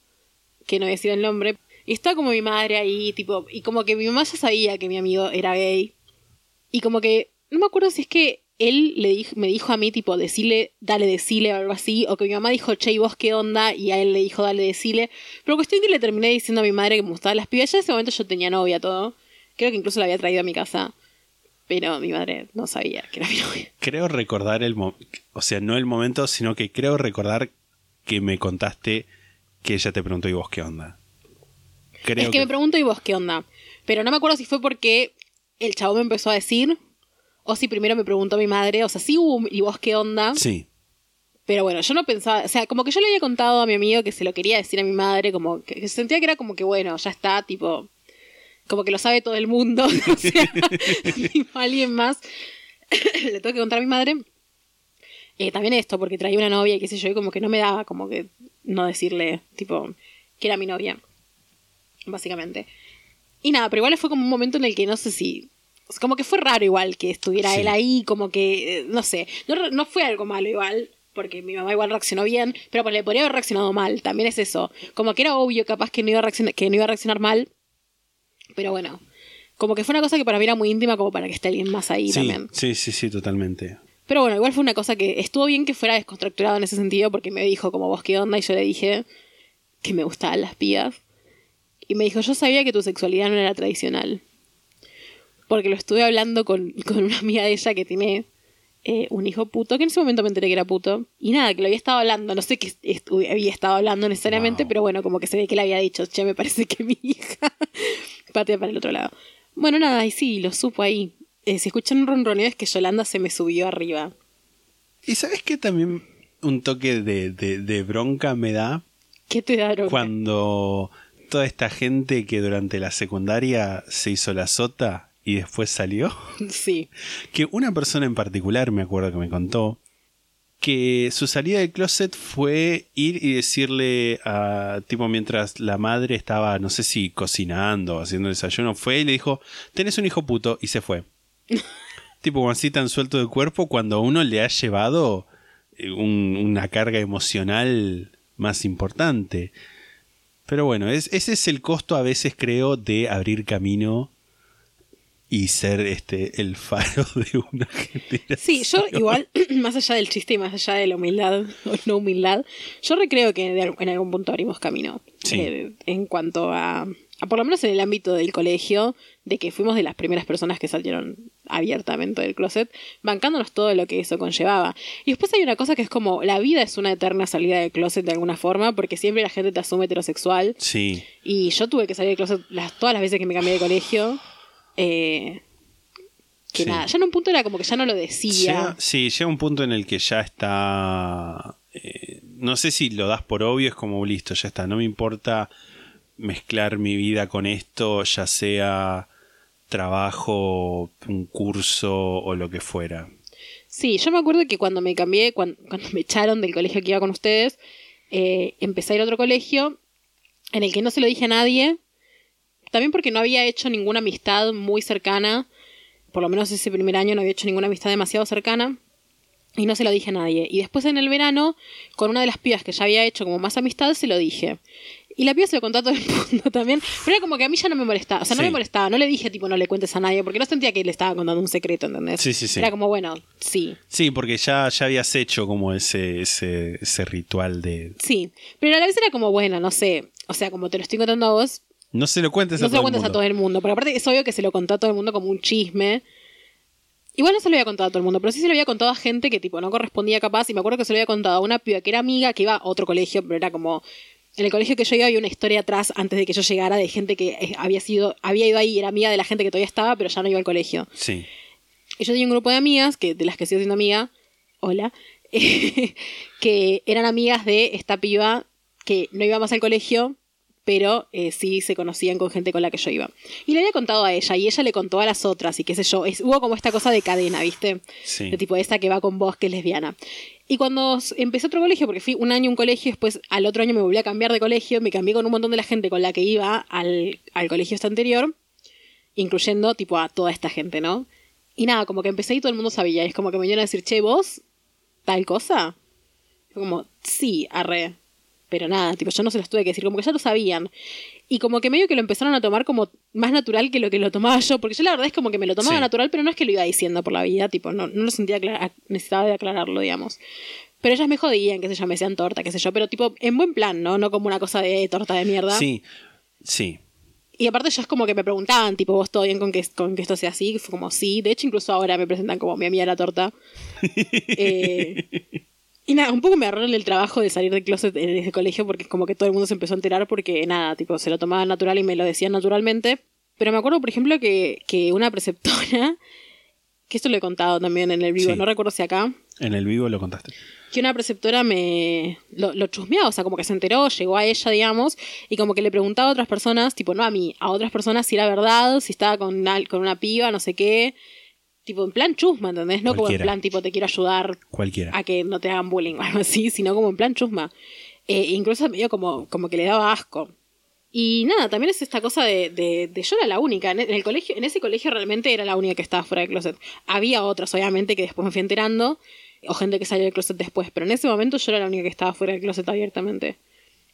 que no voy a el nombre, y estaba como mi madre ahí, tipo, y como que mi mamá ya sabía que mi amigo era gay. Y como que, no me acuerdo si es que él le dijo, me dijo a mí, tipo, decirle, dale, decile o algo así, o que mi mamá dijo, che, ¿y vos qué onda? Y a él le dijo, dale, decile. Pero cuestión que le terminé diciendo a mi madre que me gustaban las pibas. Ya en ese momento yo tenía novia, todo. Creo que incluso la había traído a mi casa. Pero mi madre no sabía que era mi novia. Creo recordar el momento, o sea, no el momento, sino que creo recordar que me contaste que ella te preguntó, ¿y vos qué onda? Creo es que, me pregunto, ¿y vos qué onda? Pero no me acuerdo si fue porque el chavo me empezó a decir, o si primero me preguntó mi madre, o sea, sí hubo, un ¿y vos qué onda? Sí. Pero bueno, yo no pensaba, o sea, como que yo le había contado a mi amigo que se lo quería decir a mi madre, como que sentía que era como que bueno, ya está, tipo, como que lo sabe todo el mundo, o sea, alguien más le tengo que contar a mi madre. Eh, también esto, porque traía una novia y qué sé yo, y como que no me daba como que no decirle, tipo, que era mi novia, básicamente. Y nada, pero igual fue como un momento en el que no sé si. Como que fue raro igual que estuviera Sí. él ahí, como que, eh, no sé, no, no fue algo malo igual, porque mi mamá igual reaccionó bien, pero pues, le podría haber reaccionado mal, también es eso. Como que era obvio capaz que no iba a reaccionar, que no iba a reaccionar mal, pero bueno, como que fue una cosa que para mí era muy íntima como para que esté alguien más ahí Sí, también. sí, sí, sí, totalmente. Pero bueno, igual fue una cosa que estuvo bien que fuera descontracturado en ese sentido, porque me dijo como vos qué onda, y yo le dije que me gustaban las pías. Y me dijo, yo sabía que tu sexualidad no era tradicional. Porque lo estuve hablando con, con una amiga de ella que tiene eh, un hijo puto, que en ese momento me enteré que era puto. Y nada, que lo había estado hablando, no sé qué est- había estado hablando necesariamente, Wow. pero bueno, como que se ve que le había dicho, che, me parece que mi hija patea para el otro lado. Bueno, nada, y sí, lo supo ahí. Eh, si escuchan un ronroneo es que Yolanda se me subió arriba. ¿Y sabes qué también un toque de, de- de bronca me da? ¿Qué te da bronca? Cuando toda esta gente que durante la secundaria se hizo la sota y después salió. Sí. Que una persona en particular me acuerdo que me contó que su salida del closet fue ir y decirle a tipo mientras la madre estaba no sé si cocinando haciendo desayuno fue y le dijo tenés un hijo puto y se fue. Tipo así tan suelto de cuerpo cuando a uno le ha llevado eh, un- una carga emocional más importante. Pero bueno es- ese es el costo a veces creo de abrir camino y ser este el faro de una generación. Sí, yo igual, más allá del chiste y más allá de la humildad o no humildad, yo recreo que en algún punto abrimos camino. Sí. Eh, en cuanto a, a, por lo menos en el ámbito del colegio, de que fuimos de las primeras personas que salieron abiertamente del closet, bancándonos todo lo que eso conllevaba. Y después hay una cosa que es como, la vida es una eterna salida del closet de alguna forma, porque siempre la gente te asume heterosexual. Sí, Y yo tuve que salir del closet las, todas las veces que me cambié de colegio. Eh, que Sí. nada, ya en un punto era como que ya no lo decía. Llega- sí, llega un punto en el que ya está. eh, no sé si lo das por obvio, es como listo, ya está. No me importa mezclar mi vida con esto, ya sea trabajo, un curso o lo que fuera. Sí, yo me acuerdo que cuando me cambié, cuando, cuando me echaron del colegio que iba con ustedes, eh, empecé a ir a otro colegio en el que no se lo dije a nadie. También porque no había hecho ninguna amistad muy cercana. Por lo menos ese primer año no había hecho ninguna amistad demasiado cercana. Y no se lo dije a nadie. Y después en el verano, con una de las pibas que ya había hecho como más amistad, se lo dije. Y la piba se lo contó a todo el mundo también. Pero era como que a mí ya no me molestaba. O sea, no Sí. me molestaba. No le dije, tipo, no le cuentes a nadie. Porque no sentía que le estaba contando un secreto, ¿entendés? Sí, sí, sí. Era como, bueno, sí. Sí, porque ya, ya habías hecho como ese, ese, ese ritual de. Sí. Pero a la vez era como, bueno, no sé. O sea, como te lo estoy contando a vos, No se lo cuentes no a se lo todo el cuentes a mundo. todo el mundo. Porque aparte es obvio que se lo contó a todo el mundo como un chisme. Igual no se lo había contado a todo el mundo, pero sí se lo había contado a gente que tipo no correspondía capaz. Y me acuerdo que se lo había contado a una piba que era amiga, que iba a otro colegio, pero era como. En el colegio que yo iba había una historia atrás antes de que yo llegara de gente que eh, había sido, había ido ahí era amiga de la gente que todavía estaba, pero ya no iba al colegio. Sí. Y yo tenía un grupo de amigas, que, de las que sigo siendo amiga, hola, que eran amigas de esta piba que no iba más al colegio, pero eh, sí se conocían con gente con la que yo iba. Y le había contado a ella, y ella le contó a las otras, y qué sé yo. Es- hubo como esta cosa de cadena, ¿viste? Sí. De tipo esta que va con vos, que es lesbiana. Y cuando empecé otro colegio, porque fui un año a un colegio, después al otro año me volví a cambiar de colegio, me cambié con un montón de la gente con la que iba al, al colegio este anterior, incluyendo tipo a toda esta gente, ¿no? Y nada, como que empecé y todo el mundo sabía. Y es como que me iban a decir, che, vos, tal cosa. Fue como, sí, arre. Pero nada, tipo, yo no se los tuve que decir, como que ya lo sabían. Y como que medio que lo empezaron a tomar como más natural que lo que lo tomaba yo, porque yo la verdad es como que me lo tomaba Sí. natural, pero no es que lo iba diciendo por la vida, tipo, no, no lo sentía necesitaba de aclararlo, digamos. Pero ellas me jodían, qué sé yo, me decían torta, qué sé yo, pero tipo, en buen plan, ¿no? No como una cosa de torta de mierda. Sí, sí. Y aparte ellos como que me preguntaban, tipo, ¿vos todo bien con que, con que esto sea así? Fue como, sí. De hecho, incluso ahora me presentan como mi amiga la torta. Eh, y nada, un poco me agarraron el trabajo de salir del closet en ese colegio porque como que todo el mundo se empezó a enterar porque nada, tipo, se lo tomaban natural y me lo decían naturalmente. Pero me acuerdo, por ejemplo, que, que una preceptora, que esto lo he contado también en el vivo, Sí. no recuerdo si acá, En el vivo lo contaste. que una preceptora me lo, lo chusmeó, o sea, como que se enteró, llegó a ella, digamos, y como que le preguntaba a otras personas, tipo, no a mí, a otras personas si era verdad, si estaba con una, con una piba, no sé qué. Tipo, en plan chusma, ¿entendés? No como en Cualquiera. plan, tipo, te quiero ayudar Cualquiera. a que no te hagan bullying o algo así, sino como en plan chusma. Eh, incluso medio como, como que le daba asco. Y nada, también es esta cosa de, de, de yo era la única. En el colegio, en ese colegio realmente era la única que estaba fuera del closet. Había otras, obviamente, que después me fui enterando, o gente que salió del closet después, pero en ese momento yo era la única que estaba fuera del closet abiertamente.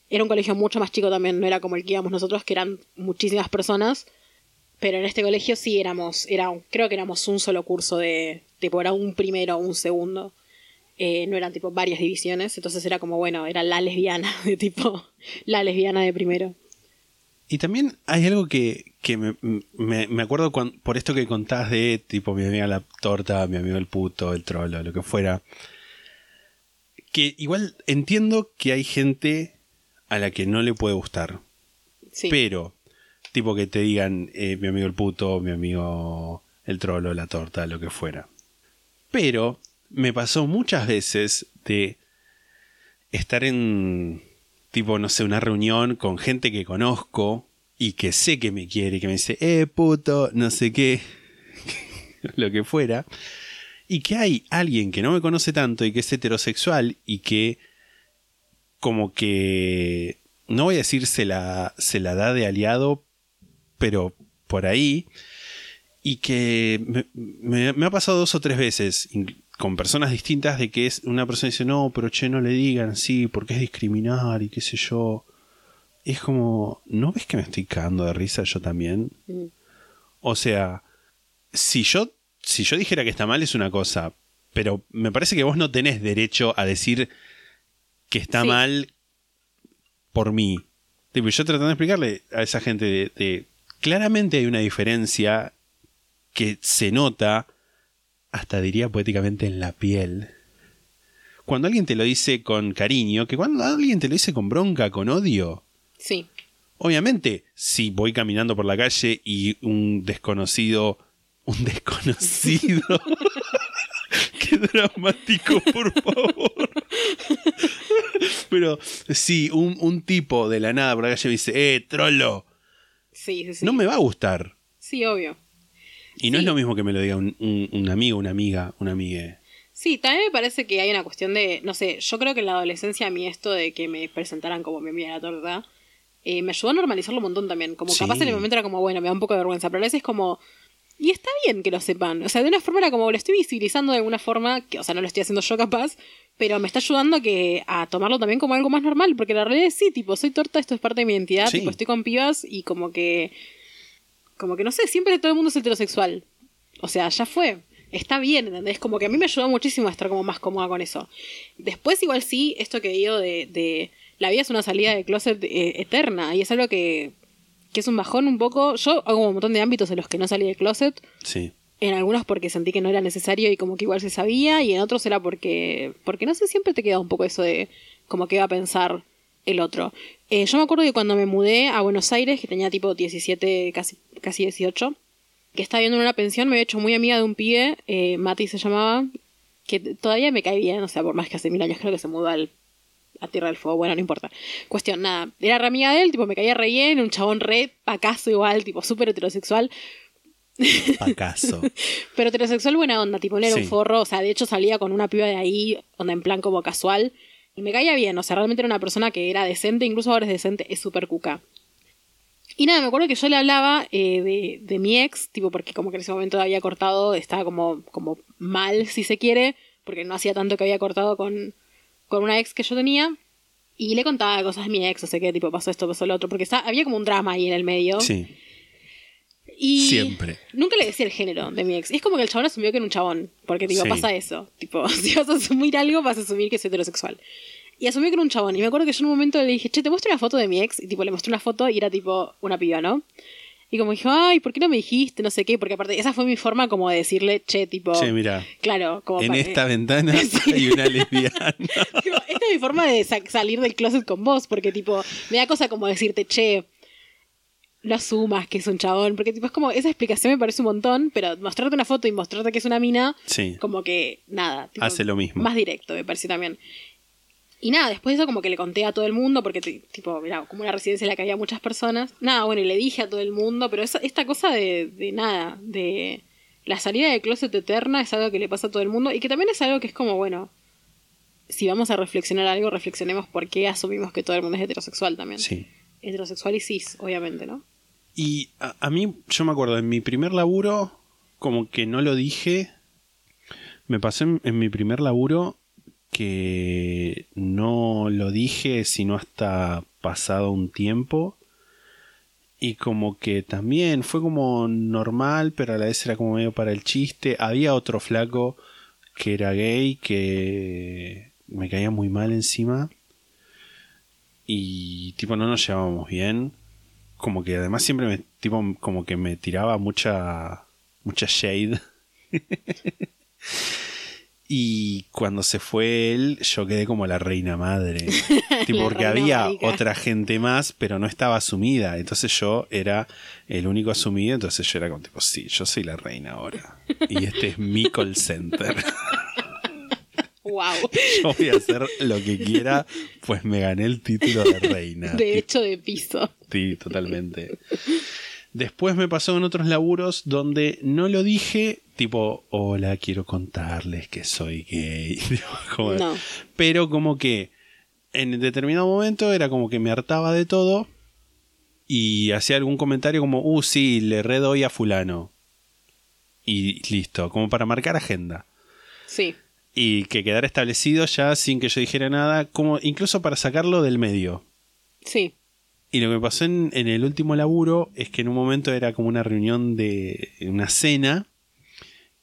Era un colegio mucho más chico también, no era como el que íbamos nosotros, que eran muchísimas personas. Pero en este colegio sí éramos, era, un- creo que éramos un solo curso de, tipo, era un primero o un segundo. Eh, no eran tipo varias divisiones, entonces era como, bueno, era la lesbiana, de tipo, la lesbiana de primero. Y también hay algo que, que me, me- me acuerdo por esto que contás de tipo mi amiga la torta, mi amigo el puto, el trolo, lo que fuera. Que igual entiendo que hay gente a la que no le puede gustar. Sí. Pero, tipo que te digan eh, mi amigo el puto, mi amigo el trolo, la torta, lo que fuera. Pero me pasó muchas veces de estar en, tipo, no sé, una reunión con gente que conozco y que sé que me quiere que me dice, eh, puto, no sé qué, lo que fuera. Y que hay alguien que no me conoce tanto y que es heterosexual y que como que no voy a decir se la, se la da de aliado, pero por ahí. Y que me, me- me ha pasado dos o tres veces con personas distintas de que es una persona dice, no, pero che, no le digan, sí, porque es discriminar y qué sé yo. Es como, ¿no ves que me estoy cagando de risa yo también? Mm. O sea, si yo, si yo dijera que está mal es una cosa, pero me parece que vos no tenés derecho a decir que está Sí. mal por mí. Tipo, yo tratando de explicarle a esa gente de, de- claramente hay una diferencia que se nota, hasta diría poéticamente en la piel. Cuando alguien te lo dice con cariño, que cuando alguien te lo dice con bronca, con odio, Sí. Obviamente, si voy caminando por la calle y un desconocido. Un desconocido. Qué dramático, por favor. Pero si un, un tipo de la nada por la calle me dice, eh, trolo, Sí, sí, sí. no me va a gustar. Sí, obvio. Y no Sí. es lo mismo que me lo diga un, un- un amigo, una amiga, una amiga. Sí, también me parece que hay una cuestión de, no sé, yo creo que en la adolescencia a mí esto de que me presentaran como mi amiga la torta, eh, me ayudó a normalizarlo un montón también. Como Sí. capaz en el momento era como, bueno, me da un poco de vergüenza, pero a veces es como, y está bien que lo sepan. O sea, de una forma era como, lo estoy visibilizando de alguna forma, que, o sea, no lo estoy haciendo yo capaz, pero me está ayudando a, que, a tomarlo también como algo más normal, porque la realidad es sí, tipo, soy torta, esto es parte de mi identidad, Sí. tipo, estoy con pibas y como que, como que no sé, siempre todo el mundo es heterosexual. O sea, ya fue. Está bien, ¿entendés? Como que a mí me ayudó muchísimo a estar como más cómoda con eso. Después, igual sí, esto que digo de, de la vida es una salida de closet eh, eterna y es algo que, que es un bajón un poco. Yo hago un montón de ámbitos en los que no salí del closet. Sí. En algunos porque sentí que no era necesario y como que igual se sabía, y en otros era porque, porque no sé, siempre te queda un poco eso de como que iba a pensar el otro. Eh, yo me acuerdo que cuando me mudé a Buenos Aires, que tenía tipo 17, casi, casi 18, que estaba viendo en una pensión, me había hecho muy amiga de un pibe, eh, Mati se llamaba, que todavía me cae bien, o sea, por más que hace mil años creo que se mudó al la Tierra del Fuego, bueno, no importa. Cuestión, nada, era re amiga de él, tipo, me caía re bien, un chabón re pacazo igual, tipo, súper heterosexual. Acaso. Pero heterosexual buena onda, tipo, no era Sí. un forro, o sea, de hecho salía con una piba de ahí, onda en plan como casual. Y me caía bien, o sea, realmente era una persona que era decente, incluso ahora es decente, es súper cuca. Y nada, me acuerdo que yo le hablaba eh, de, de mi ex, tipo, porque como que en ese momento había cortado, estaba como, como mal, si se quiere, porque no hacía tanto que había cortado con, con una ex que yo tenía. Y le contaba cosas de mi ex, o sea, que tipo, pasó esto, pasó lo otro, porque está- había como un drama ahí en el medio. Sí. Y Siempre. Nunca le decía el género de mi ex. Es como que el chabón asumió que era un chabón. Porque, tipo, Sí. pasa eso. Tipo, si vas a asumir algo, vas a asumir que es heterosexual. Y asumió que era un chabón. Y me acuerdo que yo en un momento le dije, che, te muestro una foto de mi ex. Y tipo, le mostré una foto y era tipo una piba, ¿no? Y como dijo, ay, ¿por qué no me dijiste? No sé qué. Porque aparte, esa fue mi forma como de decirle, che, tipo. Che, mira. Claro, como En esta eh, ventana Sí. hay una lesbiana. Tipo, esta es mi forma de sa- salir del closet con vos, porque tipo, me da cosa como decirte, che, no asumas que es un chabón, porque tipo, es como, esa explicación me parece un montón, pero mostrarte una foto y mostrarte que es una mina, Sí. como que nada. tipo, Hace lo mismo. Más directo, me parece también. Y nada, después de eso como que le conté a todo el mundo, porque ti- tipo, era como una residencia en la que había muchas personas. Nada, bueno, y le dije a todo el mundo, pero esa- esta cosa de, de nada, de la salida de closet eterna es algo que le pasa a todo el mundo y que también es algo que es como, bueno, si vamos a reflexionar algo, reflexionemos por qué asumimos que todo el mundo es heterosexual también. Sí. Heterosexual y cis, obviamente, ¿no? Y a, a mí, yo me acuerdo, en mi primer laburo, como que no lo dije. Me pasó en, en mi primer laburo que no lo dije sino hasta pasado un tiempo. Y como que también fue como normal, pero a la vez era como medio para el chiste. Había otro flaco que era gay que me caía muy mal encima. Y tipo no nos llevábamos bien como que además siempre me tipo como que me tiraba mucha mucha shade y cuando se fue él yo quedé como la reina madre tipo porque había marica. otra gente más pero no estaba asumida entonces yo era el único asumido entonces yo era como tipo sí yo soy la reina ahora y este es mi call center ¡Wow! yo voy a hacer lo que quiera pues me gané el título de reina De hecho, de piso. Sí, totalmente. Después me pasó en otros laburos donde no lo dije, tipo, hola, quiero contarles que soy gay. Como- No. Pero como que en determinado momento era como que me hartaba de todo y hacía algún comentario como, uh, sí, le redoy a fulano. Y listo, como para marcar agenda. Sí. Y que quedara establecido ya sin que yo dijera nada, como incluso para sacarlo del medio. Sí. Y lo que pasó en, en el último laburo es que en un momento era como una reunión de una cena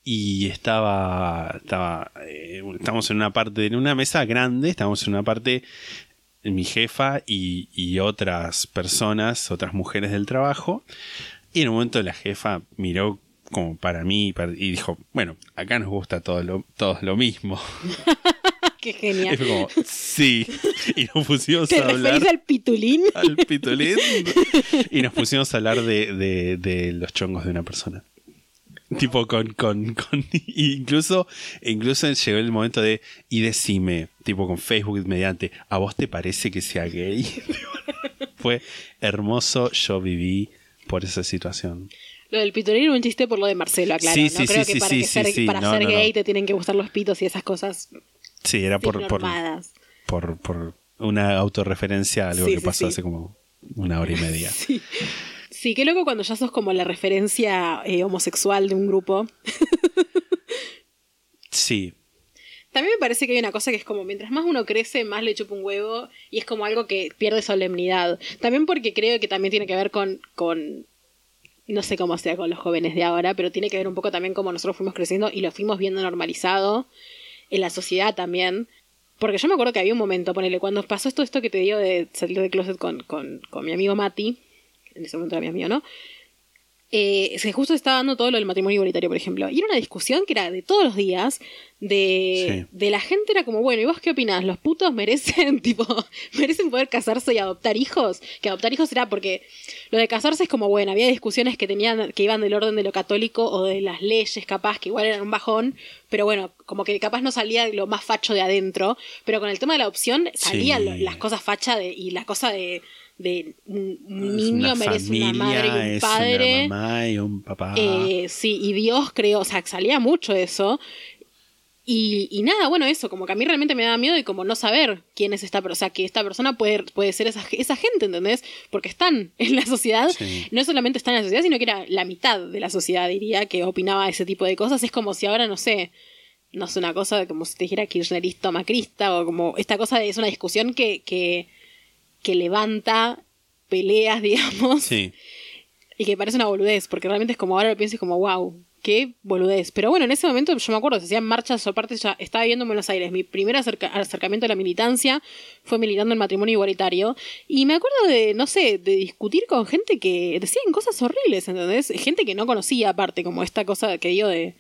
y estaba, estaba eh, estábamos en una parte, en una mesa grande, estábamos en una parte mi jefa y, y otras personas, otras mujeres del trabajo. Y en un momento la jefa miró como para mí y dijo, bueno, acá nos gusta todo lo, todos lo mismo. Qué Y genial. fue como, sí. Y nos pusimos ¿Te a hablar al pitulín? al pitolín y nos pusimos a hablar de, de- de los chongos de una persona. Tipo con, con, con incluso, incluso llegó el momento de y decime, tipo con Facebook mediante, ¿a vos te parece que sea gay? Fue hermoso, yo viví por esa situación. Lo del pitulín era un chiste por lo de Marcelo, aclaro. Sí, no sí, creo sí, que para, sí, que ser, para No, ser no, gay te tienen que gustar los pitos y esas cosas Sí, era por, por, por, por una autorreferencia a algo que pasó hace como una hora y media. Sí. Sí, qué loco cuando ya sos como la referencia eh, homosexual de un grupo. Sí, También me parece que hay una cosa que es como mientras más uno crece, más le chupa un huevo y es como algo que pierde solemnidad. También porque creo que también tiene que ver con, con no sé cómo sea con los jóvenes de ahora, pero tiene que ver un poco también cómo nosotros fuimos creciendo y lo fuimos viendo normalizado en la sociedad también. Porque yo me acuerdo que había un momento, ponele, cuando pasó esto, esto que te digo de salir de closet con, con, con mi amigo Mati, en ese momento era mi amigo, ¿no? eh, se justo estaba dando todo lo del matrimonio igualitario, por ejemplo. Y era una discusión que era de todos los días, de, Sí. de la gente era como, bueno, ¿y vos qué opinás? ¿Los putos merecen, tipo, merecen poder casarse y adoptar hijos? Que adoptar hijos era porque lo de casarse es como, bueno, había discusiones que tenían, que iban del orden de lo católico o de las leyes, capaz, que igual eran un bajón, pero bueno, como que capaz no salía lo más facho de adentro, pero con el tema de la adopción salían Sí. las cosas fachas de, y la cosa de, de un un Es niño una merece familia, una madre y un es padre. una mamá y un papá. Eh, sí, y Dios creó, o sea, salía mucho eso. Y, y nada, bueno, eso, como que a mí realmente me daba miedo y como no saber quién es esta persona, o sea, que esta persona puede, puede ser esa, esa gente, ¿entendés? Porque están en la sociedad, Sí. no solamente están en la sociedad, sino que era la mitad de la sociedad, diría, que opinaba ese tipo de cosas. Es como si ahora, no sé, no sé, una cosa como si te dijera kirchnerista o macrista, o como esta cosa de- es una discusión que, que, que levanta peleas, digamos, Sí. y que parece una boludez, porque realmente es como ahora lo pienso y como, wow, qué boludez. Pero bueno, en ese momento yo me acuerdo, se hacían marchas, aparte ya estaba viviendo en Buenos Aires, mi primer acerca- acercamiento a la militancia fue militando en matrimonio igualitario, y me acuerdo de, no sé, de discutir con gente que decían cosas horribles, ¿entendés? Gente que no conocía aparte, como esta cosa que digo de...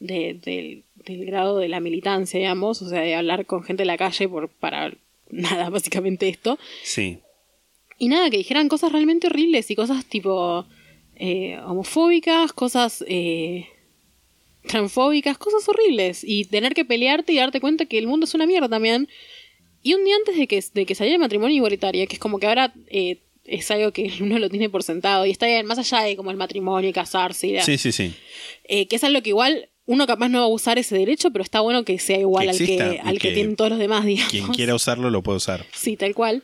de- del- del grado de la militancia, digamos, o sea, de hablar con gente en la calle por, para nada, básicamente esto. Sí. Y nada, que dijeran cosas realmente horribles y cosas tipo eh, homofóbicas, cosas eh, transfóbicas, cosas horribles. Y tener que pelearte y darte cuenta que el mundo es una mierda también. Y un día antes de que, de que saliera el matrimonio igualitario, que es como que ahora eh, es algo que uno lo tiene por sentado y está bien, más allá de como el matrimonio y casarse y Sí, sí, sí. eh, que es algo que igual uno capaz no va a usar ese derecho, pero está bueno que sea igual Que al que, al que que tienen todos los demás, digamos. Quien quiera usarlo lo puede usar. Sí, tal cual.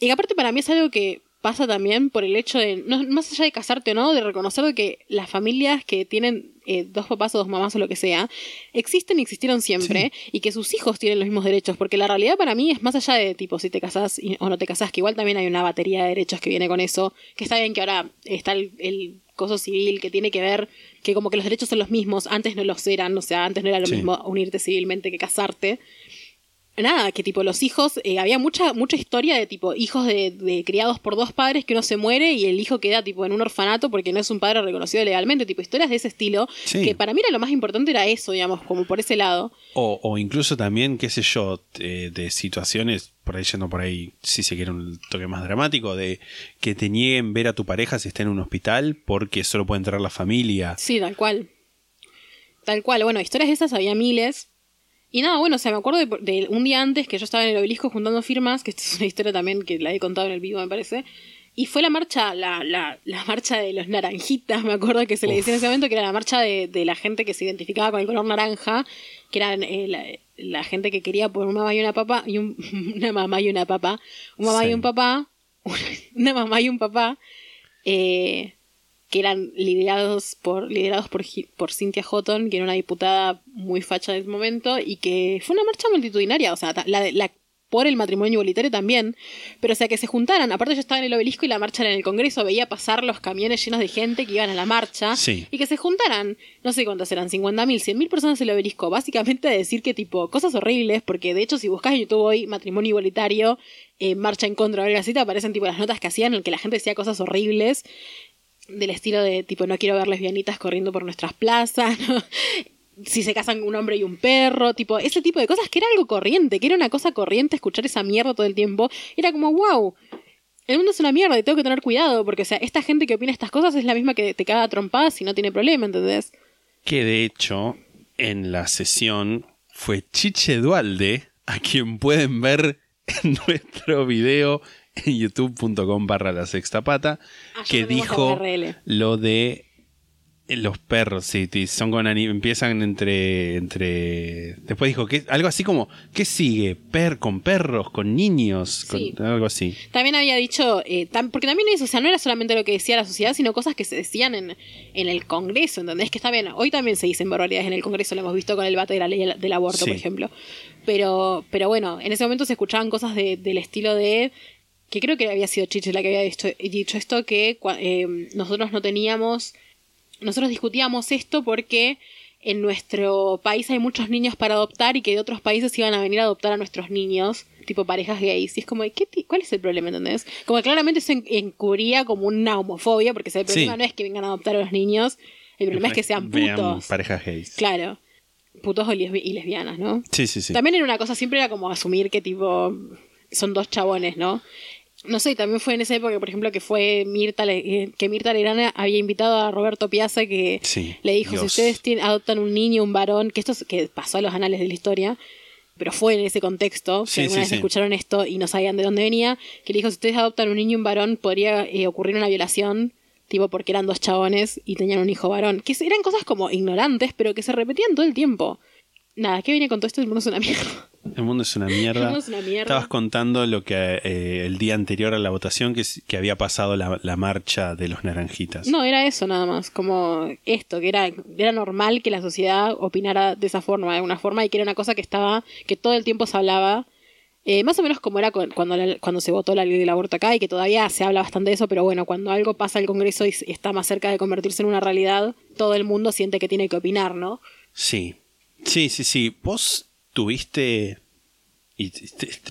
Y aparte para mí es algo que pasa también por el hecho de, no, más allá de casarte o no, de reconocer de que las familias que tienen eh, dos papás o dos mamás o lo que sea, existen y existieron siempre y que sus hijos tienen los mismos derechos, porque la realidad para mí es más allá de tipo si te casás y- o no te casás, que igual también hay una batería de derechos que viene con eso, que está bien que ahora está el, el coso civil que tiene que ver que como que los derechos son los mismos, antes no los eran, o sea, antes no era lo Sí. mismo unirte civilmente que casarte nada, que tipo los hijos, eh, había mucha, mucha historia de tipo hijos de, de criados por dos padres que uno se muere y el hijo queda tipo en un orfanato porque no es un padre reconocido legalmente, tipo historias de ese estilo, Sí. que para mí era lo más importante era eso, digamos, como por ese lado. O, o incluso también, qué sé yo, eh, de situaciones, por ahí yendo por ahí, si se quiere un toque más dramático, de que te nieguen ver a tu pareja si está en un hospital porque solo puede entrar la familia. Sí, tal cual. Tal cual, bueno, historias de esas había miles. Y nada, bueno, o sea, me acuerdo de, de un día antes que yo estaba en el obelisco juntando firmas, que esta es una historia también que la he contado en el vivo, me parece. Y fue la marcha, la, la, la marcha de los naranjitas, me acuerdo que se le decía en ese momento, que era la marcha de, de la gente que se identificaba con el color naranja, que eran eh, la, la gente que quería por una mamá y una papá, y un- una mamá y una papá, un mamá Sí. y un papá, una mamá y un papá, eh, que eran liderados por, liderados por, por Cynthia Houghton, que era una diputada muy facha en ese momento, y que fue una marcha multitudinaria, o sea, la, la- por el matrimonio igualitario también, pero o sea, que se juntaran, aparte yo estaba en el obelisco y la marcha era en el Congreso, veía pasar los camiones llenos de gente que iban a la marcha, Sí. y que se juntaran, no sé cuántas eran, 50.000, 100.000 personas en el obelisco, básicamente a decir que tipo, cosas horribles, porque de hecho si buscas en YouTube hoy matrimonio igualitario, eh, marcha en contra o algo así, te aparecen tipo las notas que hacían en el que la gente decía cosas horribles, del estilo de tipo no quiero ver lesbianitas corriendo por nuestras plazas, si se casan un hombre y un perro, tipo ese tipo de cosas que era algo corriente, que era una cosa corriente escuchar esa mierda todo el tiempo, era como wow. El mundo es una mierda y tengo que tener cuidado porque o sea, esta gente que opina estas cosas es la misma que te caga a trompadas y no tiene problema, ¿entendés? Que de hecho, en la sesión fue Chiche Dualde, a quien pueden ver en nuestro video en youtube.com barra la sexta pata, Ah, que dijo lo de los perros, sí, son con empiezan entre entre después dijo que algo así como ¿qué sigue? Per con perros, con niños, con algo así. También había dicho, eh, tam- porque también eso, o sea, no era solamente lo que decía la sociedad, sino cosas que se decían en, en el Congreso, ¿entendés? Que está bien, hoy también se dicen barbaridades en el Congreso, lo hemos visto con el debate de la ley del aborto, Sí. por ejemplo. Pero, pero bueno, en ese momento se escuchaban cosas de- del estilo de, que creo que había sido Chiche la que había dicho, dicho esto, que eh, nosotros no teníamos, nosotros discutíamos esto porque en nuestro país hay muchos niños para adoptar y que de otros países iban a venir a adoptar a nuestros niños tipo parejas gays. Y es como, ¿qué ¿cuál es el problema, entendés? Como que claramente se en- encubría como una homofobia, porque el problema Sí. no es que vengan a adoptar a los niños, el problema es que sean putos. parejas gays. Claro. Putos y lesbianas, ¿no? Sí, sí, sí. También era una cosa, siempre era como asumir que tipo son dos chabones, ¿no? No sé, también fue en esa época, por ejemplo, que fue Mirta, eh, que Mirta Legrana había invitado a Roberto Piazza que Sí, le dijo, si ustedes tienen- adoptan un niño, un varón, que esto es- que pasó a los anales de la historia, pero fue en ese contexto, Sí, que alguna sí, vez escucharon esto y no sabían de dónde venía, que le dijo, si ustedes adoptan un niño y un varón, podría eh, ocurrir una violación, tipo porque eran dos chabones y tenían un hijo varón. Que eran cosas como ignorantes, pero que se repetían todo el tiempo. Nada, ¿qué viene con todo esto? El mundo es una mierda. El mundo es una mierda. El mundo es una mierda. Estabas contando lo que eh, el día anterior a la votación que, había pasado la, la marcha de los naranjitas. No, era eso nada más, como esto, que era, era normal que la sociedad opinara de esa forma, de alguna forma, y que era una cosa que estaba, que todo el tiempo se hablaba, eh, más o menos como era cuando, la- cuando se votó la ley del aborto acá, y que todavía se habla bastante de eso, pero bueno, cuando algo pasa al Congreso y está más cerca de convertirse en una realidad, todo el mundo siente que tiene que opinar, ¿no? Sí, sí, sí, sí. Vos tuviste... Y,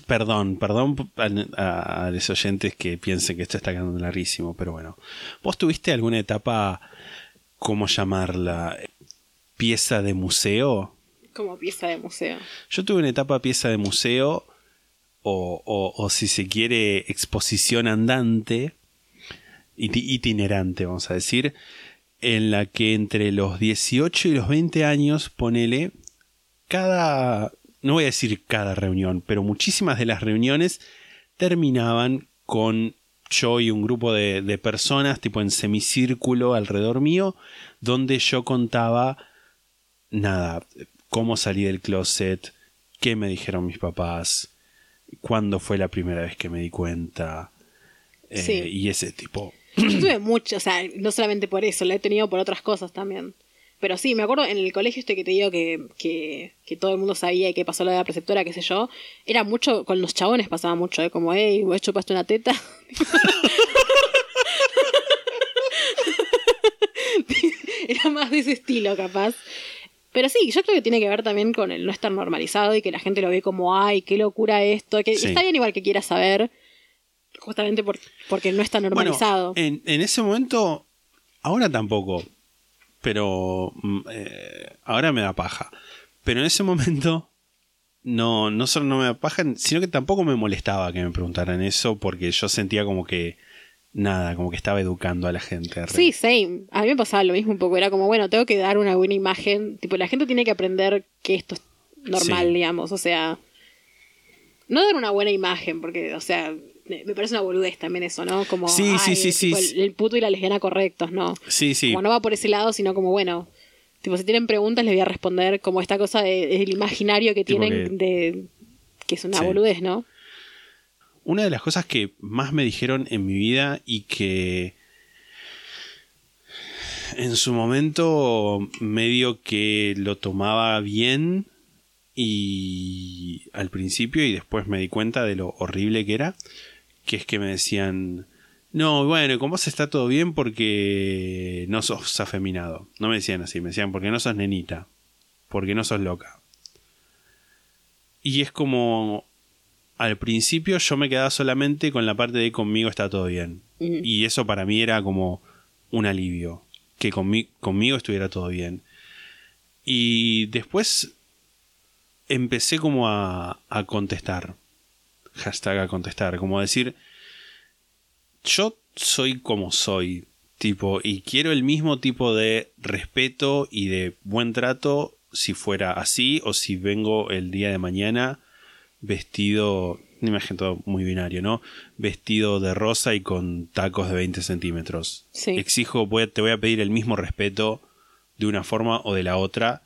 perdón, perdón a, a los oyentes que piensen que esto está quedando larguísimo, pero bueno. ¿Vos tuviste alguna etapa, cómo llamarla, pieza de museo? Como pieza de museo. Yo tuve una etapa pieza de museo o, o- o si se quiere exposición andante, iti- itinerante vamos a decir, en la que entre los 18 y los 20 años, ponele, cada, no voy a decir cada reunión, pero muchísimas de las reuniones terminaban con yo y un grupo de, de personas, tipo en semicírculo alrededor mío, donde yo contaba nada, cómo salí del closet, qué me dijeron mis papás, cuándo fue la primera vez que me di cuenta, eh, Sí. y ese tipo. Yo tuve mucho, o sea, no solamente por eso, la he tenido por otras cosas también. Pero sí, me acuerdo en el colegio este que te digo que, que, que todo el mundo sabía y que pasó lo de la preceptora, qué sé yo, era mucho, con los chabones pasaba mucho, ¿eh? como, hey, vos chupaste una teta. era más de ese estilo, capaz. Pero sí, yo creo que tiene que ver también con el no estar normalizado y que la gente lo ve como, ay, qué locura esto. Que Sí. está bien igual que quiera saber, justamente por- porque no está normalizado. Bueno, en, en ese momento, ahora tampoco, pero mm, eh, ahora me da paja. Pero en ese momento, no, no solo no me da paja, sino que tampoco me molestaba que me preguntaran eso, porque yo sentía como que, nada, como que estaba educando a la gente. Sí, same. A mí me pasaba lo mismo un poco. Era como, bueno, tengo que dar una buena imagen. Tipo, la gente tiene que aprender que esto es normal, Sí. digamos. O sea, no dar una buena imagen, porque, o sea, me me parece una boludez también eso, ¿no? Como, Sí, sí, ay, sí, sí, tipo, sí. El, el puto y la lesbiana correctos, ¿no? Sí, sí. Como no va por ese lado, sino como, bueno, tipo, si tienen preguntas les voy a responder como esta cosa de- del imaginario que tienen que- de que es una Sí. boludez, ¿no? Una de las cosas que más me dijeron en mi vida y que en su momento medio que lo tomaba bien y al principio y después me di cuenta de lo horrible que era, que es que me decían, no, bueno, con vos está todo bien porque no sos afeminado. No me decían así, me decían porque no sos nenita, porque no sos loca. Y es como, al principio yo me quedaba solamente con la parte de conmigo está todo bien. Y eso para mí era como un alivio, que conmi- conmigo estuviera todo bien. Y después empecé como a, a contestar. Hashtag a contestar. Como decir, yo soy como soy. Tipo, y quiero el mismo tipo de respeto y de buen trato si fuera así o si vengo el día de mañana vestido, una imagen todo muy binario, ¿no? Vestido de rosa y con tacos de 20 centímetros. Sí. Exijo, voy a- te voy a pedir el mismo respeto de una forma o de la otra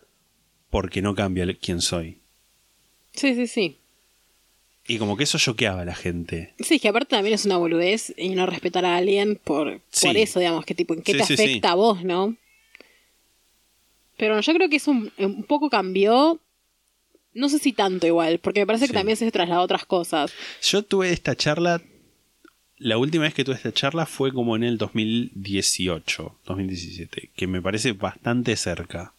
porque no cambia el- quién soy. Sí, sí, sí. Y como que eso choqueaba a la gente. Sí, es que aparte también es una boludez y no respetar a alguien por, Sí. por eso, digamos, que tipo, en qué Sí, te sí, afecta a vos, ¿no? Pero yo creo que eso un, un poco cambió, no sé si tanto igual, porque me parece que también se trasladó a otras cosas. Yo tuve esta charla, la última vez que tuve esta charla fue como en el 2018, 2017, que me parece bastante cerca.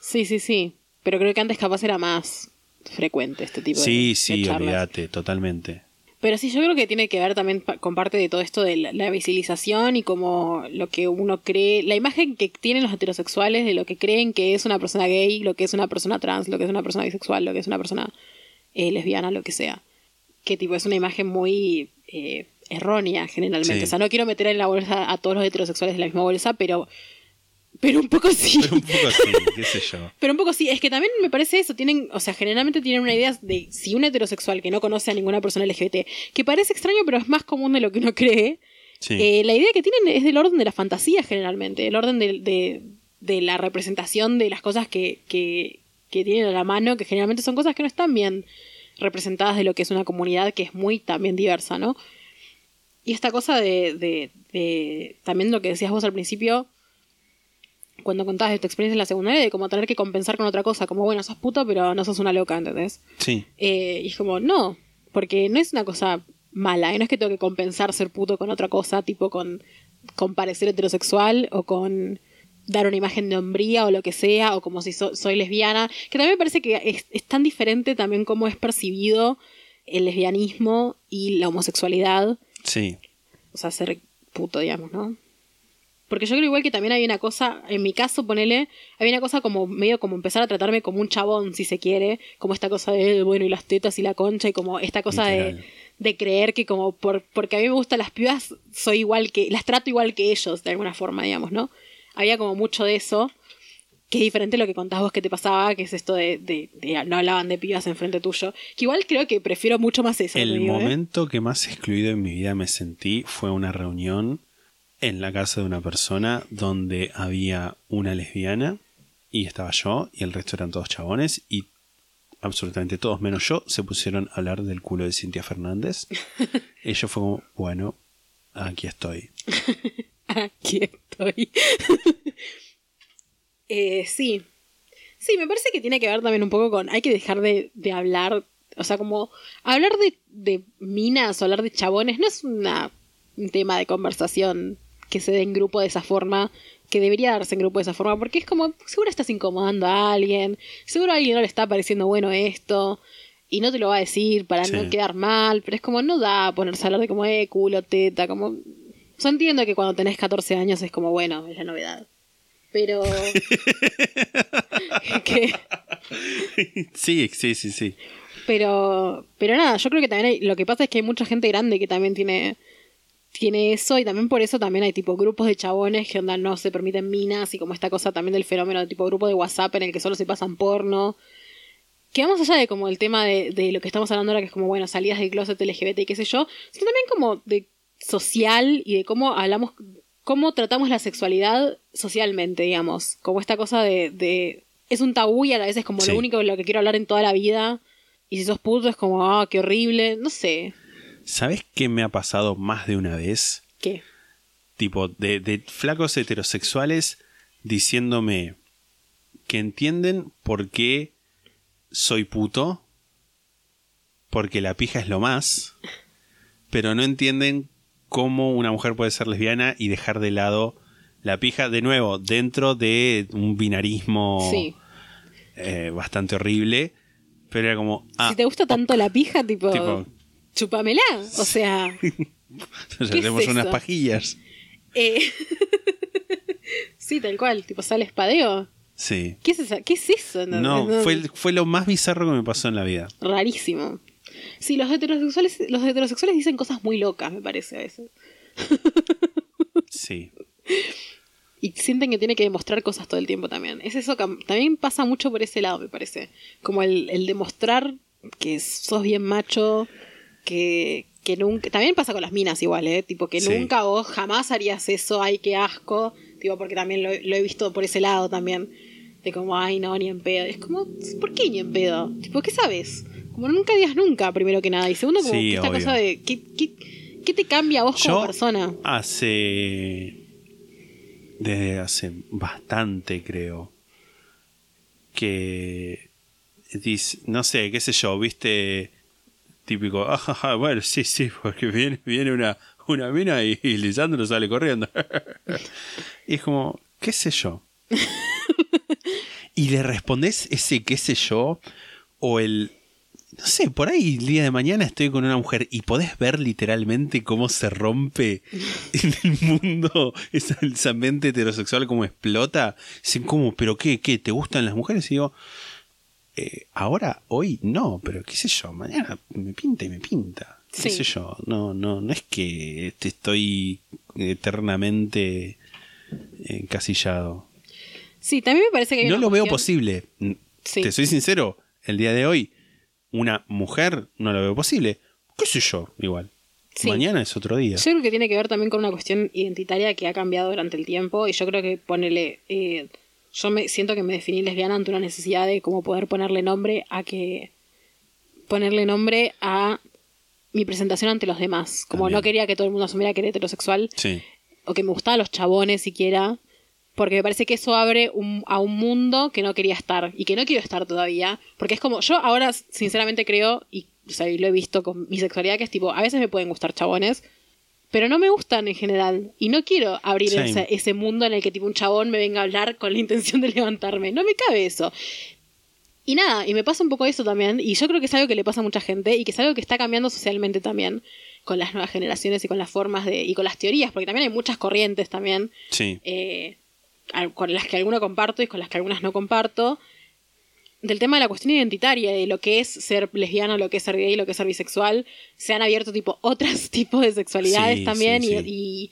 Sí, sí, sí, pero creo que antes capaz era más, frecuente este tipo de Sí, de sí, charlas. olvídate, totalmente. Pero sí, yo creo que tiene que ver también con parte de todo esto de la, la visibilización y como lo que uno cree, la imagen que tienen los heterosexuales de lo que creen que es una persona gay, lo que es una persona trans, lo que es una persona bisexual, lo que es una persona eh, lesbiana, lo que sea. Que tipo es una imagen muy eh, errónea generalmente. Sí. O sea, no quiero meter en la bolsa a todos los heterosexuales en la misma bolsa, pero, pero un poco sí. Pero un poco así, qué sé yo. Pero un poco sí, es que también me parece eso, tienen, o sea, generalmente tienen una idea de si un heterosexual que no conoce a ninguna persona LGBT, que parece extraño pero es más común de lo que uno cree, Sí. eh, la idea que tienen es del orden de la fantasía generalmente, el orden de, de- de la representación de las cosas que, que, que tienen a la mano, que generalmente son cosas que no están bien representadas de lo que es una comunidad que es muy también diversa, ¿no? Y esta cosa de, de, de también lo que decías vos al principio, cuando contabas de tu experiencia en la secundaria, de como tener que compensar con otra cosa, como bueno, sos puto, pero no sos una loca, ¿entendés? Sí. Eh, y es como, no, porque no es una cosa mala, y no es que tengo que compensar ser puto con otra cosa, tipo con, con parecer heterosexual o con dar una imagen de hombría o lo que sea, o como si so- soy lesbiana, que también me parece que es, es tan diferente también cómo es percibido el lesbianismo y la homosexualidad, Sí. o sea, ser puto, digamos, ¿no? Porque yo creo igual que también hay una cosa, en mi caso, ponele, hay una cosa como medio como empezar a tratarme como un chabón, si se quiere, como esta cosa de, bueno, y las tetas y la concha, y como esta cosa de, Literal. de creer que como por, porque a mí me gustan las pibas, soy igual que, las trato igual que ellos, de alguna forma, digamos, ¿no? Había como mucho de eso, que es diferente a lo que contás vos que te pasaba, que es esto de, de, de no hablaban de pibas enfrente tuyo, que igual creo que prefiero mucho más eso. El digo, ¿eh? momento que más excluido en mi vida me sentí fue una reunión en la casa de una persona donde había una lesbiana y estaba yo y el resto eran todos chabones y absolutamente todos menos yo se pusieron a hablar del culo de Cintia Fernández. Ella fue como, bueno, aquí estoy. Aquí estoy. Eh, sí. Sí, me parece que tiene que ver también un poco con. Hay que dejar de, de hablar. O sea, como. Hablar de, de minas o hablar de chabones no es una, un tema de conversación que se dé en grupo de esa forma. Que debería darse en grupo de esa forma. Porque es como. Seguro estás incomodando a alguien. Seguro a alguien no le está pareciendo bueno esto. Y no te lo va a decir para Sí. no quedar mal. Pero es como. No da ponerse a hablar de como. Eh, culo, teta. Como. Yo entiendo que cuando tenés 14 años es como, bueno, es la novedad. Pero. que- Sí, sí, sí, sí. pero. Pero nada, yo creo que también hay. Lo que pasa es que hay mucha gente grande que también tiene. Tiene eso, y también por eso también hay tipo grupos de chabones que onda no se permiten minas, y como esta cosa también del fenómeno de tipo grupo de WhatsApp en el que solo se pasan porno. Que vamos allá de como el tema de, de lo que estamos hablando ahora, que es como, bueno, salidas del closet LGBT y qué sé yo, sino también como de social y de cómo hablamos, cómo tratamos la sexualidad socialmente, digamos. Como esta cosa de, de es un tabú y a la vez es como Sí. lo único de lo que quiero hablar en toda la vida. Y si sos puto es como, ah, qué horrible. No sé. ¿Sabes qué me ha pasado más de una vez? ¿Qué? tipo de, de flacos heterosexuales diciéndome que entienden por qué soy puto, porque la pija es lo más, pero no entienden cómo una mujer puede ser lesbiana y dejar de lado la pija, de nuevo, dentro de un binarismo Sí. eh, bastante horrible, pero era como... Ah, si te gusta tanto la pija, tipo, tipo- chúpamela. O sea, nos ¿qué es hacemos unas eso? pajillas. eh, sí, tal cual, tipo, sale espadeo. Sí. ¿Qué es, esa- ¿Qué es eso? No, fue, fue lo más bizarro que me pasó en la vida. Rarísimo. Sí, los heterosexuales, los heterosexuales dicen cosas muy locas, me parece a veces. Sí. Y sienten que tiene que demostrar cosas todo el tiempo también. Es eso que también pasa mucho por ese lado, me parece. Como el, el demostrar que sos bien macho, que, que nunca... También pasa con las minas igual, ¿eh? Tipo, que Sí. nunca vos jamás harías eso, ay, qué asco. Tipo, porque también lo, lo he visto por ese lado también. De como, ay, no, ni en pedo. Es como, ¿por qué ni en pedo? Tipo, ¿qué sabes? Como nunca digas nunca, primero que nada. Y segundo, como Sí, que esta obvio. cosa de, ¿qué, qué, qué te cambia a vos como persona? hace. Desde hace bastante, creo. Que. Dice, no sé, qué sé yo, viste. Típico, ah, ja, ja, bueno, sí, sí, porque viene, viene una, una mina y, y Lisandro sale corriendo. y es como, qué sé yo. y le respondes ese qué sé yo, O el. No sé, por ahí el día de mañana estoy con una mujer y podés ver literalmente cómo se rompe en el mundo esa, esa mente heterosexual, cómo explota. Dicen, ¿cómo? ¿Pero qué? ¿Qué? ¿Te gustan las mujeres? Y digo, eh, ahora, hoy no, pero qué sé yo, mañana me pinta y me pinta. Qué sé yo, no, no, no es que te estoy eternamente encasillado. Sí, también me parece que hay No una lo veo posible. Sí. Te soy sincero, el día de hoy, una mujer no lo veo posible. ¿Qué sé yo? Igual. Sí. Mañana es otro día. Yo creo que tiene que ver también con una cuestión identitaria que ha cambiado durante el tiempo y yo creo que ponele, eh, yo me siento que me definí lesbiana ante una necesidad de como poder ponerle nombre a que, ponerle nombre a mi presentación ante los demás. Como También. no quería que todo el mundo asumiera que era heterosexual Sí. o que me gustaban los chabones siquiera, porque me parece que eso abre un- a un mundo que no quería estar y que no quiero estar todavía, porque es como, yo ahora sinceramente creo, y, o sea, y lo he visto con mi sexualidad, que es tipo, a veces me pueden gustar chabones, pero no me gustan en general, y no quiero abrir ese, ese mundo en el que tipo un chabón me venga a hablar con la intención de levantarme, no me cabe eso. Y nada, y me pasa un poco eso también, y yo creo que es algo que le pasa a mucha gente y que es algo que está cambiando socialmente también con las nuevas generaciones y con las formas de y con las teorías, porque también hay muchas corrientes también Sí. eh, con las que alguno comparto y con las que algunas no comparto, del tema de la cuestión identitaria, de lo que es ser lesbiano, lo que es ser gay, lo que es ser bisexual, se han abierto tipo otros tipos de sexualidades Sí, también sí, y, sí. y,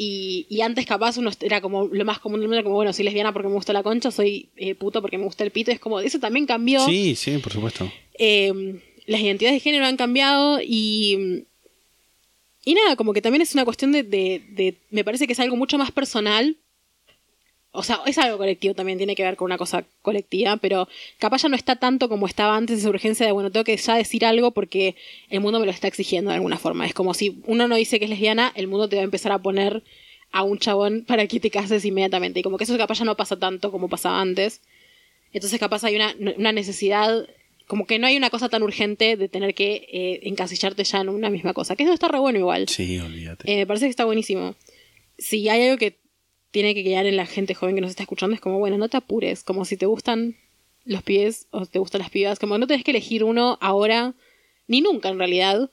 y- y antes capaz uno era como lo más común del mundo, como bueno, soy lesbiana porque me gusta la concha, soy eh, puto porque me gusta el pito, es como, eso también cambió. Sí, sí, por supuesto. Eh, las identidades de género han cambiado y. Y nada, como que también es una cuestión de, de- de- Me parece que es algo mucho más personal. O sea, es algo colectivo también, tiene que ver con una cosa colectiva, pero capaz ya no está tanto como estaba antes esa urgencia de, bueno, tengo que ya decir algo porque el mundo me lo está exigiendo de alguna forma. Es como si uno no dice que es lesbiana, el mundo te va a empezar a poner a un chabón para que te cases inmediatamente. Y como que eso capaz ya no pasa tanto como pasaba antes. Entonces capaz hay una, una necesidad, como que no hay una cosa tan urgente de tener que eh, encasillarte ya en una misma cosa. Que eso está re bueno igual. Sí, olvídate. Eh, me parece que está buenísimo. Si hay algo que tiene que quedar en la gente joven que nos está escuchando, es como, bueno, no te apures. Como si te gustan los pies o te gustan las pibas. Como no tenés que elegir uno ahora, ni nunca en realidad.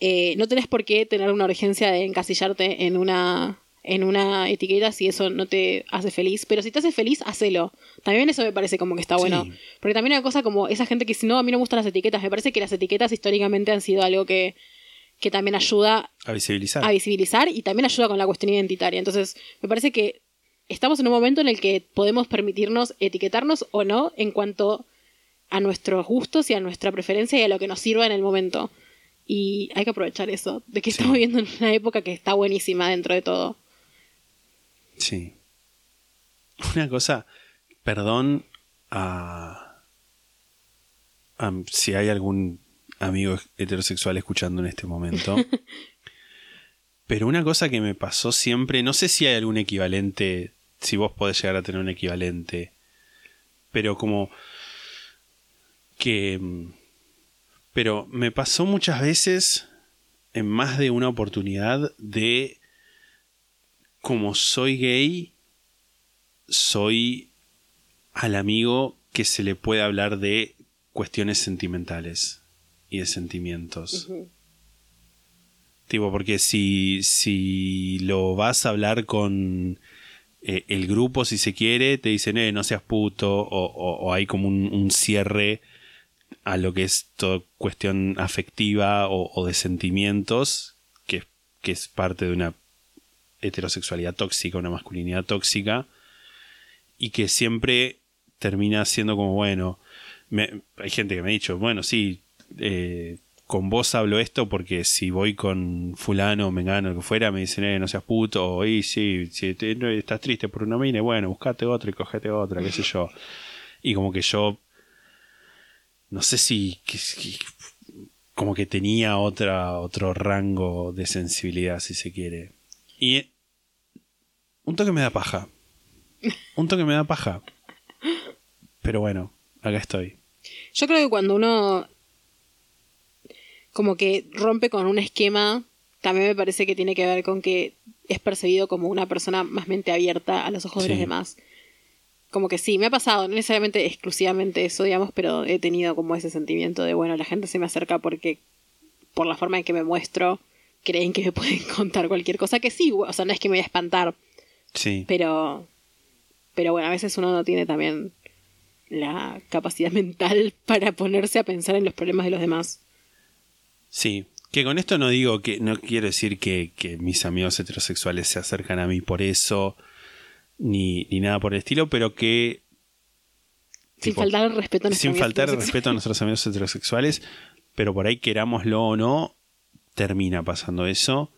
Eh, no tenés por qué tener una urgencia de encasillarte en una en una etiqueta si eso no te hace feliz, pero si te hace feliz, hacelo. También eso me parece como que está bueno. Sí. Porque también hay una cosa como esa gente que si no, a mí no me gustan las etiquetas, me parece que las etiquetas históricamente han sido algo que, que también ayuda A visibilizar. a visibilizar y también ayuda con la cuestión identitaria. Entonces, me parece que estamos en un momento en el que podemos permitirnos etiquetarnos o no en cuanto a nuestros gustos y a nuestra preferencia y a lo que nos sirva en el momento. Y hay que aprovechar eso, de que Sí. estamos viviendo en una época que está buenísima dentro de todo. Sí. Una cosa, perdón a, a- si hay algún amigo heterosexual escuchando en este momento. pero una cosa que me pasó siempre, no sé si hay algún equivalente, si vos podés llegar a tener un equivalente, pero como que... Pero me pasó muchas veces, en más de una oportunidad, de como soy gay, soy al amigo que se le puede hablar de cuestiones sentimentales y de sentimientos. Tipo, porque si, si lo vas a hablar con eh, el grupo, si se quiere, te dicen, eh, no seas puto, o, o- o hay como un, un cierre a lo que es toda cuestión afectiva o, o de sentimientos, que, que es parte de una heterosexualidad tóxica, una masculinidad tóxica, y que siempre termina siendo como, bueno, me- hay gente que me ha dicho, bueno, sí, eh, con vos hablo esto porque si voy con fulano, mengano, lo que fuera, me dicen, eh, no seas puto, o sí, si estás triste por una mina, bueno, buscate otra y cogete otra, qué sé yo. Y como que yo, no sé si, como que tenía otra, otro rango de sensibilidad, si se quiere. Y un toque me da paja. Un toque me da paja. Pero bueno, acá estoy. Yo creo que cuando uno como que rompe con un esquema, también me parece que tiene que ver con que es percibido como una persona más mente abierta a los ojos de los demás. como que sí, me ha pasado, no necesariamente exclusivamente eso, digamos, pero he tenido como ese sentimiento de, bueno, la gente se me acerca porque por la forma en que me muestro, creen que me pueden contar cualquier cosa, que sí, o sea, no es que me voy a espantar, Sí. pero, pero bueno, a veces uno no tiene también la capacidad mental para ponerse a pensar en los problemas de los demás. Sí. Que con esto no digo que, no quiero decir que, que mis amigos heterosexuales se acercan a mí por eso, ni, ni nada por el estilo, pero que Sin Tipo, faltar el respeto a nuestros sin amigos faltar el respeto a nuestros amigos heterosexuales, pero por ahí querámoslo o no, termina pasando eso.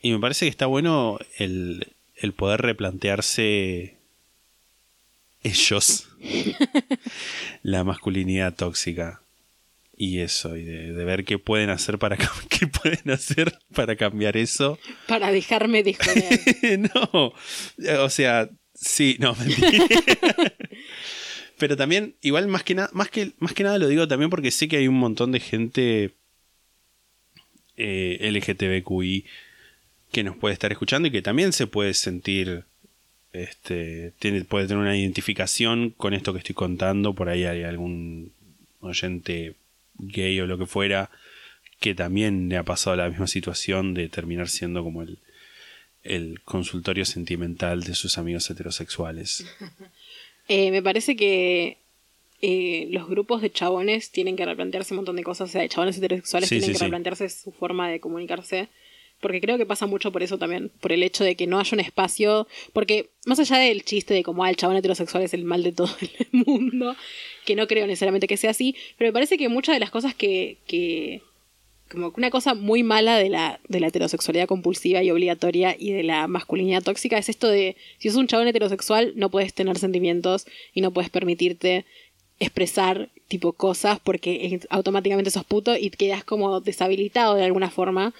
Y me parece que está bueno el, el poder replantearse ellos la masculinidad tóxica y eso y de, de ver qué pueden hacer para qué pueden hacer para cambiar eso Para dejarme de joder. no, o sea, sí, no, mentira. Pero también, igual más que nada, más que, más que nada lo digo también porque sé que hay un montón de gente eh, LGTBQI que nos puede estar escuchando y que también se puede sentir, este, tiene, puede tener una identificación con esto que estoy contando. Por ahí hay algún oyente gay o lo que fuera que también le ha pasado la misma situación de terminar siendo como el, el consultorio sentimental de sus amigos heterosexuales. Eh, me parece que eh, los grupos de chabones tienen que replantearse un montón de cosas. O sea, de chabones heterosexuales Sí, tienen sí, que sí. replantearse su forma de comunicarse. Porque creo que pasa mucho por eso también. Por el hecho de que no haya un espacio. Porque más allá del chiste de como ah, el chabón heterosexual es el mal de todo el mundo. Que no creo necesariamente que sea así. Pero me parece que muchas de las cosas que. que como una cosa muy mala de la, de la heterosexualidad compulsiva y obligatoria y de la masculinidad tóxica es esto de si sos un chabón heterosexual no puedes tener sentimientos y no puedes permitirte expresar tipo cosas porque automáticamente sos puto y quedas como deshabilitado de alguna forma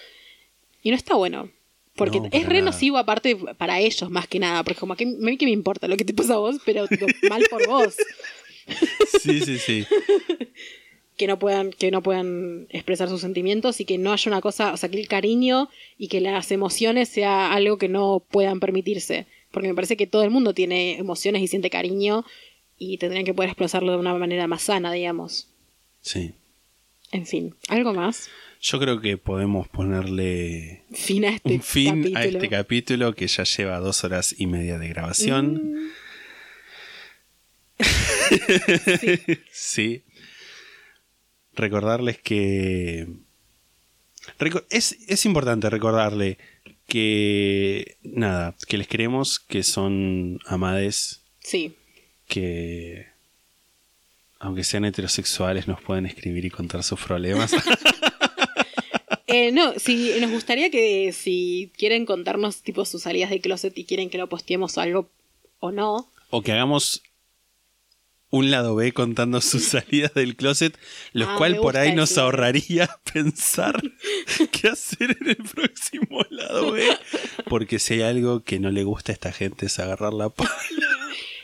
y no está bueno porque No, es re nada. nocivo aparte para ellos más que nada porque como que a mí que me importa lo que te pasa a vos pero tipo, mal por vos Sí, sí, sí. que no puedan que no puedan expresar sus sentimientos y que no haya una cosa, o sea, que el cariño y que las emociones sea algo que no puedan permitirse, porque me parece que todo el mundo tiene emociones y siente cariño y tendrían que poder expresarlo de una manera más sana, digamos. Sí. En fin, algo más. Yo creo que podemos ponerle Fin a este un fin capítulo. a este capítulo que ya lleva dos horas y media de grabación. Mm, sí. Recordarles que. Es, es importante recordarle que. Nada, que les queremos, que son amades, sí. que. Aunque sean heterosexuales, nos pueden escribir y contar sus problemas. Eh, no, si nos gustaría que si quieren contarnos tipo sus salidas de closet y quieren que lo posteemos o algo o no, o que hagamos un lado B contando sus salidas del closet, lo Ah, cual por ahí nos ahorraría pensar qué hacer en el próximo lado B. Porque si hay algo que no le gusta a esta gente es agarrar la pala.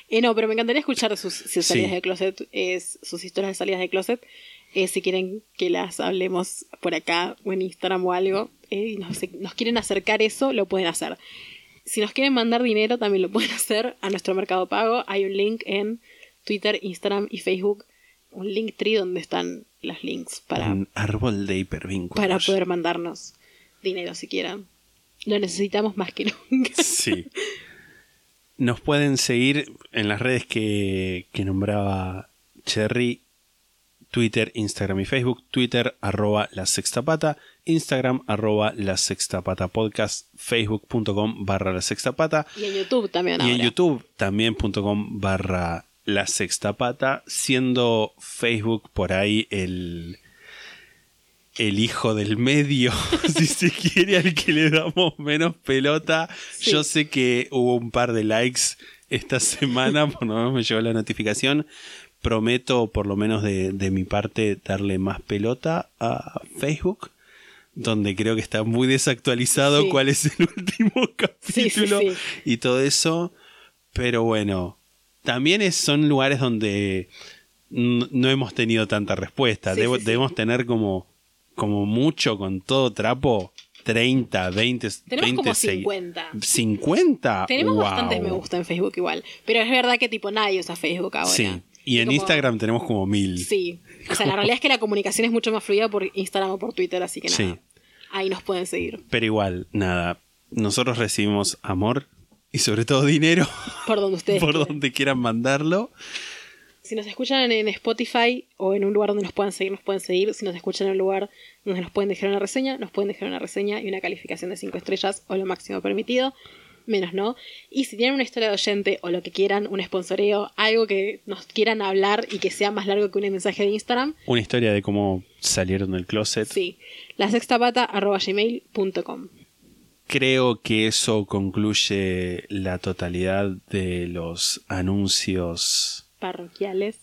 Eh, no, pero me encantaría escuchar sus, sus salidas Sí. de closet, es, sus historias de salidas de closet. Eh, si quieren que las hablemos por acá o en Instagram o algo, eh, y nos, nos quieren acercar eso, lo pueden hacer. Si nos quieren mandar dinero, también lo pueden hacer a nuestro mercado pago. Hay un link en Twitter, Instagram y Facebook, un link tree donde están los links para, Un árbol de hipervínculos. para poder mandarnos dinero si quieran. Lo necesitamos más que nunca. Sí. Nos pueden seguir en las redes que, que nombraba Cherry. Twitter, Instagram y Facebook. Twitter, arroba la sexta pata. Instagram, arroba la sexta pata podcast. Facebook.com barra la sexta pata. Y en YouTube también Y en. YouTube también.com barra la sexta pata. Siendo Facebook por ahí el, el hijo del medio, si se quiere, al que le damos menos pelota. Sí. Yo sé que hubo un par de likes esta semana, por lo menos me llegó la notificación. Prometo, por lo menos de, de mi parte, darle más pelota a Facebook, donde creo que está muy desactualizado Sí. cuál es el último sí, capítulo sí. y todo eso. Pero bueno, también es- son lugares donde no hemos tenido tanta respuesta. Debo-. Debemos tener como, como mucho con todo trapo 30, 20, Tenemos 20 como segui- 50. 50. Tenemos Wow. bastantes me gusta en Facebook igual. Pero es verdad que tipo nadie usa Facebook ahora. Sí. Y en como- Instagram tenemos como mil. Sí. O sea, la realidad es que la comunicación es mucho más fluida por Instagram o por Twitter, así que nada. Sí. Ahí nos pueden seguir. Pero igual, nada. Nosotros recibimos amor y sobre todo dinero Por donde ustedes. por quieran. donde quieran mandarlo. Si nos escuchan en Spotify o en un lugar donde nos puedan seguir, nos pueden seguir. Si nos escuchan en un lugar donde nos pueden dejar una reseña, nos pueden dejar una reseña y una calificación de 5 estrellas o lo máximo permitido. Menos no. Y si tienen una historia de oyente o lo que quieran, un sponsoreo, algo que nos quieran hablar y que sea más largo que un mensaje de Instagram, Una historia de cómo salieron del closet. sí. La sextapata.gmail.com. Creo que eso concluye la totalidad de los anuncios. Parroquiales.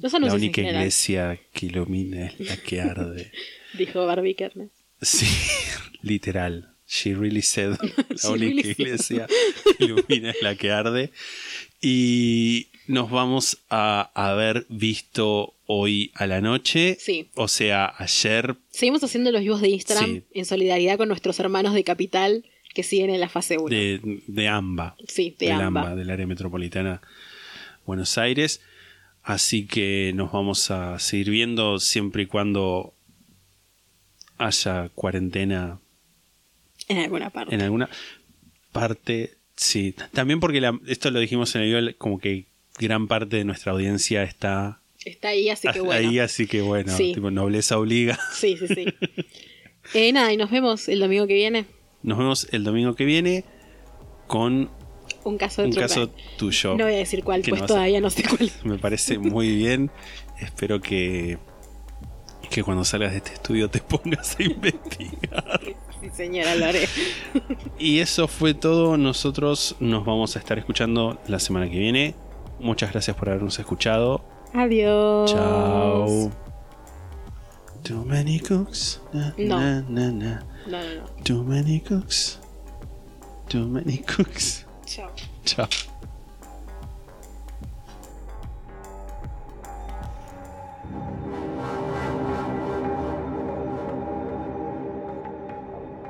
Los La anuncios única iglesia que ilumina es la que arde. dijo Barbie Kernes. Sí, literal. She really said. La única really iglesia que ilumina es la que arde. Y nos vamos a haber visto hoy a la noche. Sí. O sea, ayer. Seguimos haciendo los vivos de Instagram Sí. en solidaridad con nuestros hermanos de Capital que siguen en la fase 1. de, de AMBA. Sí, de del AMBA. del área metropolitana Buenos Aires. Así que nos vamos a seguir viendo siempre y cuando haya cuarentena En alguna parte. en alguna parte. Sí, también porque la- esto lo dijimos en el video, como que gran parte de nuestra audiencia está Está ahí, así que bueno. ahí, así que bueno, Sí. tipo, nobleza obliga. Sí, sí, sí. eh, nada, y nos vemos el domingo que viene. Nos vemos el domingo que viene con Un caso de un caso tuyo. No voy a decir cuál, pues no vas a- todavía no sé cuál. Me parece muy bien. Espero que, que cuando salgas de este estudio te pongas a investigar. Sí, señora, lo haré. Y eso fue todo. Nosotros nos vamos a estar escuchando la semana que viene. Muchas gracias por habernos escuchado. Adiós. Chao. Too many cooks. Na, No. na, na, na. No, no, no. Too many cooks. Too many cooks. Chao. Chao.